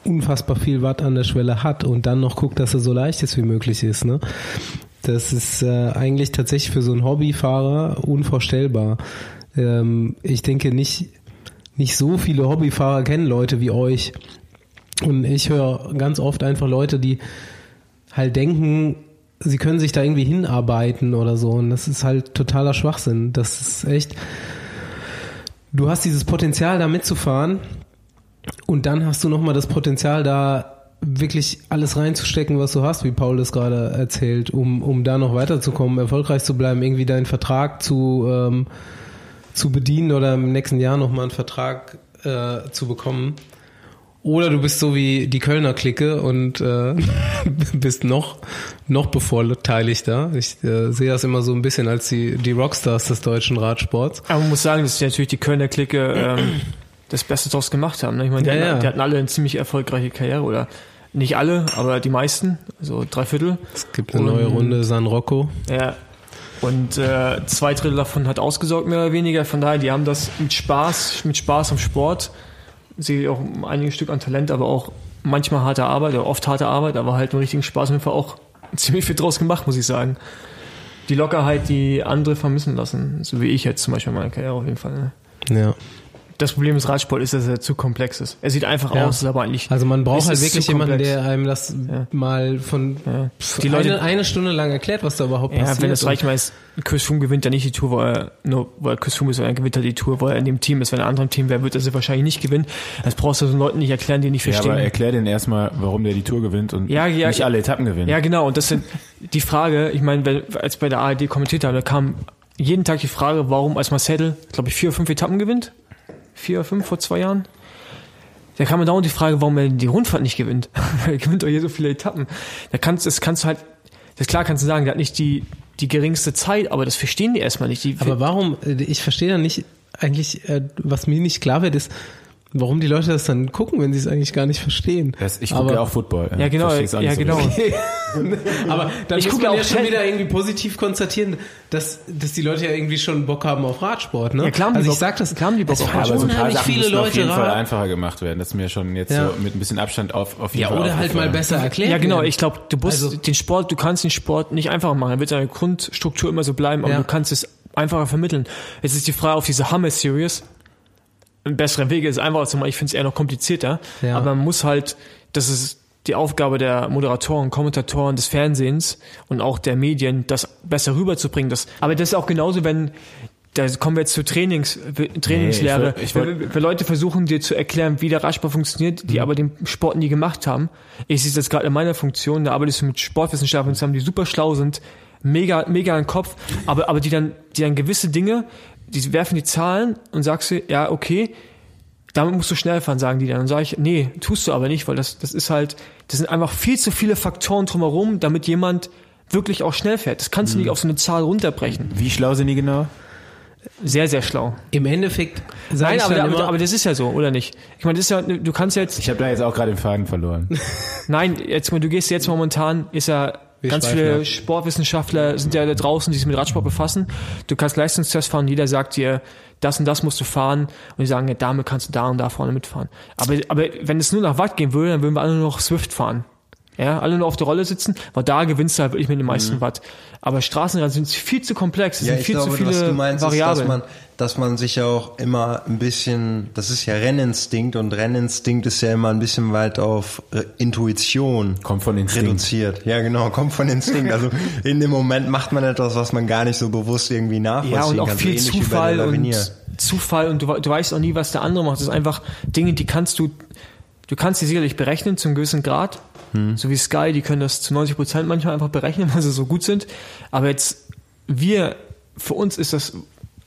Speaker 3: unfassbar viel Watt an der Schwelle hat und dann noch guckt, dass er so leicht ist wie möglich ist. Ne? Das ist äh, eigentlich tatsächlich für so einen Hobbyfahrer unvorstellbar. Ähm, ich denke nicht, nicht so viele Hobbyfahrer kennen Leute wie euch. Und ich höre ganz oft einfach Leute, die halt denken, sie können sich da irgendwie hinarbeiten oder so. Und das ist halt totaler Schwachsinn. Das ist echt. Du hast dieses Potenzial, da mitzufahren. Und dann hast du nochmal das Potenzial, da wirklich alles reinzustecken, was du hast, wie Paul das gerade erzählt, um, um da noch weiterzukommen, erfolgreich zu bleiben, irgendwie deinen Vertrag zu, ähm, zu bedienen oder im nächsten Jahr nochmal einen Vertrag äh, zu bekommen. Oder du bist so wie die Kölner Clique und äh, bist noch, noch bevorteiligter. Ich äh, sehe das immer so ein bisschen als die, die Rockstars des deutschen Radsports.
Speaker 4: Aber man muss sagen, dass natürlich die Kölner Clique ähm, das Beste draus gemacht haben. Ne? Ich meine, die,
Speaker 3: Ja,
Speaker 4: hatten,
Speaker 3: ja.
Speaker 4: die hatten alle eine ziemlich erfolgreiche Karriere oder nicht alle, aber die meisten, also drei Viertel.
Speaker 3: Es gibt eine neue
Speaker 4: Und-
Speaker 3: Runde San Rocco.
Speaker 4: Ja. Und äh, zwei Drittel davon hat ausgesorgt, mehr oder weniger. Von daher, die haben das mit Spaß, mit Spaß am Sport. Sie auch einige Stück an Talent, aber auch manchmal harte Arbeit oder oft harte Arbeit, aber halt einen richtigen Spaß auf jeden Fall auch ziemlich viel draus gemacht, muss ich sagen. Die Lockerheit, die andere vermissen lassen, so wie ich jetzt zum Beispiel in meiner Karriere auf jeden Fall. Ne?
Speaker 3: Ja.
Speaker 4: Das Problem des Radsport ist, dass er zu komplex ist. Er sieht einfach
Speaker 3: Ja.
Speaker 4: aus, ist aber eigentlich.
Speaker 3: Also man braucht
Speaker 4: es
Speaker 3: halt wirklich jemanden,
Speaker 4: komplex.
Speaker 3: der einem das
Speaker 4: Ja.
Speaker 3: mal von
Speaker 4: Ja.
Speaker 3: die Leute eine, eine Stunde lang erklärt, was da überhaupt
Speaker 4: Ja,
Speaker 3: passiert.
Speaker 4: wenn das reicht mal ist, Chris Froome gewinnt ja nicht die Tour, weil er nur, weil Chris Froome ist, sondern er gewinnt halt die Tour, weil er in dem Team ist. Wenn er in einem anderen Team wäre, wird er sie wahrscheinlich nicht gewinnen. Das brauchst du den Leuten nicht erklären, die nicht
Speaker 1: Ja,
Speaker 4: verstehen.
Speaker 1: aber erklär denen erstmal, warum der die Tour gewinnt und
Speaker 4: Ja, ja,
Speaker 1: nicht alle Etappen gewinnt.
Speaker 4: Ja, genau. Und das sind die Frage, ich meine, wenn- als bei der ARD kommentiert habe, da kam jeden Tag die Frage, warum als Marcel, glaube ich, vier oder fünf Etappen gewinnt. Vier fünf vor zwei Jahren. Da kam mir dauernd die Frage, warum er die Rundfahrt nicht gewinnt. er gewinnt doch hier so viele Etappen. Da kannst, das kannst du halt, das klar kannst du sagen, der hat nicht die, die geringste Zeit, aber das verstehen die erstmal nicht. Die,
Speaker 3: Aber warum, äh, ich verstehe dann nicht, eigentlich, äh, was mir nicht klar wird, ist, warum die Leute das dann gucken, wenn sie es eigentlich gar nicht verstehen.
Speaker 1: Das, ich gucke
Speaker 3: Aber-
Speaker 1: ja auch Football.
Speaker 4: ja, genau, ja, genau.
Speaker 1: richtig.
Speaker 3: Aber dann
Speaker 4: Ich
Speaker 3: muss man ja schon wieder irgendwie positiv konstatieren, dass, dass die Leute ja irgendwie schon Bock haben auf Radsport, ne?
Speaker 4: Ja, klar
Speaker 3: also ich
Speaker 4: Bock-
Speaker 3: sag das,
Speaker 4: klar haben die Bock
Speaker 3: es
Speaker 4: auf
Speaker 1: Aber so ein paar Sachen
Speaker 3: viele
Speaker 1: müssen auf
Speaker 3: Leute
Speaker 1: jeden Fall einfacher gemacht werden. Das ist mir schon jetzt
Speaker 3: Ja.
Speaker 1: so mit ein bisschen Abstand auf, auf jeden
Speaker 3: Ja,
Speaker 1: Fall
Speaker 3: oder halt mal besser erklärt.
Speaker 4: Ja, genau. Ich glaube, du musst
Speaker 3: Also-
Speaker 4: den Sport, du kannst den Sport nicht einfach machen. Er wird seine Grundstruktur immer so bleiben, aber
Speaker 3: Ja.
Speaker 4: du kannst es einfacher vermitteln. Jetzt ist die Frage auf diese Hammer Series. Ein besserer Weg ist einfach zu machen. Ich finde es eher noch komplizierter.
Speaker 3: Ja.
Speaker 4: Aber man muss halt, das ist die Aufgabe der Moderatoren, Kommentatoren des Fernsehens und auch der Medien, das besser rüberzubringen. Das, aber das ist auch genauso, wenn da kommen wir jetzt zur Trainings, Trainingslehre.
Speaker 1: Nee, ich wollt- ich
Speaker 4: wenn, wenn Leute versuchen, dir zu erklären, wie der Radsport funktioniert,
Speaker 1: Mhm.
Speaker 4: die aber den Sport nie gemacht haben. Ich sehe es jetzt gerade in meiner Funktion, da arbeitest du mit Sportwissenschaftlern zusammen, die super schlau sind, mega, mega im Kopf, aber, aber die dann, die dann gewisse Dinge, die werfen die Zahlen und sagst du, ja, okay, damit musst du schnell fahren, sagen die dann. Und sage ich, nee, tust du aber nicht, weil das, das ist halt, das sind einfach viel zu viele Faktoren drumherum, damit jemand wirklich auch schnell fährt. Das kannst du
Speaker 1: Mhm.
Speaker 4: nicht auf so eine Zahl runterbrechen.
Speaker 1: Wie schlau sind die genau?
Speaker 4: Sehr, sehr schlau.
Speaker 3: Im Endeffekt
Speaker 4: Nein,
Speaker 3: ich
Speaker 4: aber,
Speaker 3: dann
Speaker 4: aber,
Speaker 3: immer,
Speaker 4: aber das ist ja so, oder nicht? Ich meine, das ist ja, du kannst jetzt,
Speaker 1: Ich habe da jetzt auch gerade den Faden verloren.
Speaker 4: nein, jetzt mal, du gehst jetzt momentan, ist ja
Speaker 3: Wir
Speaker 4: ganz viele
Speaker 3: ab.
Speaker 4: Sportwissenschaftler sind ja da draußen, die sich mit Radsport befassen. Du kannst Leistungstest fahren, jeder sagt dir, das und das musst du fahren und die sagen, ja, damit kannst du da und da vorne mitfahren. Aber, aber wenn es nur nach Watt gehen würde, dann würden wir alle nur noch Swift fahren. Ja, alle nur auf der Rolle sitzen, weil da gewinnst du halt wirklich mit den meisten
Speaker 3: Mhm.
Speaker 4: Watt. Aber Straßenrennen sind viel zu komplex, es
Speaker 2: Ja,
Speaker 4: sind viel
Speaker 2: glaube,
Speaker 4: zu viele
Speaker 2: was du meinst, ist, dass
Speaker 4: Variablen.
Speaker 2: man, dass man sich auch immer ein bisschen, das ist ja Renninstinkt und Renninstinkt ist ja immer ein bisschen weit auf äh, Intuition
Speaker 1: Kommt von Instinkt.
Speaker 2: reduziert. Ja, genau, kommt von Instinkt. Also in dem Moment macht man etwas, was man gar nicht so bewusst irgendwie nachvollziehen
Speaker 4: Ja, und auch
Speaker 2: kann. So
Speaker 4: viel
Speaker 2: bei
Speaker 4: Zufall und Zufall und du, du weißt auch nie, was der andere macht. Das ist einfach Dinge, die kannst du, du kannst sie sicherlich berechnen zum gewissen Grad, So wie Sky, die können das zu 90 Prozent manchmal einfach berechnen, weil sie so gut sind. Aber jetzt, wir, für uns ist das,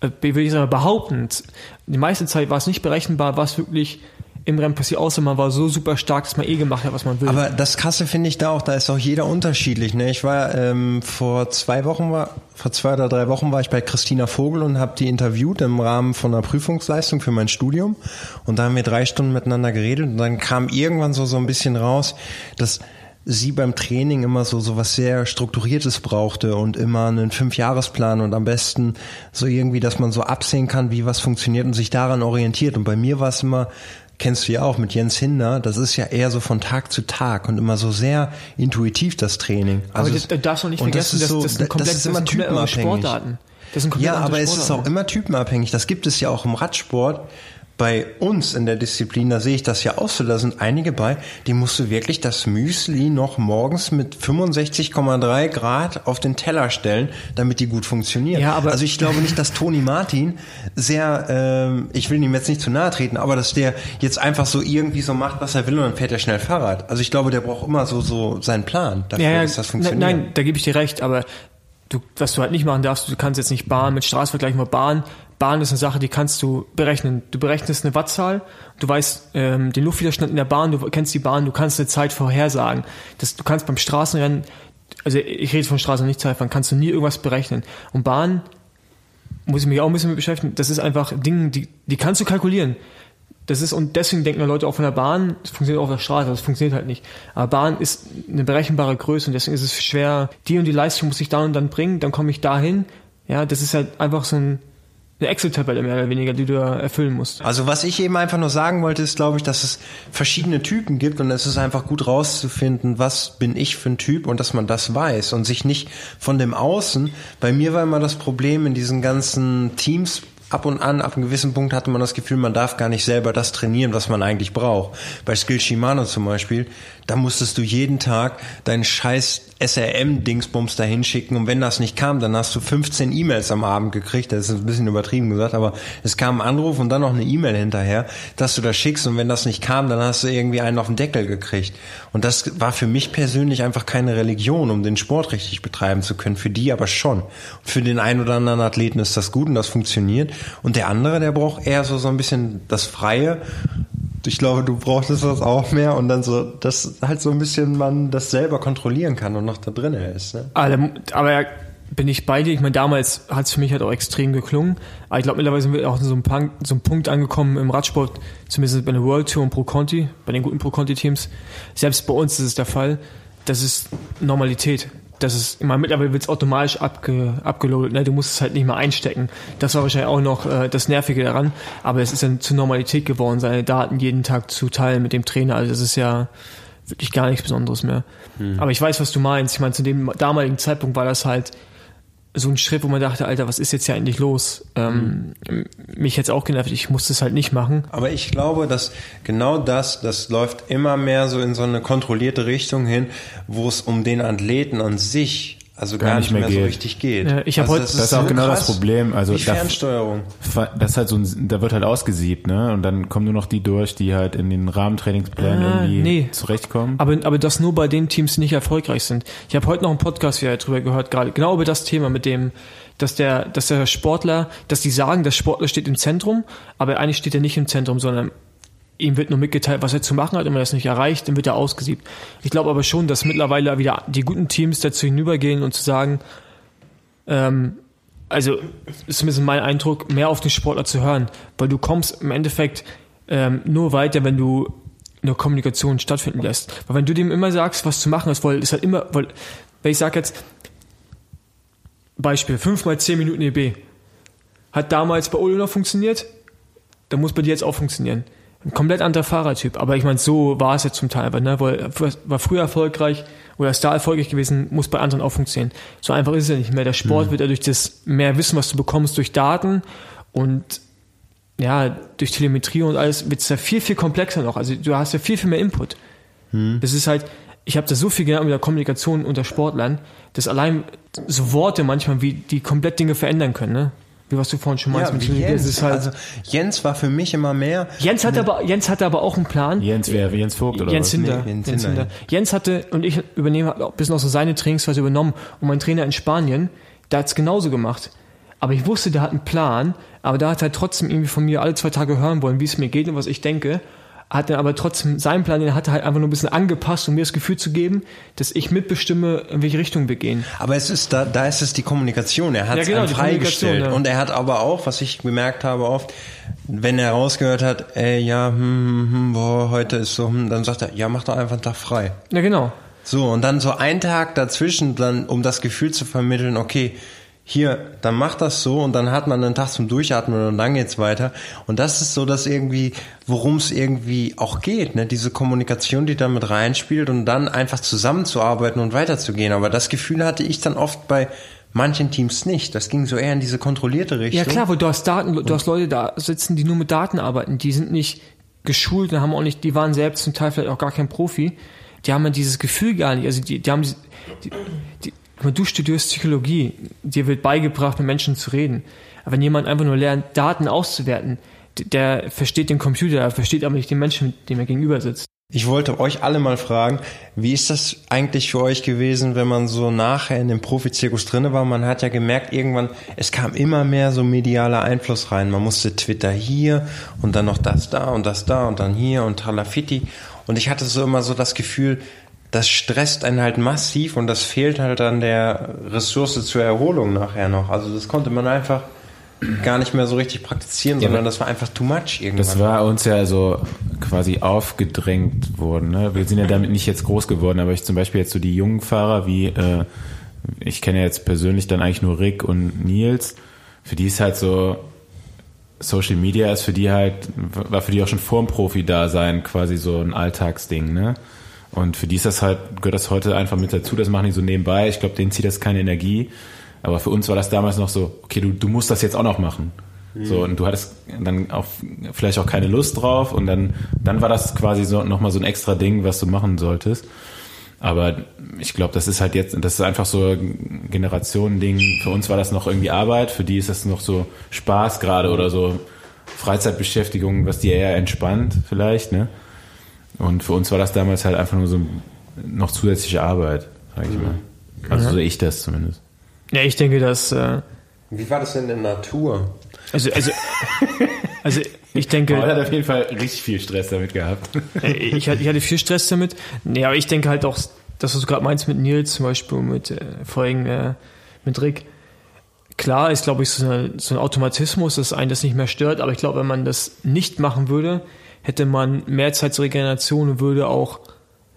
Speaker 4: äh, will ich sagen, behauptend. Die meiste Zeit war es nicht berechenbar, was wirklich im Rennen passiert, außer man war so super stark, dass man eh gemacht hat, was man will.
Speaker 2: Aber das Krasse finde ich da auch, da ist auch jeder unterschiedlich. Ne? Ich war ähm, vor zwei Wochen, war, vor zwei oder drei Wochen war ich bei Christina Vogel und habe die interviewt im Rahmen von einer Prüfungsleistung für mein Studium. Und da haben wir drei Stunden miteinander geredet und dann kam irgendwann so, so ein bisschen raus, dass sie beim Training immer so so was sehr strukturiertes brauchte und immer einen Fünfjahresplan und am besten so irgendwie, dass man so absehen kann, wie was funktioniert und sich daran orientiert. Und bei mir war es immer kennst du ja auch mit Jens Hinder, das ist ja eher so von Tag zu Tag und immer so sehr intuitiv das Training.
Speaker 4: aber
Speaker 2: Also
Speaker 4: das, du darfst doch nicht
Speaker 2: und das
Speaker 4: vergessen,
Speaker 2: ist so-
Speaker 4: das, das komplett,
Speaker 2: das ist immer typenabhängig.
Speaker 4: Sportarten. Das sind komplett
Speaker 2: Ja, aber es ist auch immer typenabhängig. Das gibt es ja auch im Radsport. Bei uns in der Disziplin, da sehe ich das ja auch so, da sind einige bei, die musst du wirklich das Müsli noch morgens mit 65,3 Grad auf den Teller stellen, damit die gut funktionieren.
Speaker 4: Ja, aber-
Speaker 2: also ich glaube nicht, dass Toni Martin sehr, ähm, ich will ihm jetzt nicht zu nahe treten, aber dass der jetzt einfach so irgendwie so macht, was er will und dann fährt er schnell Fahrrad. Also ich glaube, der braucht immer so, so seinen Plan dafür,
Speaker 4: ja, ja,
Speaker 2: dass das funktioniert.
Speaker 4: Nein, da gebe ich dir recht, aber du, was du halt nicht machen darfst, du kannst jetzt nicht Bahn mit Straße vergleichen, weil Bahn, Bahn ist eine Sache, die kannst du berechnen. Du berechnest eine Wattzahl, du weißt ähm, den Luftwiderstand in der Bahn, du kennst die Bahn, du kannst eine Zeit vorhersagen. Das, du kannst beim Straßenrennen, also ich rede von Straßen, nicht Zeitfahren, kannst du nie irgendwas berechnen. Und Bahn muss ich mich auch ein bisschen mit beschäftigen. Das ist einfach Dinge, die, die kannst du kalkulieren. Das ist, und deswegen denken Leute auch von der Bahn, das funktioniert auch auf der Straße, das funktioniert halt nicht. Aber Bahn ist eine berechenbare Größe und deswegen ist es schwer, die und die Leistung muss ich da und dann bringen, dann komme ich dahin. Ja, das ist halt einfach so ein, eine Excel-Tabelle mehr oder weniger, die du erfüllen musst.
Speaker 2: Also was ich eben einfach nur sagen wollte, ist, glaube ich, dass es verschiedene Typen gibt und es ist einfach gut rauszufinden, was bin ich für ein Typ und dass man das weiß und sich nicht von dem Außen. Bei mir war immer das Problem in diesen ganzen Teams. Ab und an, ab einem gewissen Punkt hatte man das Gefühl, man darf gar nicht selber das trainieren, was man eigentlich braucht. Bei Skill Shimano zum Beispiel, da musstest du jeden Tag deinen scheiß SRM-Dingsbums dahin schicken. Und wenn das nicht kam, dann hast du 15 E-Mails am Abend gekriegt, das ist ein bisschen übertrieben gesagt, aber es kam ein Anruf und dann noch eine E-Mail hinterher, dass du das schickst. Und wenn das nicht kam, dann hast du irgendwie einen auf den Deckel gekriegt. Und das war für mich persönlich einfach keine Religion, um den Sport richtig betreiben zu können, für die aber schon. Für den einen oder anderen Athleten ist das gut und das funktioniert. Und der andere, der braucht eher so, so ein bisschen das Freie ich glaube, du brauchst das auch mehr und dann so, dass halt so ein bisschen man das selber kontrollieren kann und noch da drin ist. Ne?
Speaker 4: Aber, aber bin ich bei dir. Ich meine, damals hat es für mich halt auch extrem geklungen. Aber ich glaube, mittlerweile sind wir auch in so einem, Punkt, so einem Punkt angekommen im Radsport, zumindest bei der World Tour und Pro Conti, bei den guten Pro Conti Teams. Selbst bei uns ist es der Fall. Das ist Normalität. Das ist, ich meine, mittlerweile wird es automatisch abge, abgeloadet. Ne? Du musst es halt nicht mehr einstecken. Das war wahrscheinlich auch noch äh, das Nervige daran. Aber es ist dann zur Normalität geworden, seine Daten jeden Tag zu teilen mit dem Trainer. Also das ist ja wirklich gar nichts Besonderes mehr. Aber ich weiß, was du meinst. Ich meine, zu dem damaligen Zeitpunkt war das halt so ein Schritt, wo man dachte, Alter, was ist jetzt hier eigentlich los? Ähm, mich jetzt auch genervt, ich musste es halt nicht machen.
Speaker 2: Aber ich glaube, dass genau das, das läuft immer mehr so in so eine kontrollierte Richtung hin, wo es um den Athleten an sich also gar, nicht mehr, so
Speaker 1: geht.
Speaker 2: richtig geht.
Speaker 4: Ja, ich hab heute-
Speaker 1: Das ist auch genau das Problem. Also
Speaker 2: wie
Speaker 1: da-
Speaker 2: Fernsteuerung.
Speaker 1: Das ist halt so ein, da wird halt ausgesiebt, ne? Und dann kommen nur noch die durch, die halt in den Rahmentrainingsplänen
Speaker 4: Ah,
Speaker 1: irgendwie
Speaker 4: nee.
Speaker 1: zurechtkommen.
Speaker 4: Aber, aber das nur bei den Teams, die nicht erfolgreich sind. Ich habe heute noch einen Podcast wieder drüber gehört, gerade genau über das Thema mit dem, dass der, dass der Sportler, dass die sagen, der Sportler steht im Zentrum, aber eigentlich steht er nicht im Zentrum, sondern ihm wird nur mitgeteilt, was er zu machen hat, und wenn er es nicht erreicht, dann wird er ausgesiebt. Ich glaube aber schon, dass mittlerweile wieder die guten Teams dazu hinübergehen und zu sagen, ähm, also ist zumindest mein Eindruck, mehr auf den Sportler zu hören, weil du kommst im Endeffekt ähm, nur weiter, wenn du eine Kommunikation stattfinden lässt. Weil wenn du dem immer sagst, was zu machen ist, weil ist halt immer, weil, wenn ich sage jetzt, Beispiel, 5 mal 10 Minuten EB, hat damals bei Ole noch funktioniert, dann muss bei dir jetzt auch funktionieren. Ein komplett anderer Fahrertyp, aber ich meine, so war es jetzt zum Teil, weil, ne, weil er war früher erfolgreich oder ist da erfolgreich gewesen, muss bei anderen auch funktionieren. So einfach ist es ja nicht mehr. Der Sport wird ja durch das mehr Wissen, was du bekommst, durch Daten und ja, durch Telemetrie und alles wird es ja viel, viel komplexer noch. Also du hast ja viel, viel mehr Input. Das ist halt, ich habe da so viel gelernt mit der Kommunikation unter Sportlern, dass allein so Worte manchmal, wie die komplett Dinge verändern können. Ne? Wie was du vorhin schon meinst
Speaker 2: Ja,
Speaker 4: mit.
Speaker 2: Jens.
Speaker 4: Das ist halt,
Speaker 2: also Jens war für mich immer mehr.
Speaker 4: Jens hatte aber, Jens hatte aber auch einen Plan.
Speaker 1: Jens, wer? Jens Vogt oder
Speaker 4: Jens
Speaker 1: was?
Speaker 4: Hinder.
Speaker 2: Nee, Jens
Speaker 4: Jens,
Speaker 2: Hinder,
Speaker 4: Hinder. Jens hatte, und ich übernehme ein bisschen auch so seine Trainingsweise übernommen. Und mein Trainer in Spanien, der hat es genauso gemacht. Aber ich wusste, der hat einen Plan, aber da hat er trotzdem irgendwie von mir alle zwei Tage hören wollen, wie es mir geht und was ich denke. Hat dann aber trotzdem seinen Plan, den hat er halt einfach nur ein bisschen angepasst, um mir das Gefühl zu geben, dass ich mitbestimme, in welche Richtung wir gehen.
Speaker 2: Aber es ist da, da ist es die Kommunikation. Er hat
Speaker 4: Ja,
Speaker 2: es
Speaker 4: genau, die
Speaker 2: freigestellt.
Speaker 4: Ja.
Speaker 2: Und er hat aber auch, was ich bemerkt habe oft, wenn er rausgehört hat, ey, ja, hm, hm, hm, boah, heute ist so, hm, dann sagt er, ja, mach doch einfach einen Tag frei.
Speaker 4: Ja, genau.
Speaker 2: So, und dann so ein Tag dazwischen, dann, um das Gefühl zu vermitteln, okay, hier, dann mach das so und dann hat man einen Tag zum Durchatmen und dann geht's weiter. Und das ist so das irgendwie, worum es irgendwie auch geht, ne? Diese Kommunikation, die da mit reinspielt und dann einfach zusammenzuarbeiten und weiterzugehen. Aber das Gefühl hatte ich dann oft bei manchen Teams nicht. Das ging so eher in diese kontrollierte Richtung.
Speaker 4: Ja klar, wo du hast Daten, du hast Leute da sitzen, die nur mit Daten arbeiten, die sind nicht geschult und haben auch nicht, die waren selbst zum Teil vielleicht auch gar kein Profi, die haben ja dieses Gefühl gar nicht, also die, die haben die, die, mal, du studierst Psychologie, dir wird beigebracht, mit Menschen zu reden. Aber wenn jemand einfach nur lernt, Daten auszuwerten, der versteht den Computer, der versteht aber nicht den Menschen, dem er gegenüber sitzt.
Speaker 2: Ich wollte euch alle mal fragen, wie ist das eigentlich für euch gewesen, wenn man so nachher in dem Profizirkus drinne war? Man hat ja gemerkt, irgendwann, es kam immer mehr so medialer Einfluss rein. Man musste Twitter hier und dann noch das da und das da und dann hier und Tralafitti. Und ich hatte so immer so das Gefühl, das stresst einen halt massiv und das fehlt halt an der Ressource zur Erholung nachher noch. Also das konnte man einfach gar nicht mehr so richtig praktizieren,
Speaker 1: Ja,
Speaker 2: sondern das war einfach too much irgendwann.
Speaker 1: Das war uns ja so quasi aufgedrängt worden. Ne? Wir sind ja damit nicht jetzt groß geworden, aber ich zum Beispiel jetzt so die jungen Fahrer wie, äh, ich kenne ja jetzt persönlich dann eigentlich nur Rick und Nils, für die ist halt so, Social Media ist für die halt, war für die auch schon vorm Profi-Dasein quasi so ein Alltagsding, ne? Und für die ist das halt, gehört das heute einfach mit dazu, das machen die so nebenbei. Ich glaube, denen zieht das keine Energie. Aber für uns war das damals noch so, okay, du, du musst das jetzt auch noch machen. So, und du hattest dann auch vielleicht auch keine Lust drauf und dann, dann war das quasi so nochmal so ein extra Ding, was du machen solltest. Aber ich glaube, das ist halt jetzt, das ist einfach so Generationending. Für uns war das noch irgendwie Arbeit, für die ist das noch so Spaß gerade oder so Freizeitbeschäftigung, was die eher entspannt vielleicht, ne? Und für uns war das damals halt einfach nur so noch zusätzliche Arbeit, sag ich mal. Also so sehe ich das zumindest.
Speaker 4: Ja, ich denke, dass, äh,
Speaker 2: Wie war das denn in der Natur?
Speaker 4: also, also, also ich denke,
Speaker 1: Paul hat auf jeden Fall richtig viel Stress damit gehabt.
Speaker 4: Äh, ich, hatte- ich hatte viel Stress damit. Nee, aber ich denke halt auch, das, was du gerade meinst mit Nils zum Beispiel, mit äh, vorhin äh, mit Rick. Klar ist, glaube ich, so, eine, so ein Automatismus, dass einen das nicht mehr stört, aber ich glaube, wenn man das nicht machen würde, hätte man mehr Zeit zur Regeneration und würde auch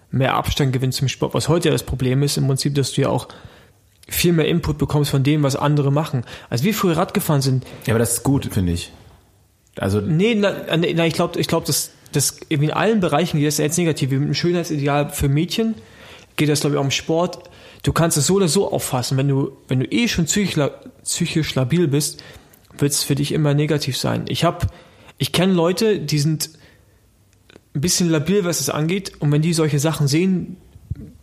Speaker 4: mehr Abstand gewinnen zum Sport. Was heute ja das Problem ist, im Prinzip, dass du ja auch viel mehr Input bekommst von dem, was andere machen. Als wir früher Rad gefahren sind,
Speaker 1: Ja, aber das ist gut, finde ich. Also
Speaker 4: Nee, na, na, na, ich glaube, ich glaub, dass das irgendwie in allen Bereichen geht das jetzt negativ. Wie mit einem Schönheitsideal für Mädchen geht das, glaube ich, auch im Sport. Du kannst es so oder so auffassen. Wenn du, wenn du eh schon psychisch, psychisch labil bist, wird es für dich immer negativ sein. Ich habe, ich kenne Leute, die sind ein bisschen labil, was es angeht, und wenn die solche Sachen sehen,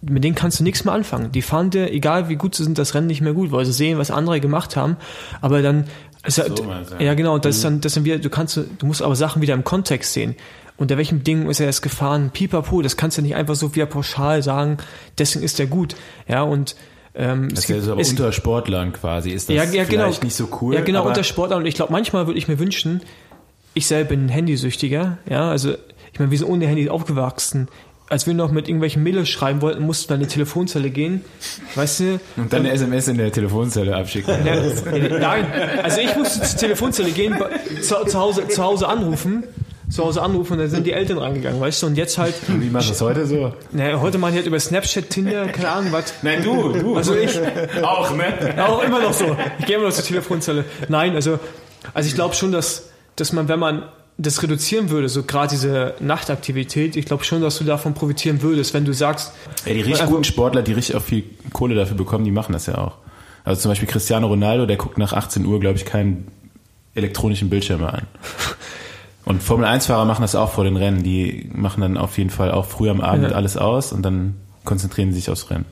Speaker 4: mit denen kannst du nichts mehr anfangen. Die fahren dir, egal wie gut sie sind, das Rennen nicht mehr gut, weil sie sehen, was andere gemacht haben, aber dann ist halt,
Speaker 1: so du, ja.
Speaker 4: genau, das ist dann, das sind wieder, du kannst, du musst aber Sachen wieder im Kontext sehen. Unter welchen Bedingungen ist er jetzt gefahren? Pipapo, das kannst du nicht einfach so wieder pauschal sagen, deswegen ist er gut. Ja, und ähm,
Speaker 1: das ist ja so aber
Speaker 4: es-
Speaker 1: unter Sportlern quasi. Ist das
Speaker 4: ja, ja,
Speaker 1: vielleicht
Speaker 4: genau.
Speaker 1: nicht so cool?
Speaker 4: Ja, genau, unter Sportlern. Und ich glaube, manchmal würde ich mir wünschen, ich selber bin Handysüchtiger, ja, also ich meine, wir sind ohne Handy aufgewachsen. Als wir noch mit irgendwelchen Mails schreiben wollten, mussten wir in die Telefonzelle gehen, weißt du?
Speaker 1: Und dann eine SMS in der Telefonzelle abschicken.
Speaker 4: Ja, nein, also ich musste zur Telefonzelle gehen, zu, zu, Hause, zu Hause anrufen, zu Hause anrufen und dann sind die Eltern rangegangen, weißt du? Und jetzt halt,
Speaker 1: Wie machen das heute so?
Speaker 4: naja, heute machen die halt über Snapchat, Tinder, keine Ahnung was.
Speaker 1: Nein, du, du.
Speaker 4: Also ich,
Speaker 1: auch, ne?
Speaker 4: Auch immer noch so. Ich gehe immer noch zur Telefonzelle. Nein, also, also ich glaube schon, dass, dass man, wenn man das reduzieren würde, so gerade diese Nachtaktivität, ich glaube schon, dass du davon profitieren würdest, wenn du sagst,
Speaker 1: Ja, die richtig guten Sportler, die richtig auch viel Kohle dafür bekommen, die machen das ja auch. Also zum Beispiel Cristiano Ronaldo, der guckt nach 18 Uhr, glaube ich, keinen elektronischen Bildschirm mehr an. Und Formel-1-Fahrer machen das auch vor den Rennen. Die machen dann auf jeden Fall auch früh am Abend
Speaker 4: Ja.
Speaker 1: alles aus und dann konzentrieren sie sich aufs Rennen.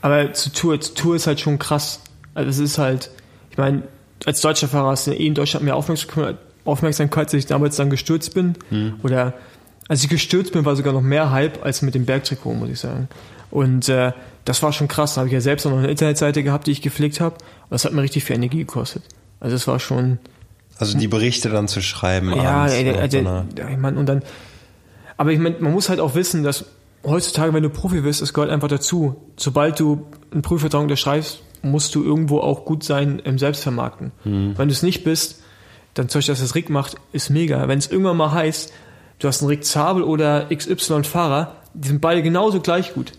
Speaker 4: aber zur Tour, zur Tour ist halt schon krass. Also es ist halt, ich meine, als deutscher Fahrer hast du eh in Deutschland mehr Aufmerksamkeit, Aufmerksamkeit, als ich damals dann gestürzt bin. Oder als ich gestürzt bin, war sogar noch mehr Hype als mit dem Bergtrikot, muss ich sagen. Und äh, das war schon krass. Da habe ich ja selbst auch noch eine Internetseite gehabt, die ich gepflegt habe. Und das hat mir richtig viel Energie gekostet. Also es war schon,
Speaker 2: Also die Berichte dann zu schreiben.
Speaker 4: ja,
Speaker 2: abends
Speaker 4: der,
Speaker 2: einer-
Speaker 4: der, ich mein, und dann, aber ich mein, man muss halt auch wissen, dass heutzutage, wenn du Profi wirst, es gehört einfach dazu. Sobald du einen Prüfvertrag unterschreibst, musst du irgendwo auch gut sein im Selbstvermarkten.
Speaker 2: Mhm.
Speaker 4: Wenn du es nicht bist, dann Beispiel, dass das Rick macht, ist mega. Wenn es irgendwann mal heißt, du hast einen Rick Zabel oder XY-Fahrer, die sind beide genauso gleich gut.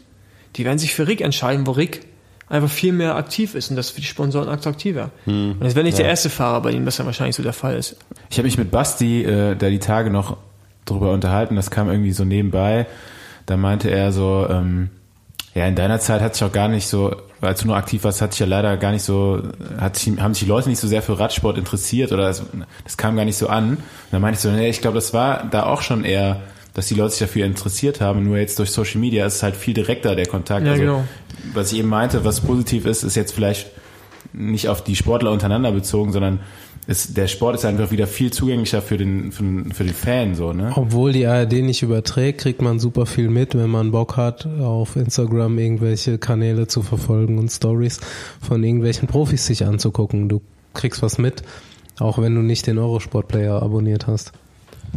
Speaker 4: Die werden sich für Rick entscheiden, wo Rick einfach viel mehr aktiv ist und das für die Sponsoren attraktiver.
Speaker 2: Mhm.
Speaker 4: Und das wäre nicht der erste Fahrer, bei dem das dann wahrscheinlich so der Fall ist.
Speaker 1: Ich habe mich mit Basti äh, da die Tage noch drüber unterhalten, das kam irgendwie so nebenbei. Da meinte er so, ähm, ja, in deiner Zeit hat sich auch gar nicht so, als du nur aktiv warst, hat sich ja leider gar nicht so, hat sich, haben sich die Leute nicht so sehr für Radsport interessiert oder das, das kam gar nicht so an. Und dann meinte ich so, nee, ich glaube, das war da auch schon eher, dass die Leute sich dafür interessiert haben. Nur jetzt durch Social Media ist es halt viel direkter der Kontakt.
Speaker 4: Ja,
Speaker 1: also,
Speaker 4: genau.
Speaker 1: Was ich eben meinte, was positiv ist, ist jetzt vielleicht nicht auf die Sportler untereinander bezogen, sondern ist, der Sport ist einfach wieder viel zugänglicher für den, für den, für den Fan, so, ne?
Speaker 3: Obwohl die ARD nicht überträgt, kriegt man super viel mit, wenn man Bock hat, auf Instagram irgendwelche Kanäle zu verfolgen und Stories von irgendwelchen Profis sich anzugucken. Du kriegst was mit, auch wenn du nicht den Eurosport-Player abonniert hast.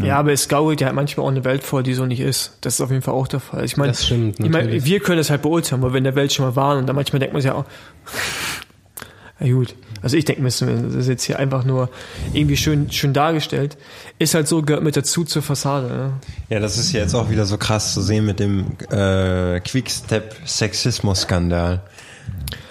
Speaker 4: Ja, aber es gaukelt ja halt manchmal auch eine Welt vor, die so nicht ist. Das ist auf jeden Fall auch der Fall. Ich meine,
Speaker 3: Das stimmt,
Speaker 4: ich
Speaker 3: natürlich.
Speaker 4: wir können das halt beurteilen, weil wir in der Welt schon mal waren und dann manchmal denkt man sich ja auch, ja gut. Also ich denke mir, das ist jetzt hier einfach nur irgendwie schön, schön dargestellt. Ist halt so, gehört mit dazu zur Fassade. Ne?
Speaker 2: Ja, das ist ja jetzt auch wieder so krass zu sehen mit dem äh, Quickstep-Sexismus-Skandal.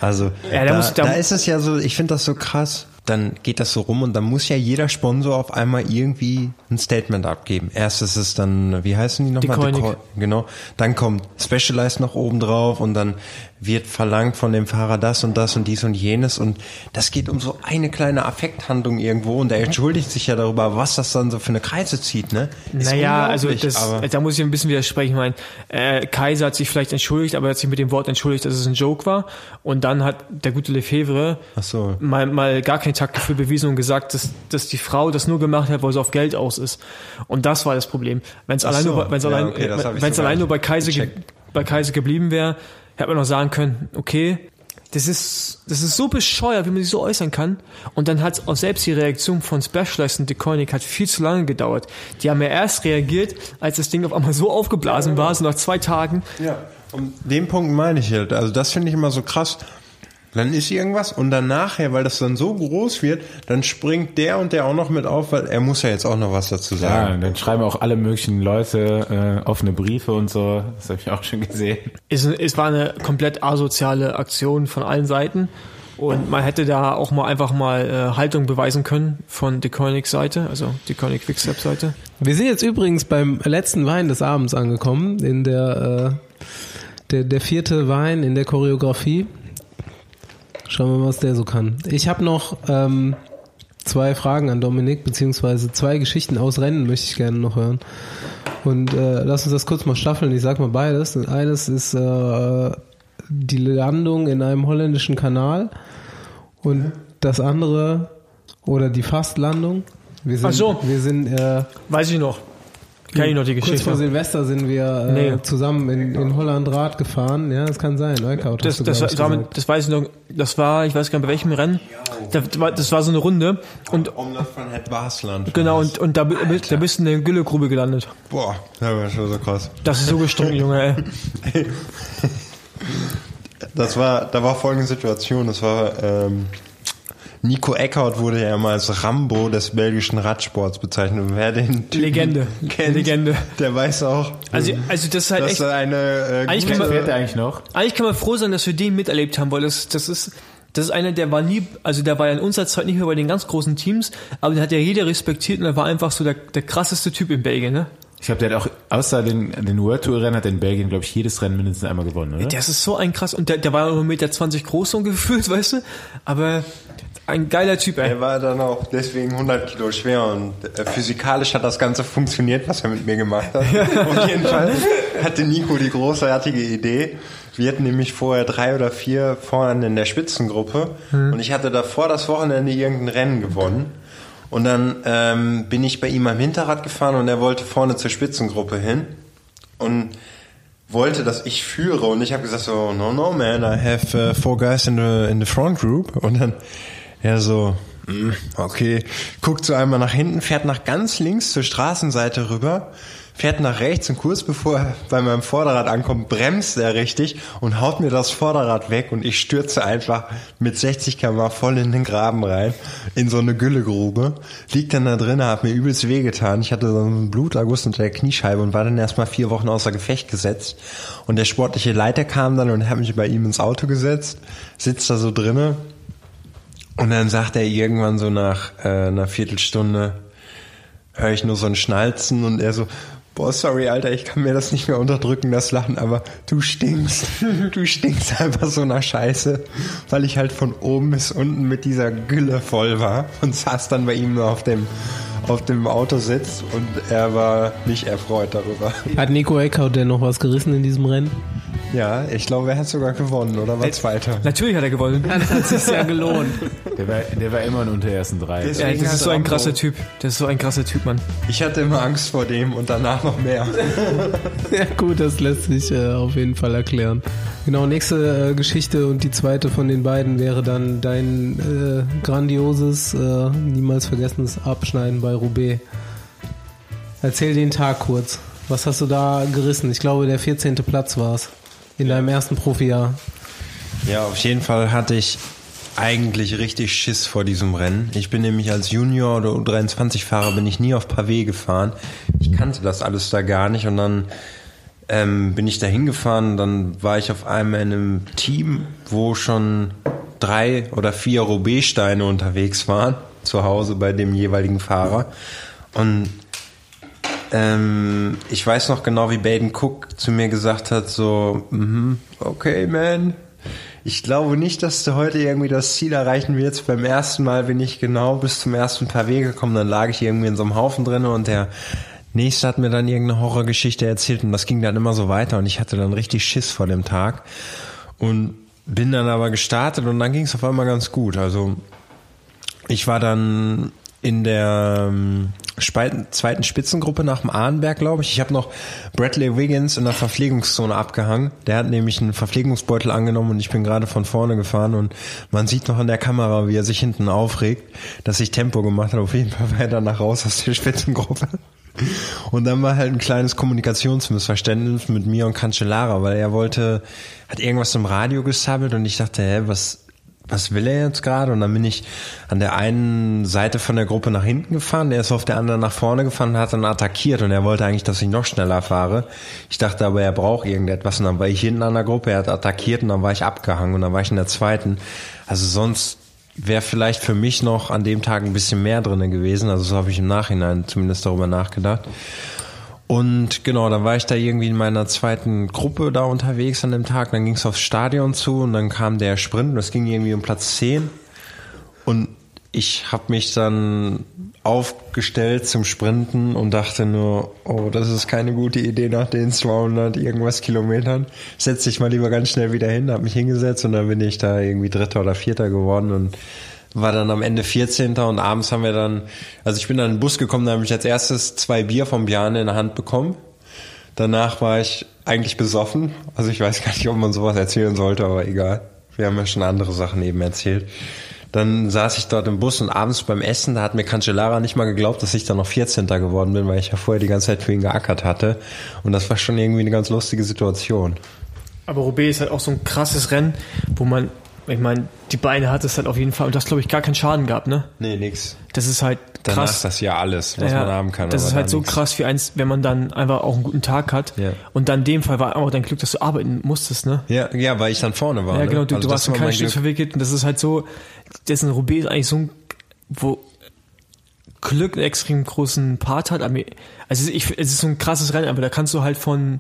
Speaker 2: Also
Speaker 4: Ja, da
Speaker 2: da,
Speaker 4: da-
Speaker 2: ist es ja so, ich finde das so krass. Dann geht das so rum und dann muss ja jeder Sponsor auf einmal irgendwie ein Statement abgeben. Erst ist es dann, wie heißen die nochmal?
Speaker 4: Deconic.
Speaker 2: Deco- Genau. Dann kommt Specialized noch oben drauf und dann wird verlangt von dem Fahrer das und das und dies und jenes und das geht um so eine kleine Affekthandlung irgendwo und er entschuldigt sich ja darüber, was das dann so für eine Kreise zieht, ne? Ist
Speaker 4: Naja, also das, da muss ich ein bisschen widersprechen. Ich meine, äh, Kaiser hat sich vielleicht entschuldigt, aber er hat sich mit dem Wort entschuldigt, dass es ein Joke war. Und dann hat der gute Lefebvre
Speaker 2: so.
Speaker 4: mal, mal gar kein Taktgefühl bewiesen und gesagt, dass, dass die Frau das nur gemacht hat, weil sie auf Geld aus ist. Und das war das Problem. Wenn es allein,
Speaker 2: so.
Speaker 4: nur wenn's
Speaker 2: Ja,
Speaker 4: allein,
Speaker 2: okay,
Speaker 4: wenn's allein nur bei Kaiser, ge bei Kaiser geblieben wäre, hätte man noch sagen können, okay, das ist, das ist so bescheuert, wie man sich so äußern kann. Und dann hat auch selbst die Reaktion von Specialized und Deconic hat viel zu lange gedauert. Die haben ja erst reagiert, als das Ding auf einmal so aufgeblasen war, so nach zwei Tagen.
Speaker 2: Ja, und den Punkt meine ich halt. Also das finde ich immer so krass. Dann ist irgendwas und dann nachher, weil das dann so groß wird, dann springt der und der auch noch mit auf, weil er muss ja jetzt auch noch was dazu
Speaker 1: Ja,
Speaker 2: sagen.
Speaker 1: und dann schreiben auch alle möglichen Leute äh, offene Briefe und so. Das habe ich auch schon gesehen.
Speaker 4: Es, es war eine komplett asoziale Aktion von allen Seiten. Und man hätte da auch mal einfach mal äh, Haltung beweisen können von Deconics Seite, also Deconic Quickstep Seite.
Speaker 3: Wir sind jetzt übrigens beim letzten Wein des Abends angekommen, in der, äh, der, der vierte Wein in der Choreografie. Schauen wir mal, was der so kann. Ich habe noch ähm, zwei Fragen an Dominik, beziehungsweise zwei Geschichten aus Rennen möchte ich gerne noch hören. Und äh, lass uns das kurz mal staffeln. Ich sag mal beides. Eines ist äh, die Landung in einem holländischen Kanal und das andere oder die Fastlandung. Wir sind,
Speaker 4: Ach so.
Speaker 3: wir sind äh,
Speaker 4: Weiß ich noch. Kann ich noch die
Speaker 3: Kurz vor
Speaker 4: Geschichte.
Speaker 3: Silvester sind wir äh,
Speaker 4: Nee.
Speaker 3: zusammen in, in Holland Rad gefahren. Ja, das kann sein. Eukaut
Speaker 4: Das, das,
Speaker 3: ich,
Speaker 4: war, das weiß ich noch, das war, ich weiß gar nicht bei welchem Rennen. Das war, das war so eine Runde und
Speaker 2: Umlauf von Het Basland.
Speaker 4: genau und, und da, da bist du in der Güllegrube gelandet.
Speaker 2: Boah, das war schon so krass.
Speaker 4: Das ist so gestunken, Junge. Ey.
Speaker 2: Das war, da war folgende Situation. Das war, ähm, Nico Eckhout wurde ja mal als Rambo des belgischen Radsports bezeichnet. Und wer den Typen
Speaker 4: Legende.
Speaker 2: kennt,
Speaker 4: Legende.
Speaker 2: der weiß auch,
Speaker 4: Also, also das ist halt
Speaker 2: dass
Speaker 4: echt.
Speaker 2: eine äh,
Speaker 4: Eigentlich
Speaker 2: gute,
Speaker 4: kann man-
Speaker 1: Fährt er eigentlich noch?
Speaker 4: Eigentlich kann man froh sein, dass wir den miterlebt haben, weil das, das ist, das ist einer, der war nie, also der war ja in unserer Zeit nicht mehr bei den ganz großen Teams, aber den hat ja jeder respektiert und er war einfach so der, der krasseste Typ in Belgien, ne?
Speaker 1: Ich glaube, der hat auch, außer den, den World Tour Rennen, hat er in Belgien, glaube ich, jedes Rennen mindestens einmal gewonnen, oder?
Speaker 4: Das ist so ein krass, und der, der war nur 1,20 Meter groß so gefühlt, weißt du? Aber ein geiler Typ, ey.
Speaker 2: Er war dann auch deswegen 100 Kilo schwer und äh, physikalisch hat das Ganze funktioniert, was er mit mir gemacht hat. Auf jeden Fall hatte Nico die großartige Idee, Wir hatten nämlich vorher drei oder vier vorne in der Spitzengruppe und ich hatte davor das Wochenende irgendein Rennen gewonnen. Und dann ähm, bin ich bei ihm am Hinterrad gefahren und er wollte vorne zur Spitzengruppe hin und wollte, dass ich führe und ich habe gesagt so, no, no, man, I have uh, four guys in the, in the front group und dann er so, mm, okay, guckt so einmal nach hinten, fährt nach ganz links zur Straßenseite rüber, fährt nach rechts und kurz bevor er bei meinem Vorderrad ankommt, bremst er richtig und haut mir das Vorderrad weg und ich stürze einfach mit 60 km voll in den Graben rein, in so eine Güllegrube, liegt dann da drin, hat mir übelst wehgetan. Ich hatte so einen Bluterguss unter der Kniescheibe und war dann erstmal vier Wochen außer Gefecht gesetzt. Und der sportliche Leiter kam dann und hat mich bei ihm ins Auto gesetzt, sitzt da so drinne und dann sagt er irgendwann so nach äh, einer Viertelstunde, höre ich nur so ein Schnalzen und er so, boah, sorry, Alter, ich kann mir das nicht mehr unterdrücken, das Lachen, aber du stinkst. Du stinkst einfach so nach Scheiße, weil ich halt von oben bis unten mit dieser Gülle voll war und saß dann bei ihm nur auf dem auf dem Autositz und er war nicht erfreut darüber.
Speaker 3: Hat Nico Eckhout denn noch was gerissen in diesem Rennen?
Speaker 2: Ja, ich glaube, er hat sogar gewonnen oder war Zweiter.
Speaker 4: Natürlich hat er gewonnen.
Speaker 3: Das hat sich ja gelohnt.
Speaker 1: Der war, der war immer unter ersten drei.
Speaker 2: Das-
Speaker 4: Ja, das ist so
Speaker 2: er
Speaker 4: ein krasser Typ. Das ist so ein krasser Typ, Mann.
Speaker 2: Ich hatte immer Angst vor dem und danach noch mehr.
Speaker 3: Ja gut, das lässt sich äh, auf jeden Fall erklären. Genau, nächste äh, Geschichte und die zweite von den beiden wäre dann dein äh, grandioses, äh, niemals vergessenes Abschneiden bei Roubaix. Erzähl den Tag kurz. Was hast du da gerissen? Ich glaube, der 14. Platz war es in deinem ersten Profijahr.
Speaker 2: Ja, auf jeden Fall hatte ich eigentlich richtig Schiss vor diesem Rennen. Ich bin nämlich als Junior oder U23-Fahrer bin ich nie auf Pavé gefahren. Ich kannte das alles da gar nicht und dann ähm, bin ich da hingefahren. Dann war ich auf einmal in einem Team, wo schon drei oder vier Roubaix-Steine unterwegs waren, zu Hause bei dem jeweiligen Fahrer. Und ähm, ich weiß noch genau, wie Baden Cook zu mir gesagt hat, so, mhm, okay, man, ich glaube nicht, dass du heute irgendwie das Ziel erreichen wirst. Beim ersten Mal bin ich genau bis zum ersten Pavé gekommen, dann lag ich irgendwie in so einem Haufen drin und der nächste hat mir dann irgendeine Horrorgeschichte erzählt und das ging dann immer so weiter und ich hatte dann richtig Schiss vor dem Tag und bin dann aber gestartet und dann ging es auf einmal ganz gut. Also ich war dann in der ähm, zweiten Spitzengruppe nach dem Ahnenberg, glaube ich. Ich habe noch Bradley Wiggins in der Verpflegungszone abgehangen. Der hat nämlich einen Verpflegungsbeutel angenommen und ich bin gerade von vorne gefahren und man sieht noch in der Kamera, wie er sich hinten aufregt, dass ich Tempo gemacht habe. Auf jeden Fall war er danach raus aus der Spitzengruppe. Und dann war halt ein kleines Kommunikationsmissverständnis mit mir und Cancellara, weil er wollte, hat irgendwas im Radio gesabbelt und ich dachte, hä, was, was will er jetzt gerade? Und dann bin ich an der einen Seite von der Gruppe nach hinten gefahren, der ist auf der anderen nach vorne gefahren und hat dann attackiert und er wollte eigentlich, dass ich noch schneller fahre. Ich dachte aber, er braucht irgendetwas und dann war ich hinten an der Gruppe, er hat attackiert und dann war ich abgehangen und dann war ich in der zweiten. Also sonst wäre vielleicht für mich noch an dem Tag ein bisschen mehr drinne gewesen. Also so habe ich im Nachhinein zumindest darüber nachgedacht. Und genau, dann war ich da irgendwie in meiner zweiten Gruppe da unterwegs an dem Tag. Dann ging es aufs Stadion zu und dann kam der Sprint und das ging irgendwie um Platz 10. Und ich habe mich dann aufgestellt zum Sprinten und dachte nur, oh, das ist keine gute Idee nach den 200 irgendwas Kilometern. Setz dich mal lieber ganz schnell wieder hin, habe mich hingesetzt und dann bin ich da irgendwie Dritter oder Vierter geworden und war dann am Ende 14. und abends haben wir dann, also ich bin dann in den Bus gekommen, da habe ich als erstes zwei Bier vom Bjarne in der Hand bekommen. Danach war ich eigentlich besoffen. Also ich weiß gar nicht, ob man sowas erzählen sollte, aber egal. Wir haben ja schon andere Sachen eben erzählt. Dann saß ich dort im Bus und abends beim Essen, da hat mir Cancellara nicht mal geglaubt, dass ich dann noch 14. geworden bin, weil ich ja vorher die ganze Zeit für ihn geackert hatte. Und das war schon irgendwie eine ganz lustige Situation.
Speaker 4: Aber Roubaix ist halt auch so ein krasses Rennen, wo man, ich meine, die Beine hat es halt auf jeden Fall und das glaube ich gar keinen Schaden gehabt, ne?
Speaker 2: Nee, nix.
Speaker 4: Das ist halt
Speaker 2: Danach
Speaker 4: krass.
Speaker 2: ist das ja alles, was
Speaker 4: Ja,
Speaker 2: man haben kann.
Speaker 4: Das ist halt so
Speaker 2: nix.
Speaker 4: krass wie eins, wenn man dann einfach auch einen guten Tag hat.
Speaker 2: Ja.
Speaker 4: Und dann in dem Fall war auch dein Glück, dass du arbeiten musstest, ne?
Speaker 2: Ja, ja, weil ich dann vorne war.
Speaker 4: Ja,
Speaker 2: ne?
Speaker 4: genau, du,
Speaker 2: Also
Speaker 4: du warst in keinen Sturz
Speaker 2: Glück.
Speaker 4: verwickelt und das ist halt so, dessen Roubaix ist eigentlich so ein, wo Glück einen extrem großen Part hat. Also ich, es ist so ein krasses Rennen, aber da kannst du halt von,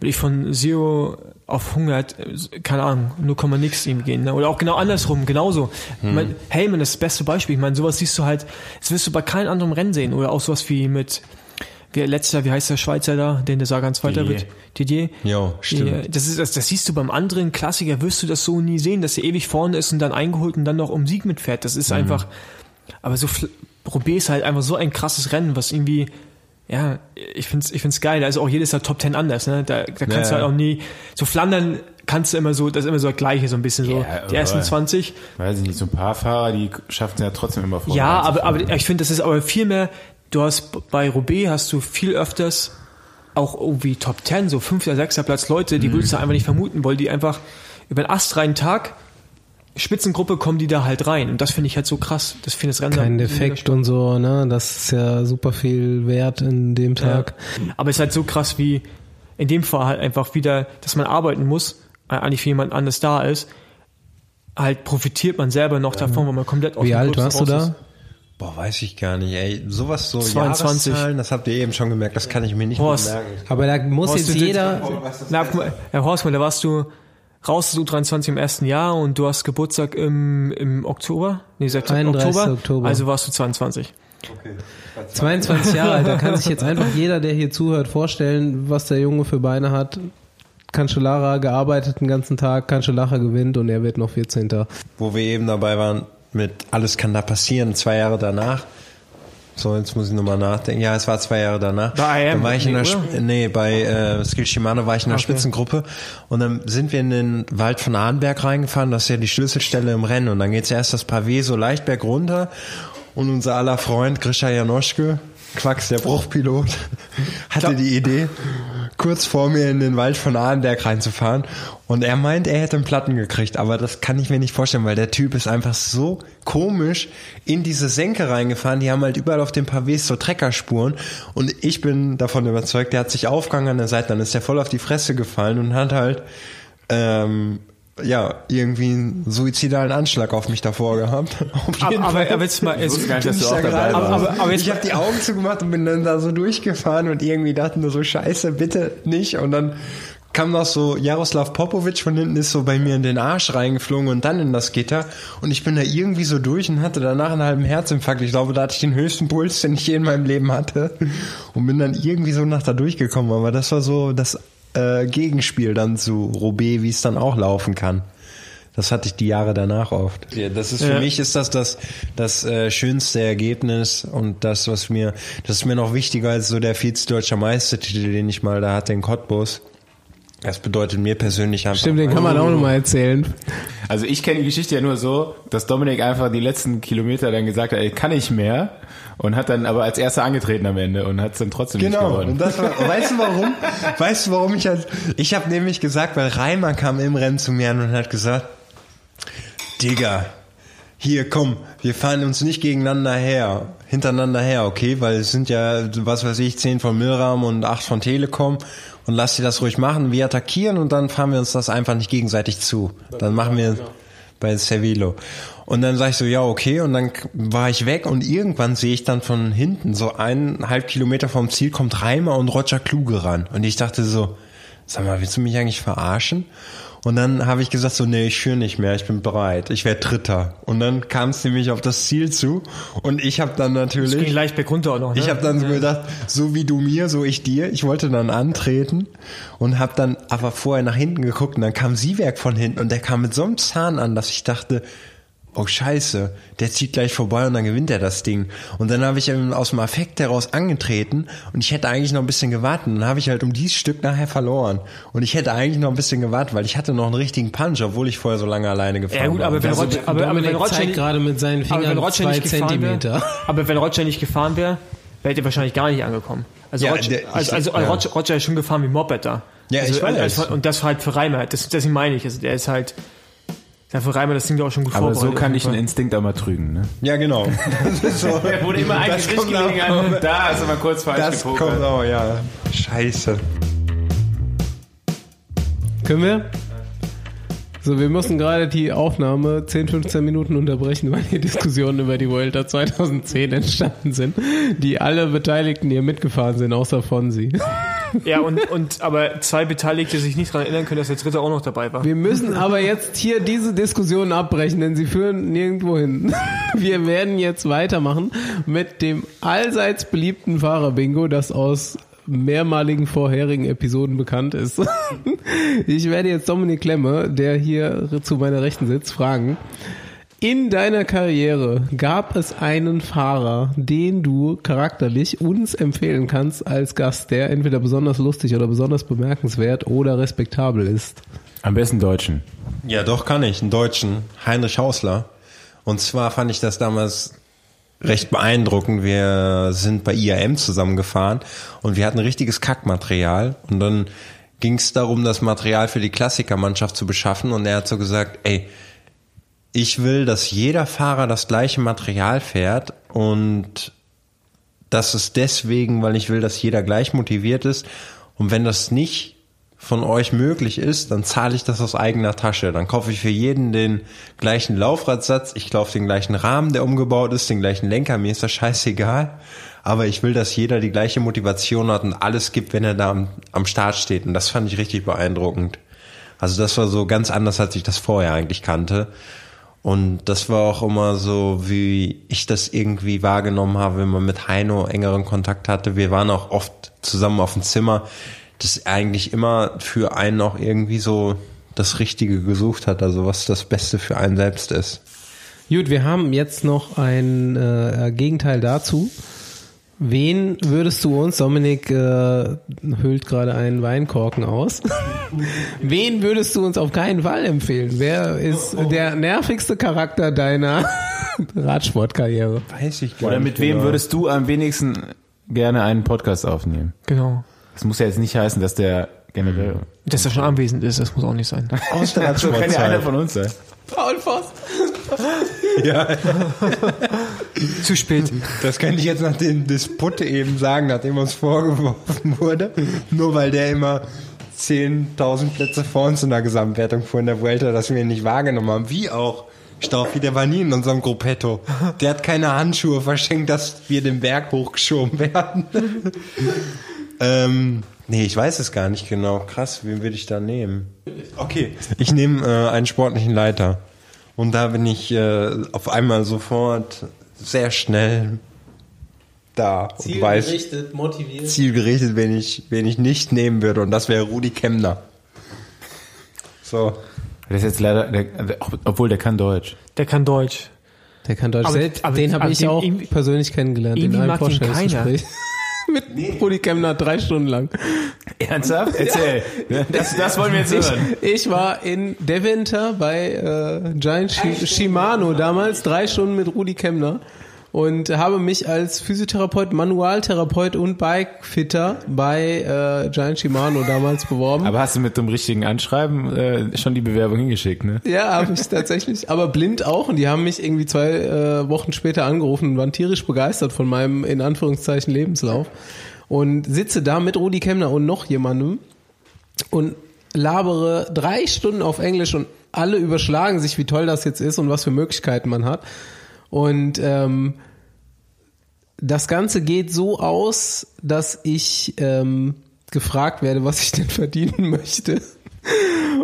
Speaker 4: will ich von Zero auf 100, äh, keine Ahnung, 0, nix ihm gehen. Ne? Oder auch genau andersrum, genauso.
Speaker 2: Hm.
Speaker 4: Ich mein, Heyman ist das beste Beispiel. Ich meine, sowas siehst du halt, das wirst du bei keinem anderen Rennen sehen. Oder auch sowas wie mit wie letztes Jahr, wie heißt der Schweizer da, den der Sagan Zweiter
Speaker 1: Didier.
Speaker 4: wird? Didier.
Speaker 2: Jo, stimmt.
Speaker 4: Ja, Das, ist, das, das siehst du beim anderen Klassiker, wirst du das so nie sehen, dass er ewig vorne ist und dann eingeholt und dann noch um Sieg mitfährt. Das
Speaker 2: Mhm.
Speaker 4: ist einfach, aber so, Roubaix ist halt einfach so ein krasses Rennen, was irgendwie, ja, ich find's, ich find's geil. Da ist auch jedes Jahr Top Ten anders, ne? Da, da kannst
Speaker 2: Ja,
Speaker 4: du halt auch nie, so Flandern kannst du immer so, das ist immer so das Gleiche, so ein bisschen so.
Speaker 1: Ja,
Speaker 4: die ersten
Speaker 1: aber-
Speaker 4: 20.
Speaker 1: Weiß ich nicht, so ein paar Fahrer, die schaffen es ja trotzdem immer vor.
Speaker 4: Ja, aber, aber ich finde, das ist aber viel mehr, du hast bei Roubaix hast du viel öfters auch irgendwie Top 10, so fünfter, sechster Platz Leute, die würdest du einfach nicht vermuten, weil die einfach über einen astreinen Tag, Spitzengruppe kommen die da halt rein. Und das finde ich halt so krass. Das finde ich Rennen
Speaker 3: Kein Defekt und so, ne? Das ist ja super viel wert in dem Tag.
Speaker 4: Ja. Aber es ist halt so krass wie in dem Fall halt einfach wieder, dass man arbeiten muss, eigentlich für jemand anderes da ist. Halt profitiert man selber noch davon, weil man komplett aus
Speaker 3: Wie
Speaker 4: dem
Speaker 3: alt
Speaker 4: Gröbsten
Speaker 3: warst du da?
Speaker 4: ist.
Speaker 2: Boah, weiß ich gar nicht, ey. Sowas so
Speaker 4: 22.
Speaker 2: Jahreszahlen, das habt ihr eben schon gemerkt, das kann ich mir nicht mehr
Speaker 4: Horst.
Speaker 2: merken.
Speaker 3: Aber da muss
Speaker 4: Horst,
Speaker 3: jetzt
Speaker 4: du-
Speaker 3: jeder,
Speaker 4: Na, guck mal, Herr Horstmann, da warst du raus aus U23 im ersten Jahr und du hast Geburtstag im, im Oktober? Nee,
Speaker 3: 31.
Speaker 4: Oktober.
Speaker 3: Oktober.
Speaker 4: Also warst du 22.
Speaker 3: 22 Jahre alt, da kann sich jetzt einfach jeder, der hier zuhört, vorstellen, was der Junge für Beine hat. Cancellara gearbeitet den ganzen Tag, Cancellara gewinnt und er wird noch 14.
Speaker 2: Wo wir eben dabei waren, mit Alles kann da passieren, zwei Jahre danach. So, jetzt muss ich nochmal nachdenken. Ja, es war zwei Jahre danach.
Speaker 4: Bei
Speaker 2: Dann war ich in der? Sp- nee, bei äh, Skill Shimano war ich in der
Speaker 4: Okay.
Speaker 2: Spitzengruppe und dann sind wir in den Wald von Arnberg reingefahren, das ist ja die Schlüsselstelle im Rennen und dann geht's erst das Pavé so leicht berg runter und unser aller Freund Grisha Janoschke, Quacks, der Bruchpilot, hatte die Idee, kurz vor mir in den Wald von Arnberg reinzufahren. Und er meint, er hätte einen Platten gekriegt, aber das kann ich mir nicht vorstellen, weil der Typ ist einfach so komisch in diese Senke reingefahren, die haben halt überall auf den Pavés so Treckerspuren. Und ich bin davon überzeugt, der hat sich aufgehangen an der Seite, dann ist der voll auf die Fresse gefallen und hat halt ähm, ja, irgendwie einen suizidalen Anschlag auf mich davor gehabt.
Speaker 4: Aber, aber, aber jetzt mal, jetzt,
Speaker 1: gar nicht, dass du auch dabei.
Speaker 4: Aber- aber jetzt-
Speaker 2: ich habe die Augen zugemacht und bin dann da so durchgefahren und irgendwie dachten nur so, scheiße, bitte nicht. Und dann kam noch so Jaroslav Popovic von hinten ist so bei mir in den Arsch reingeflogen und dann in das Gitter. Und ich bin da irgendwie so durch und hatte danach einen halben Herzinfarkt. Ich glaube, da hatte ich den höchsten Puls, den ich je in meinem Leben hatte. Und bin dann irgendwie so nach da durchgekommen. Aber das war so das äh, Gegenspiel dann zu Roubaix, wie es dann auch laufen kann. Das hatte ich die Jahre danach oft. Ja, das ist für
Speaker 4: Ja.
Speaker 2: mich ist das das, das äh, schönste Ergebnis und das, was mir, das ist mir noch wichtiger als so der Vize-Deutscher Meistertitel, den ich mal da hatte in Cottbus. Das bedeutet mir persönlich einfach.
Speaker 3: Stimmt, den kann man auch nochmal erzählen.
Speaker 1: Also ich kenne die Geschichte ja nur so, dass Dominik einfach die letzten Kilometer dann gesagt hat, ey, kann ich mehr und hat dann aber als erster angetreten am Ende und hat es dann trotzdem nicht
Speaker 2: Genau.
Speaker 1: gewonnen.
Speaker 2: Und das war, weißt du warum? Weißt du warum ich als, ich habe nämlich gesagt, weil Reimer kam im Rennen zu mir an und hat gesagt, Digga, hier komm, wir fahren uns nicht gegeneinander her, hintereinander her, okay, weil es sind ja, was weiß ich, zehn von Milram und acht von Telekom und lass dir das ruhig machen, wir attackieren und dann fahren wir uns das einfach nicht gegenseitig zu. Dann machen wir bei Cervilo. Und dann sag ich so, ja, okay, und dann war ich weg und irgendwann sehe ich dann von hinten, so eineinhalb Kilometer vom Ziel, kommt Reimer und Roger Kluge ran. Und ich dachte so, sag mal, willst du mich eigentlich verarschen? Und dann habe ich gesagt so, nee, ich führe nicht mehr, ich bin bereit, ich werde Dritter. Und dann kam es nämlich auf das Ziel zu und ich habe dann
Speaker 4: das ging
Speaker 2: natürlich...
Speaker 4: leicht berg runter auch noch, ne?
Speaker 2: Ich habe dann so gedacht, so wie du mir, so ich dir. Ich wollte dann antreten und habe dann aber vorher nach hinten geguckt und dann kam Siewerk von hinten und der kam mit so einem Zahn an, dass ich dachte, oh scheiße, der zieht gleich vorbei und dann gewinnt er das Ding. Und dann habe ich aus dem Affekt heraus angetreten und ich hätte eigentlich noch ein bisschen gewartet. Und dann habe ich halt um dieses Stück nachher verloren. Und ich hätte eigentlich noch ein bisschen gewartet, weil ich hatte noch einen richtigen Punch, obwohl ich vorher so lange alleine gefahren
Speaker 4: Ja gut, aber wenn. Roger, aber, aber wenn Roger
Speaker 3: gerade mit seinen
Speaker 4: aber
Speaker 3: Fingern
Speaker 4: Roger
Speaker 3: zwei Zentimeter.
Speaker 4: wäre, aber wenn Roger nicht gefahren wäre, wäre er wahrscheinlich gar nicht angekommen. Also,
Speaker 2: Ja,
Speaker 4: Roger,
Speaker 2: der-
Speaker 4: also, also
Speaker 2: ja.
Speaker 4: Roger, Roger ist schon gefahren wie Moped da.
Speaker 2: Ja,
Speaker 4: also,
Speaker 2: ich weiß.
Speaker 4: Also, und das halt für Reimer, das, das meine ich. Also der ist halt, der für Reimer das Ding ja auch schon gut
Speaker 1: Aber so kann ich einen. Instinkt auch mal trügen, ne?
Speaker 2: Ja, genau. Das so.
Speaker 1: Er wurde immer eigentlich
Speaker 2: kommt
Speaker 1: richtig gelegen an. Da ist immer kurz falsch
Speaker 2: Das kommt
Speaker 1: gepokert.
Speaker 2: auch, ja. Scheiße.
Speaker 3: Können wir? So, wir mussten gerade die Aufnahme 10, 15 Minuten unterbrechen, weil hier Diskussionen über die Vuelta 2010 entstanden sind, die alle Beteiligten hier mitgefahren sind, außer Fonsi.
Speaker 4: Ja, und, und aber zwei Beteiligte sich nicht daran erinnern können, dass der dritte auch noch dabei war.
Speaker 3: Wir müssen aber jetzt hier diese Diskussion abbrechen, denn sie führen nirgendwo hin. Wir werden jetzt weitermachen mit dem allseits beliebten Fahrer-Bingo, das aus mehrmaligen vorherigen Episoden bekannt ist. Ich werde jetzt Dominik Klemme, der hier zu meiner Rechten sitzt, fragen. In deiner Karriere gab es einen Fahrer, den du charakterlich uns empfehlen kannst als Gast, der entweder besonders lustig oder besonders bemerkenswert oder respektabel ist.
Speaker 1: Am besten Deutschen.
Speaker 2: Ja, doch kann ich. Einen Deutschen. Heinrich Hausler. Und zwar fand ich das damals recht beeindruckend. Wir sind bei IAM zusammengefahren und wir hatten richtiges Kackmaterial. Und dann ging es darum, das Material für die Klassikermannschaft zu beschaffen. Und er hat so gesagt, ey, ich will, dass jeder Fahrer das gleiche Material fährt und das ist deswegen, weil ich will, dass jeder gleich motiviert ist. Und wenn das nicht von euch möglich ist, dann zahle ich das aus eigener Tasche. Dann kaufe ich für jeden den gleichen Laufradsatz, ich kaufe den gleichen Rahmen, der umgebaut ist, den gleichen Lenker, mir ist das scheißegal. Aber ich will, dass jeder die gleiche Motivation hat und alles gibt, wenn er da am, am Start steht. Und das fand ich richtig beeindruckend. Also das war so ganz anders, als ich das vorher eigentlich kannte. Und das war auch immer so, wie ich das irgendwie wahrgenommen habe, wenn man mit Heino engeren Kontakt hatte. Wir waren auch oft zusammen auf dem Zimmer, das eigentlich immer für einen auch irgendwie so das Richtige gesucht hat, also was das Beste für einen selbst ist.
Speaker 3: Gut, wir haben jetzt noch ein äh, Gegenteil dazu. Wen würdest du uns, Dominik äh, hüllt gerade einen Weinkorken aus, wen würdest du uns auf keinen Fall empfehlen? Wer ist der nervigste Charakter deiner Radsportkarriere?
Speaker 2: Weiß ich gar
Speaker 1: Oder
Speaker 2: nicht
Speaker 1: mit wem
Speaker 2: genau.
Speaker 1: würdest du am wenigsten gerne einen Podcast aufnehmen?
Speaker 4: Genau.
Speaker 1: Das muss ja jetzt nicht heißen, dass der generell.
Speaker 4: Dass er schon anwesend ist, das muss auch nicht sein.
Speaker 2: aus der
Speaker 1: So kann ja einer von uns sein.
Speaker 3: Paul Voss.
Speaker 2: Ja,
Speaker 4: Zu spät.
Speaker 2: das könnte ich jetzt nach dem Disput eben sagen, nachdem uns vorgeworfen wurde. Nur weil der immer 10.000 Plätze vor uns in der Gesamtwertung fuhr in der Vuelta, dass wir ihn nicht wahrgenommen haben. Wie auch. Staufi, der war nie in unserem Gruppetto. Der hat keine Handschuhe verschenkt, dass wir den Berg hochgeschoben werden. ähm, nee, ich weiß es gar nicht genau. Krass, wen würde ich da nehmen? Okay, ich nehme äh, einen sportlichen Leiter. Und da bin ich äh, auf einmal sofort sehr schnell da und weiß
Speaker 3: Zielgerichtet, motiviert.
Speaker 2: zielgerichtet, wen ich, wen ich nicht nehmen würde. Und das wäre Rudi Kemner. So.
Speaker 1: Der ist jetzt leider, der, obwohl der kann Deutsch.
Speaker 4: Der kann Deutsch.
Speaker 3: Der kann Deutsch.
Speaker 4: Aber-
Speaker 3: Selbst-
Speaker 4: aber-
Speaker 3: den habe ich auch persönlich kennengelernt in
Speaker 4: irgendwie
Speaker 3: einem
Speaker 4: mag
Speaker 3: Vorstellungsgespräch. Mit Rudi Kemner drei Stunden lang.
Speaker 1: Ernsthaft? Erzähl. Das, das wollen wir jetzt hören.
Speaker 3: Ich, ich war in Deventer bei äh, Giant Shi Shimano damals, drei Stunden mit Rudi Kemner und habe mich als Physiotherapeut, Manualtherapeut und Bikefitter bei äh, Giant Shimano damals beworben.
Speaker 1: Aber hast du mit dem richtigen Anschreiben äh, schon die Bewerbung hingeschickt, ne?
Speaker 3: Ja, habe ich tatsächlich. Aber blind auch. Und die haben mich irgendwie zwei äh, Wochen später angerufen und waren tierisch begeistert von meinem, in Anführungszeichen, Lebenslauf. Und sitze da mit Rudi Kemner und noch jemandem und labere drei Stunden auf Englisch und alle überschlagen sich, wie toll das jetzt ist und was für Möglichkeiten man hat. Und ähm, das Ganze geht so aus, dass ich ähm, gefragt werde, was ich denn verdienen möchte.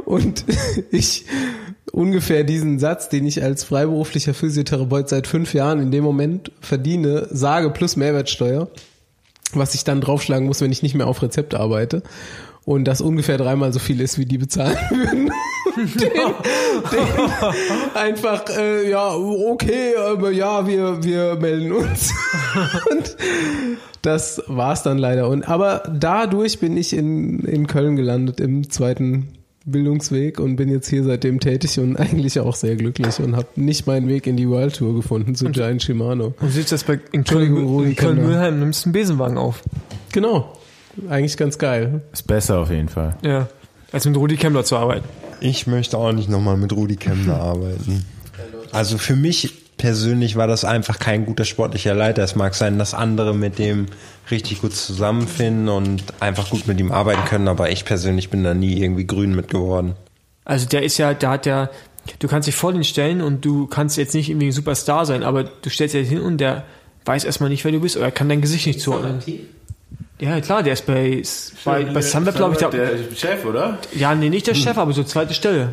Speaker 3: Und ich ungefähr diesen Satz, den ich als freiberuflicher Physiotherapeut seit fünf Jahren in dem Moment verdiene, sage plus Mehrwertsteuer, was ich dann draufschlagen muss, wenn ich nicht mehr auf Rezept arbeite. Und das ungefähr dreimal so viel ist, wie die bezahlen würden. Den, den einfach, äh, ja, okay, aber ja, wir, wir melden uns. Und das war's dann leider. Und aber dadurch bin ich in, in Köln gelandet im zweiten Bildungsweg und bin jetzt hier seitdem tätig und eigentlich auch sehr glücklich und habe nicht meinen Weg in die World Tour gefunden zu Giant Shimano.
Speaker 4: Und du sitzt jetzt bei, in Köln, Köln. Mülheim, nimmst einen Besenwagen auf.
Speaker 3: Genau. Eigentlich ganz geil.
Speaker 1: Ist besser auf jeden Fall.
Speaker 4: Ja. Als mit Rudi Kemmler zu arbeiten.
Speaker 2: Ich möchte auch nicht nochmal mit Rudi Kemner arbeiten. Also für mich persönlich war das einfach kein guter sportlicher Leiter. Es mag sein, dass andere mit dem richtig gut zusammenfinden und einfach gut mit ihm arbeiten können, aber ich persönlich bin da nie irgendwie grün mit geworden.
Speaker 4: Also der ist ja, der hat ja, du kannst dich vor den stellen und du kannst jetzt nicht irgendwie ein Superstar sein, aber du stellst dich hin und der weiß erstmal nicht, wer du bist oder kann dein Gesicht nicht zuordnen. Ja, klar, der ist bei, bei, bei Sunweb, glaube ich, der,
Speaker 1: der Chef, oder?
Speaker 4: ja, nee, nicht der Chef, aber so zweite Stelle.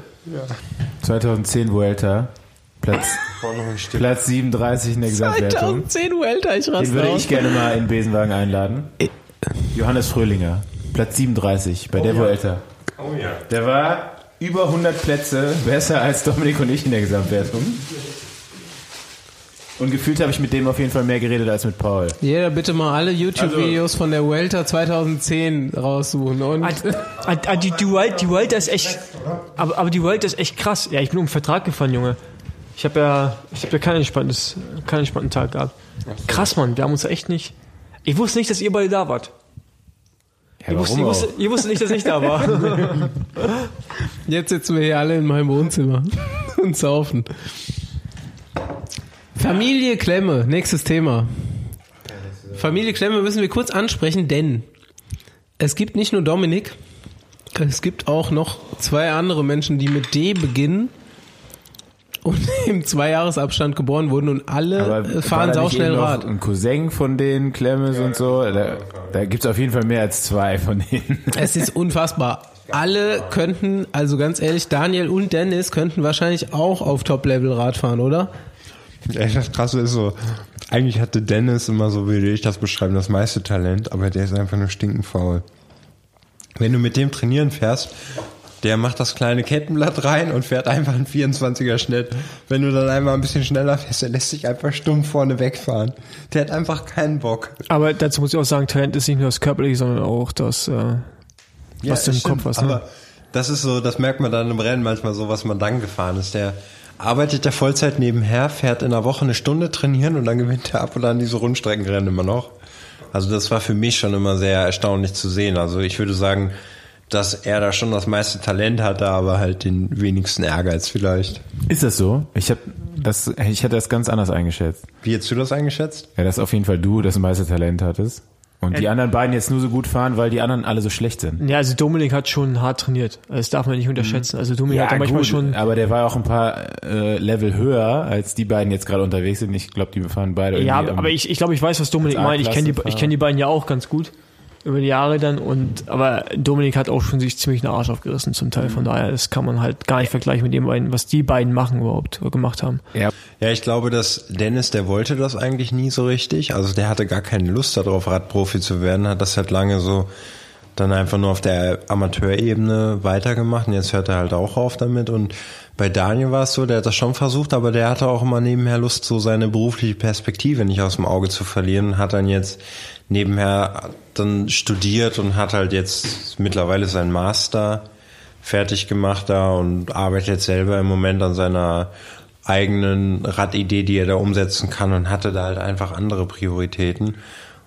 Speaker 1: 2010 Vuelta. Platz, Platz 37 in der Gesamtwertung.
Speaker 3: 2010 Vuelta, ich
Speaker 1: Den
Speaker 3: raste
Speaker 1: würde
Speaker 3: aus.
Speaker 1: ich gerne mal in den Besenwagen einladen. Johannes Fröhlinger, Platz 37 bei der Vuelta.
Speaker 2: Oh ja.
Speaker 1: Der war über 100 Plätze besser als Dominik und ich in der Gesamtwertung. Und gefühlt habe ich mit dem auf jeden Fall mehr geredet als mit Paul.
Speaker 3: Jeder bitte mal alle YouTube-Videos von der Vuelta 2010 raussuchen. Und
Speaker 4: Ah, ah, ah, die, die, Welt, die Welt ist echt, aber, aber die Welt ist echt krass. Ja, ich bin um den Vertrag gefallen, Junge. Ich habe ja, ich habe ja keinen entspanntes, keinen entspannten Tag gehabt. Krass, Mann, wir haben uns echt nicht. Ich wusste nicht, dass ihr beide da wart.
Speaker 1: Ja,
Speaker 4: Ihr wusstet, ihr,
Speaker 1: warum
Speaker 4: wusstet, ihr wusstet nicht, dass ich da war.
Speaker 3: jetzt sitzen wir hier alle in meinem Wohnzimmer und saufen. Familie Klemme, nächstes Thema. Familie Klemme müssen wir kurz ansprechen, denn es gibt nicht nur Dominik, es gibt auch noch zwei andere Menschen, die mit D beginnen und im Zweijahresabstand geboren wurden und alle
Speaker 1: Aber
Speaker 3: fahren sauschnell Rad.
Speaker 1: Ein Cousin von den Klemmes und so. Da, da gibt es auf jeden Fall mehr als zwei von denen.
Speaker 3: Es ist unfassbar. Alle könnten, also ganz ehrlich, Daniel und Dennis könnten wahrscheinlich auch auf Top-Level Rad fahren, oder?
Speaker 2: Ja, das Krasse ist so, eigentlich hatte Dennis immer so, wie ich das beschreiben, das meiste Talent, aber der ist einfach nur stinkend faul. Wenn du mit dem trainieren fährst, der macht das kleine Kettenblatt rein und fährt einfach einen 24er Schnitt. Wenn du dann einmal ein bisschen schneller fährst, der lässt sich einfach stumm vorne wegfahren. Der hat einfach keinen Bock.
Speaker 4: Aber dazu muss ich auch sagen, Talent ist nicht nur das Körperliche, sondern auch das, äh, was du im
Speaker 2: stimmt,
Speaker 4: Kopf hast. Ne?
Speaker 2: Aber das ist so, das merkt man dann im Rennen manchmal so, was man dann gefahren ist. Der arbeitet der Vollzeit nebenher, fährt in der Woche eine Stunde trainieren und dann gewinnt er ab und an diese Rundstreckenrennen immer noch. Also das war für mich schon immer sehr erstaunlich zu sehen. Also ich würde sagen, dass er da schon das meiste Talent hatte, aber halt den wenigsten Ehrgeiz vielleicht.
Speaker 1: Ist das so? Ich hab das, ich hätte das ganz anders eingeschätzt.
Speaker 2: Wie hättest du das eingeschätzt?
Speaker 1: Ja, dass auf jeden Fall du das meiste Talent hattest. Und die anderen beiden jetzt nur so gut fahren, weil die anderen alle so schlecht sind.
Speaker 4: Ja, also Dominik hat schon hart trainiert. Das darf man nicht unterschätzen. Also Dominik hat da manchmal
Speaker 1: gut,
Speaker 4: schon.
Speaker 1: aber der war auch ein paar äh, Level höher, als die beiden jetzt gerade unterwegs sind. Ich glaube, die fahren beide
Speaker 4: Ja, aber ich, ich glaube, ich weiß, was Dominik meint. Ich kenne die, ich kenn die beiden ja auch ganz gut über die Jahre dann und aber Dominik hat auch schon sich ziemlich den Arsch aufgerissen zum Teil.
Speaker 1: Mhm.
Speaker 4: Von daher, das kann man halt gar nicht vergleichen mit dem beiden, was die beiden machen überhaupt gemacht haben.
Speaker 1: ja,
Speaker 2: Ja, ich glaube, dass Dennis, der wollte das eigentlich nie so richtig. Also der hatte gar keine Lust darauf, Radprofi zu werden, hat das halt lange so dann einfach nur auf der Amateurebene weitergemacht und jetzt hört er halt auch auf damit und bei Daniel war es so, der hat das schon versucht, aber der hatte auch immer nebenher Lust, so seine berufliche Perspektive nicht aus dem Auge zu verlieren, hat dann jetzt nebenher dann studiert und hat halt jetzt mittlerweile seinen Master fertig gemacht da und arbeitet jetzt selber im Moment an seiner eigenen Radidee, die er da umsetzen kann und hatte da halt einfach andere Prioritäten.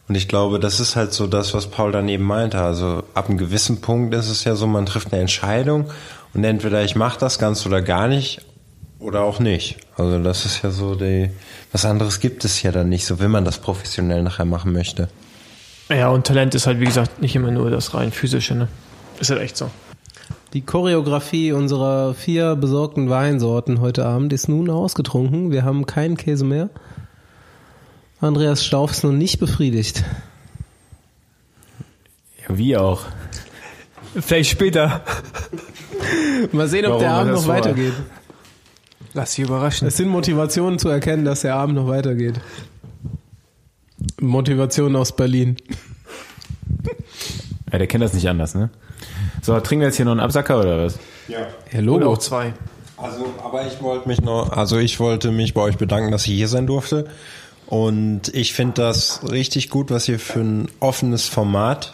Speaker 2: Und ich glaube, das ist halt so das, was Paul dann eben meinte. Also ab einem gewissen Punkt ist es ja so, man trifft eine Entscheidung und entweder ich mache das ganz oder gar nicht oder auch nicht. Also das ist ja so die, was anderes gibt es ja dann nicht, so wenn man das professionell nachher machen möchte.
Speaker 4: Ja, und Talent ist halt, wie gesagt, nicht immer nur das rein physische, ne? Ist halt echt so.
Speaker 3: Die Choreografie unserer vier besorgten Weinsorten heute Abend ist nun ausgetrunken. Wir haben keinen Käse mehr. Andreas Stauf ist noch nicht befriedigt.
Speaker 1: ja, wie auch.
Speaker 4: Vielleicht später.
Speaker 3: Mal sehen, ob
Speaker 1: Warum
Speaker 3: der Abend noch weitergeht.
Speaker 4: Lass dich überraschen.
Speaker 3: Es sind Motivationen zu erkennen, dass der Abend noch weitergeht. Motivation aus Berlin.
Speaker 1: Ja, der kennt das nicht anders, ne? So, trinken wir jetzt hier noch einen Absacker oder was?
Speaker 2: Ja.
Speaker 3: Ja,
Speaker 4: Oder
Speaker 3: Logo.
Speaker 4: auch zwei.
Speaker 2: Also, aber ich wollte mich noch, also ich wollte mich bei euch bedanken, dass ich hier sein durfte. Und ich finde das richtig gut, was ihr für ein offenes Format,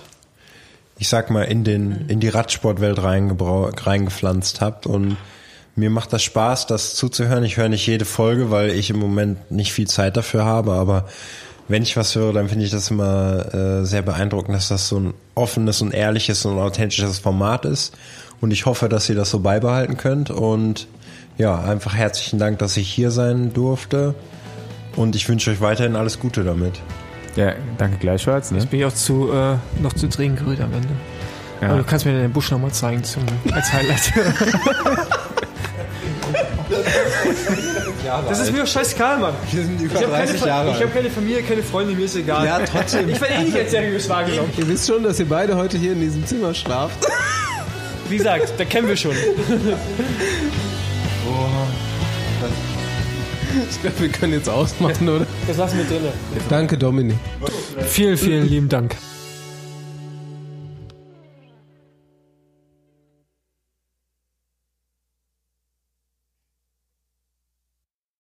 Speaker 2: ich sag mal, in den, in die Radsportwelt reingepflanzt habt. Und mir macht das Spaß, das zuzuhören. Ich höre nicht jede Folge, weil ich im Moment nicht viel Zeit dafür habe, aber wenn ich was höre, dann finde ich das immer äh, sehr beeindruckend, dass das so ein offenes und ehrliches und authentisches Format ist. Und ich hoffe, dass ihr das so beibehalten könnt. Und ja, einfach herzlichen Dank, dass ich hier sein durfte. Und ich wünsche euch weiterhin alles Gute damit.
Speaker 1: Ja, danke gleichfalls, ne?
Speaker 4: Bin ich auch zu, äh, noch zu drehen gerührt am Ende. Aber du kannst mir den Busch nochmal zeigen zum, als Highlight.
Speaker 2: Jahre
Speaker 4: Das ist
Speaker 2: alt.
Speaker 4: mir doch scheißegal, Mann.
Speaker 2: Wir sind über
Speaker 4: Ich habe keine,
Speaker 2: 30
Speaker 4: Fa-
Speaker 2: Jahre
Speaker 4: ich hab
Speaker 2: alt.
Speaker 4: keine Familie, keine Freunde, mir ist egal.
Speaker 2: Ja, trotzdem.
Speaker 4: Ich werde eh nicht als seriös wahrgenommen.
Speaker 3: Ihr wisst schon, dass ihr beide heute hier in diesem Zimmer schlaft.
Speaker 4: Wie gesagt, da kennen wir schon.
Speaker 3: Ich glaube, wir können jetzt ausmachen, oder?
Speaker 4: Das lassen wir drinnen.
Speaker 3: Danke, Dominik.
Speaker 4: Vielen, vielen lieben Dank.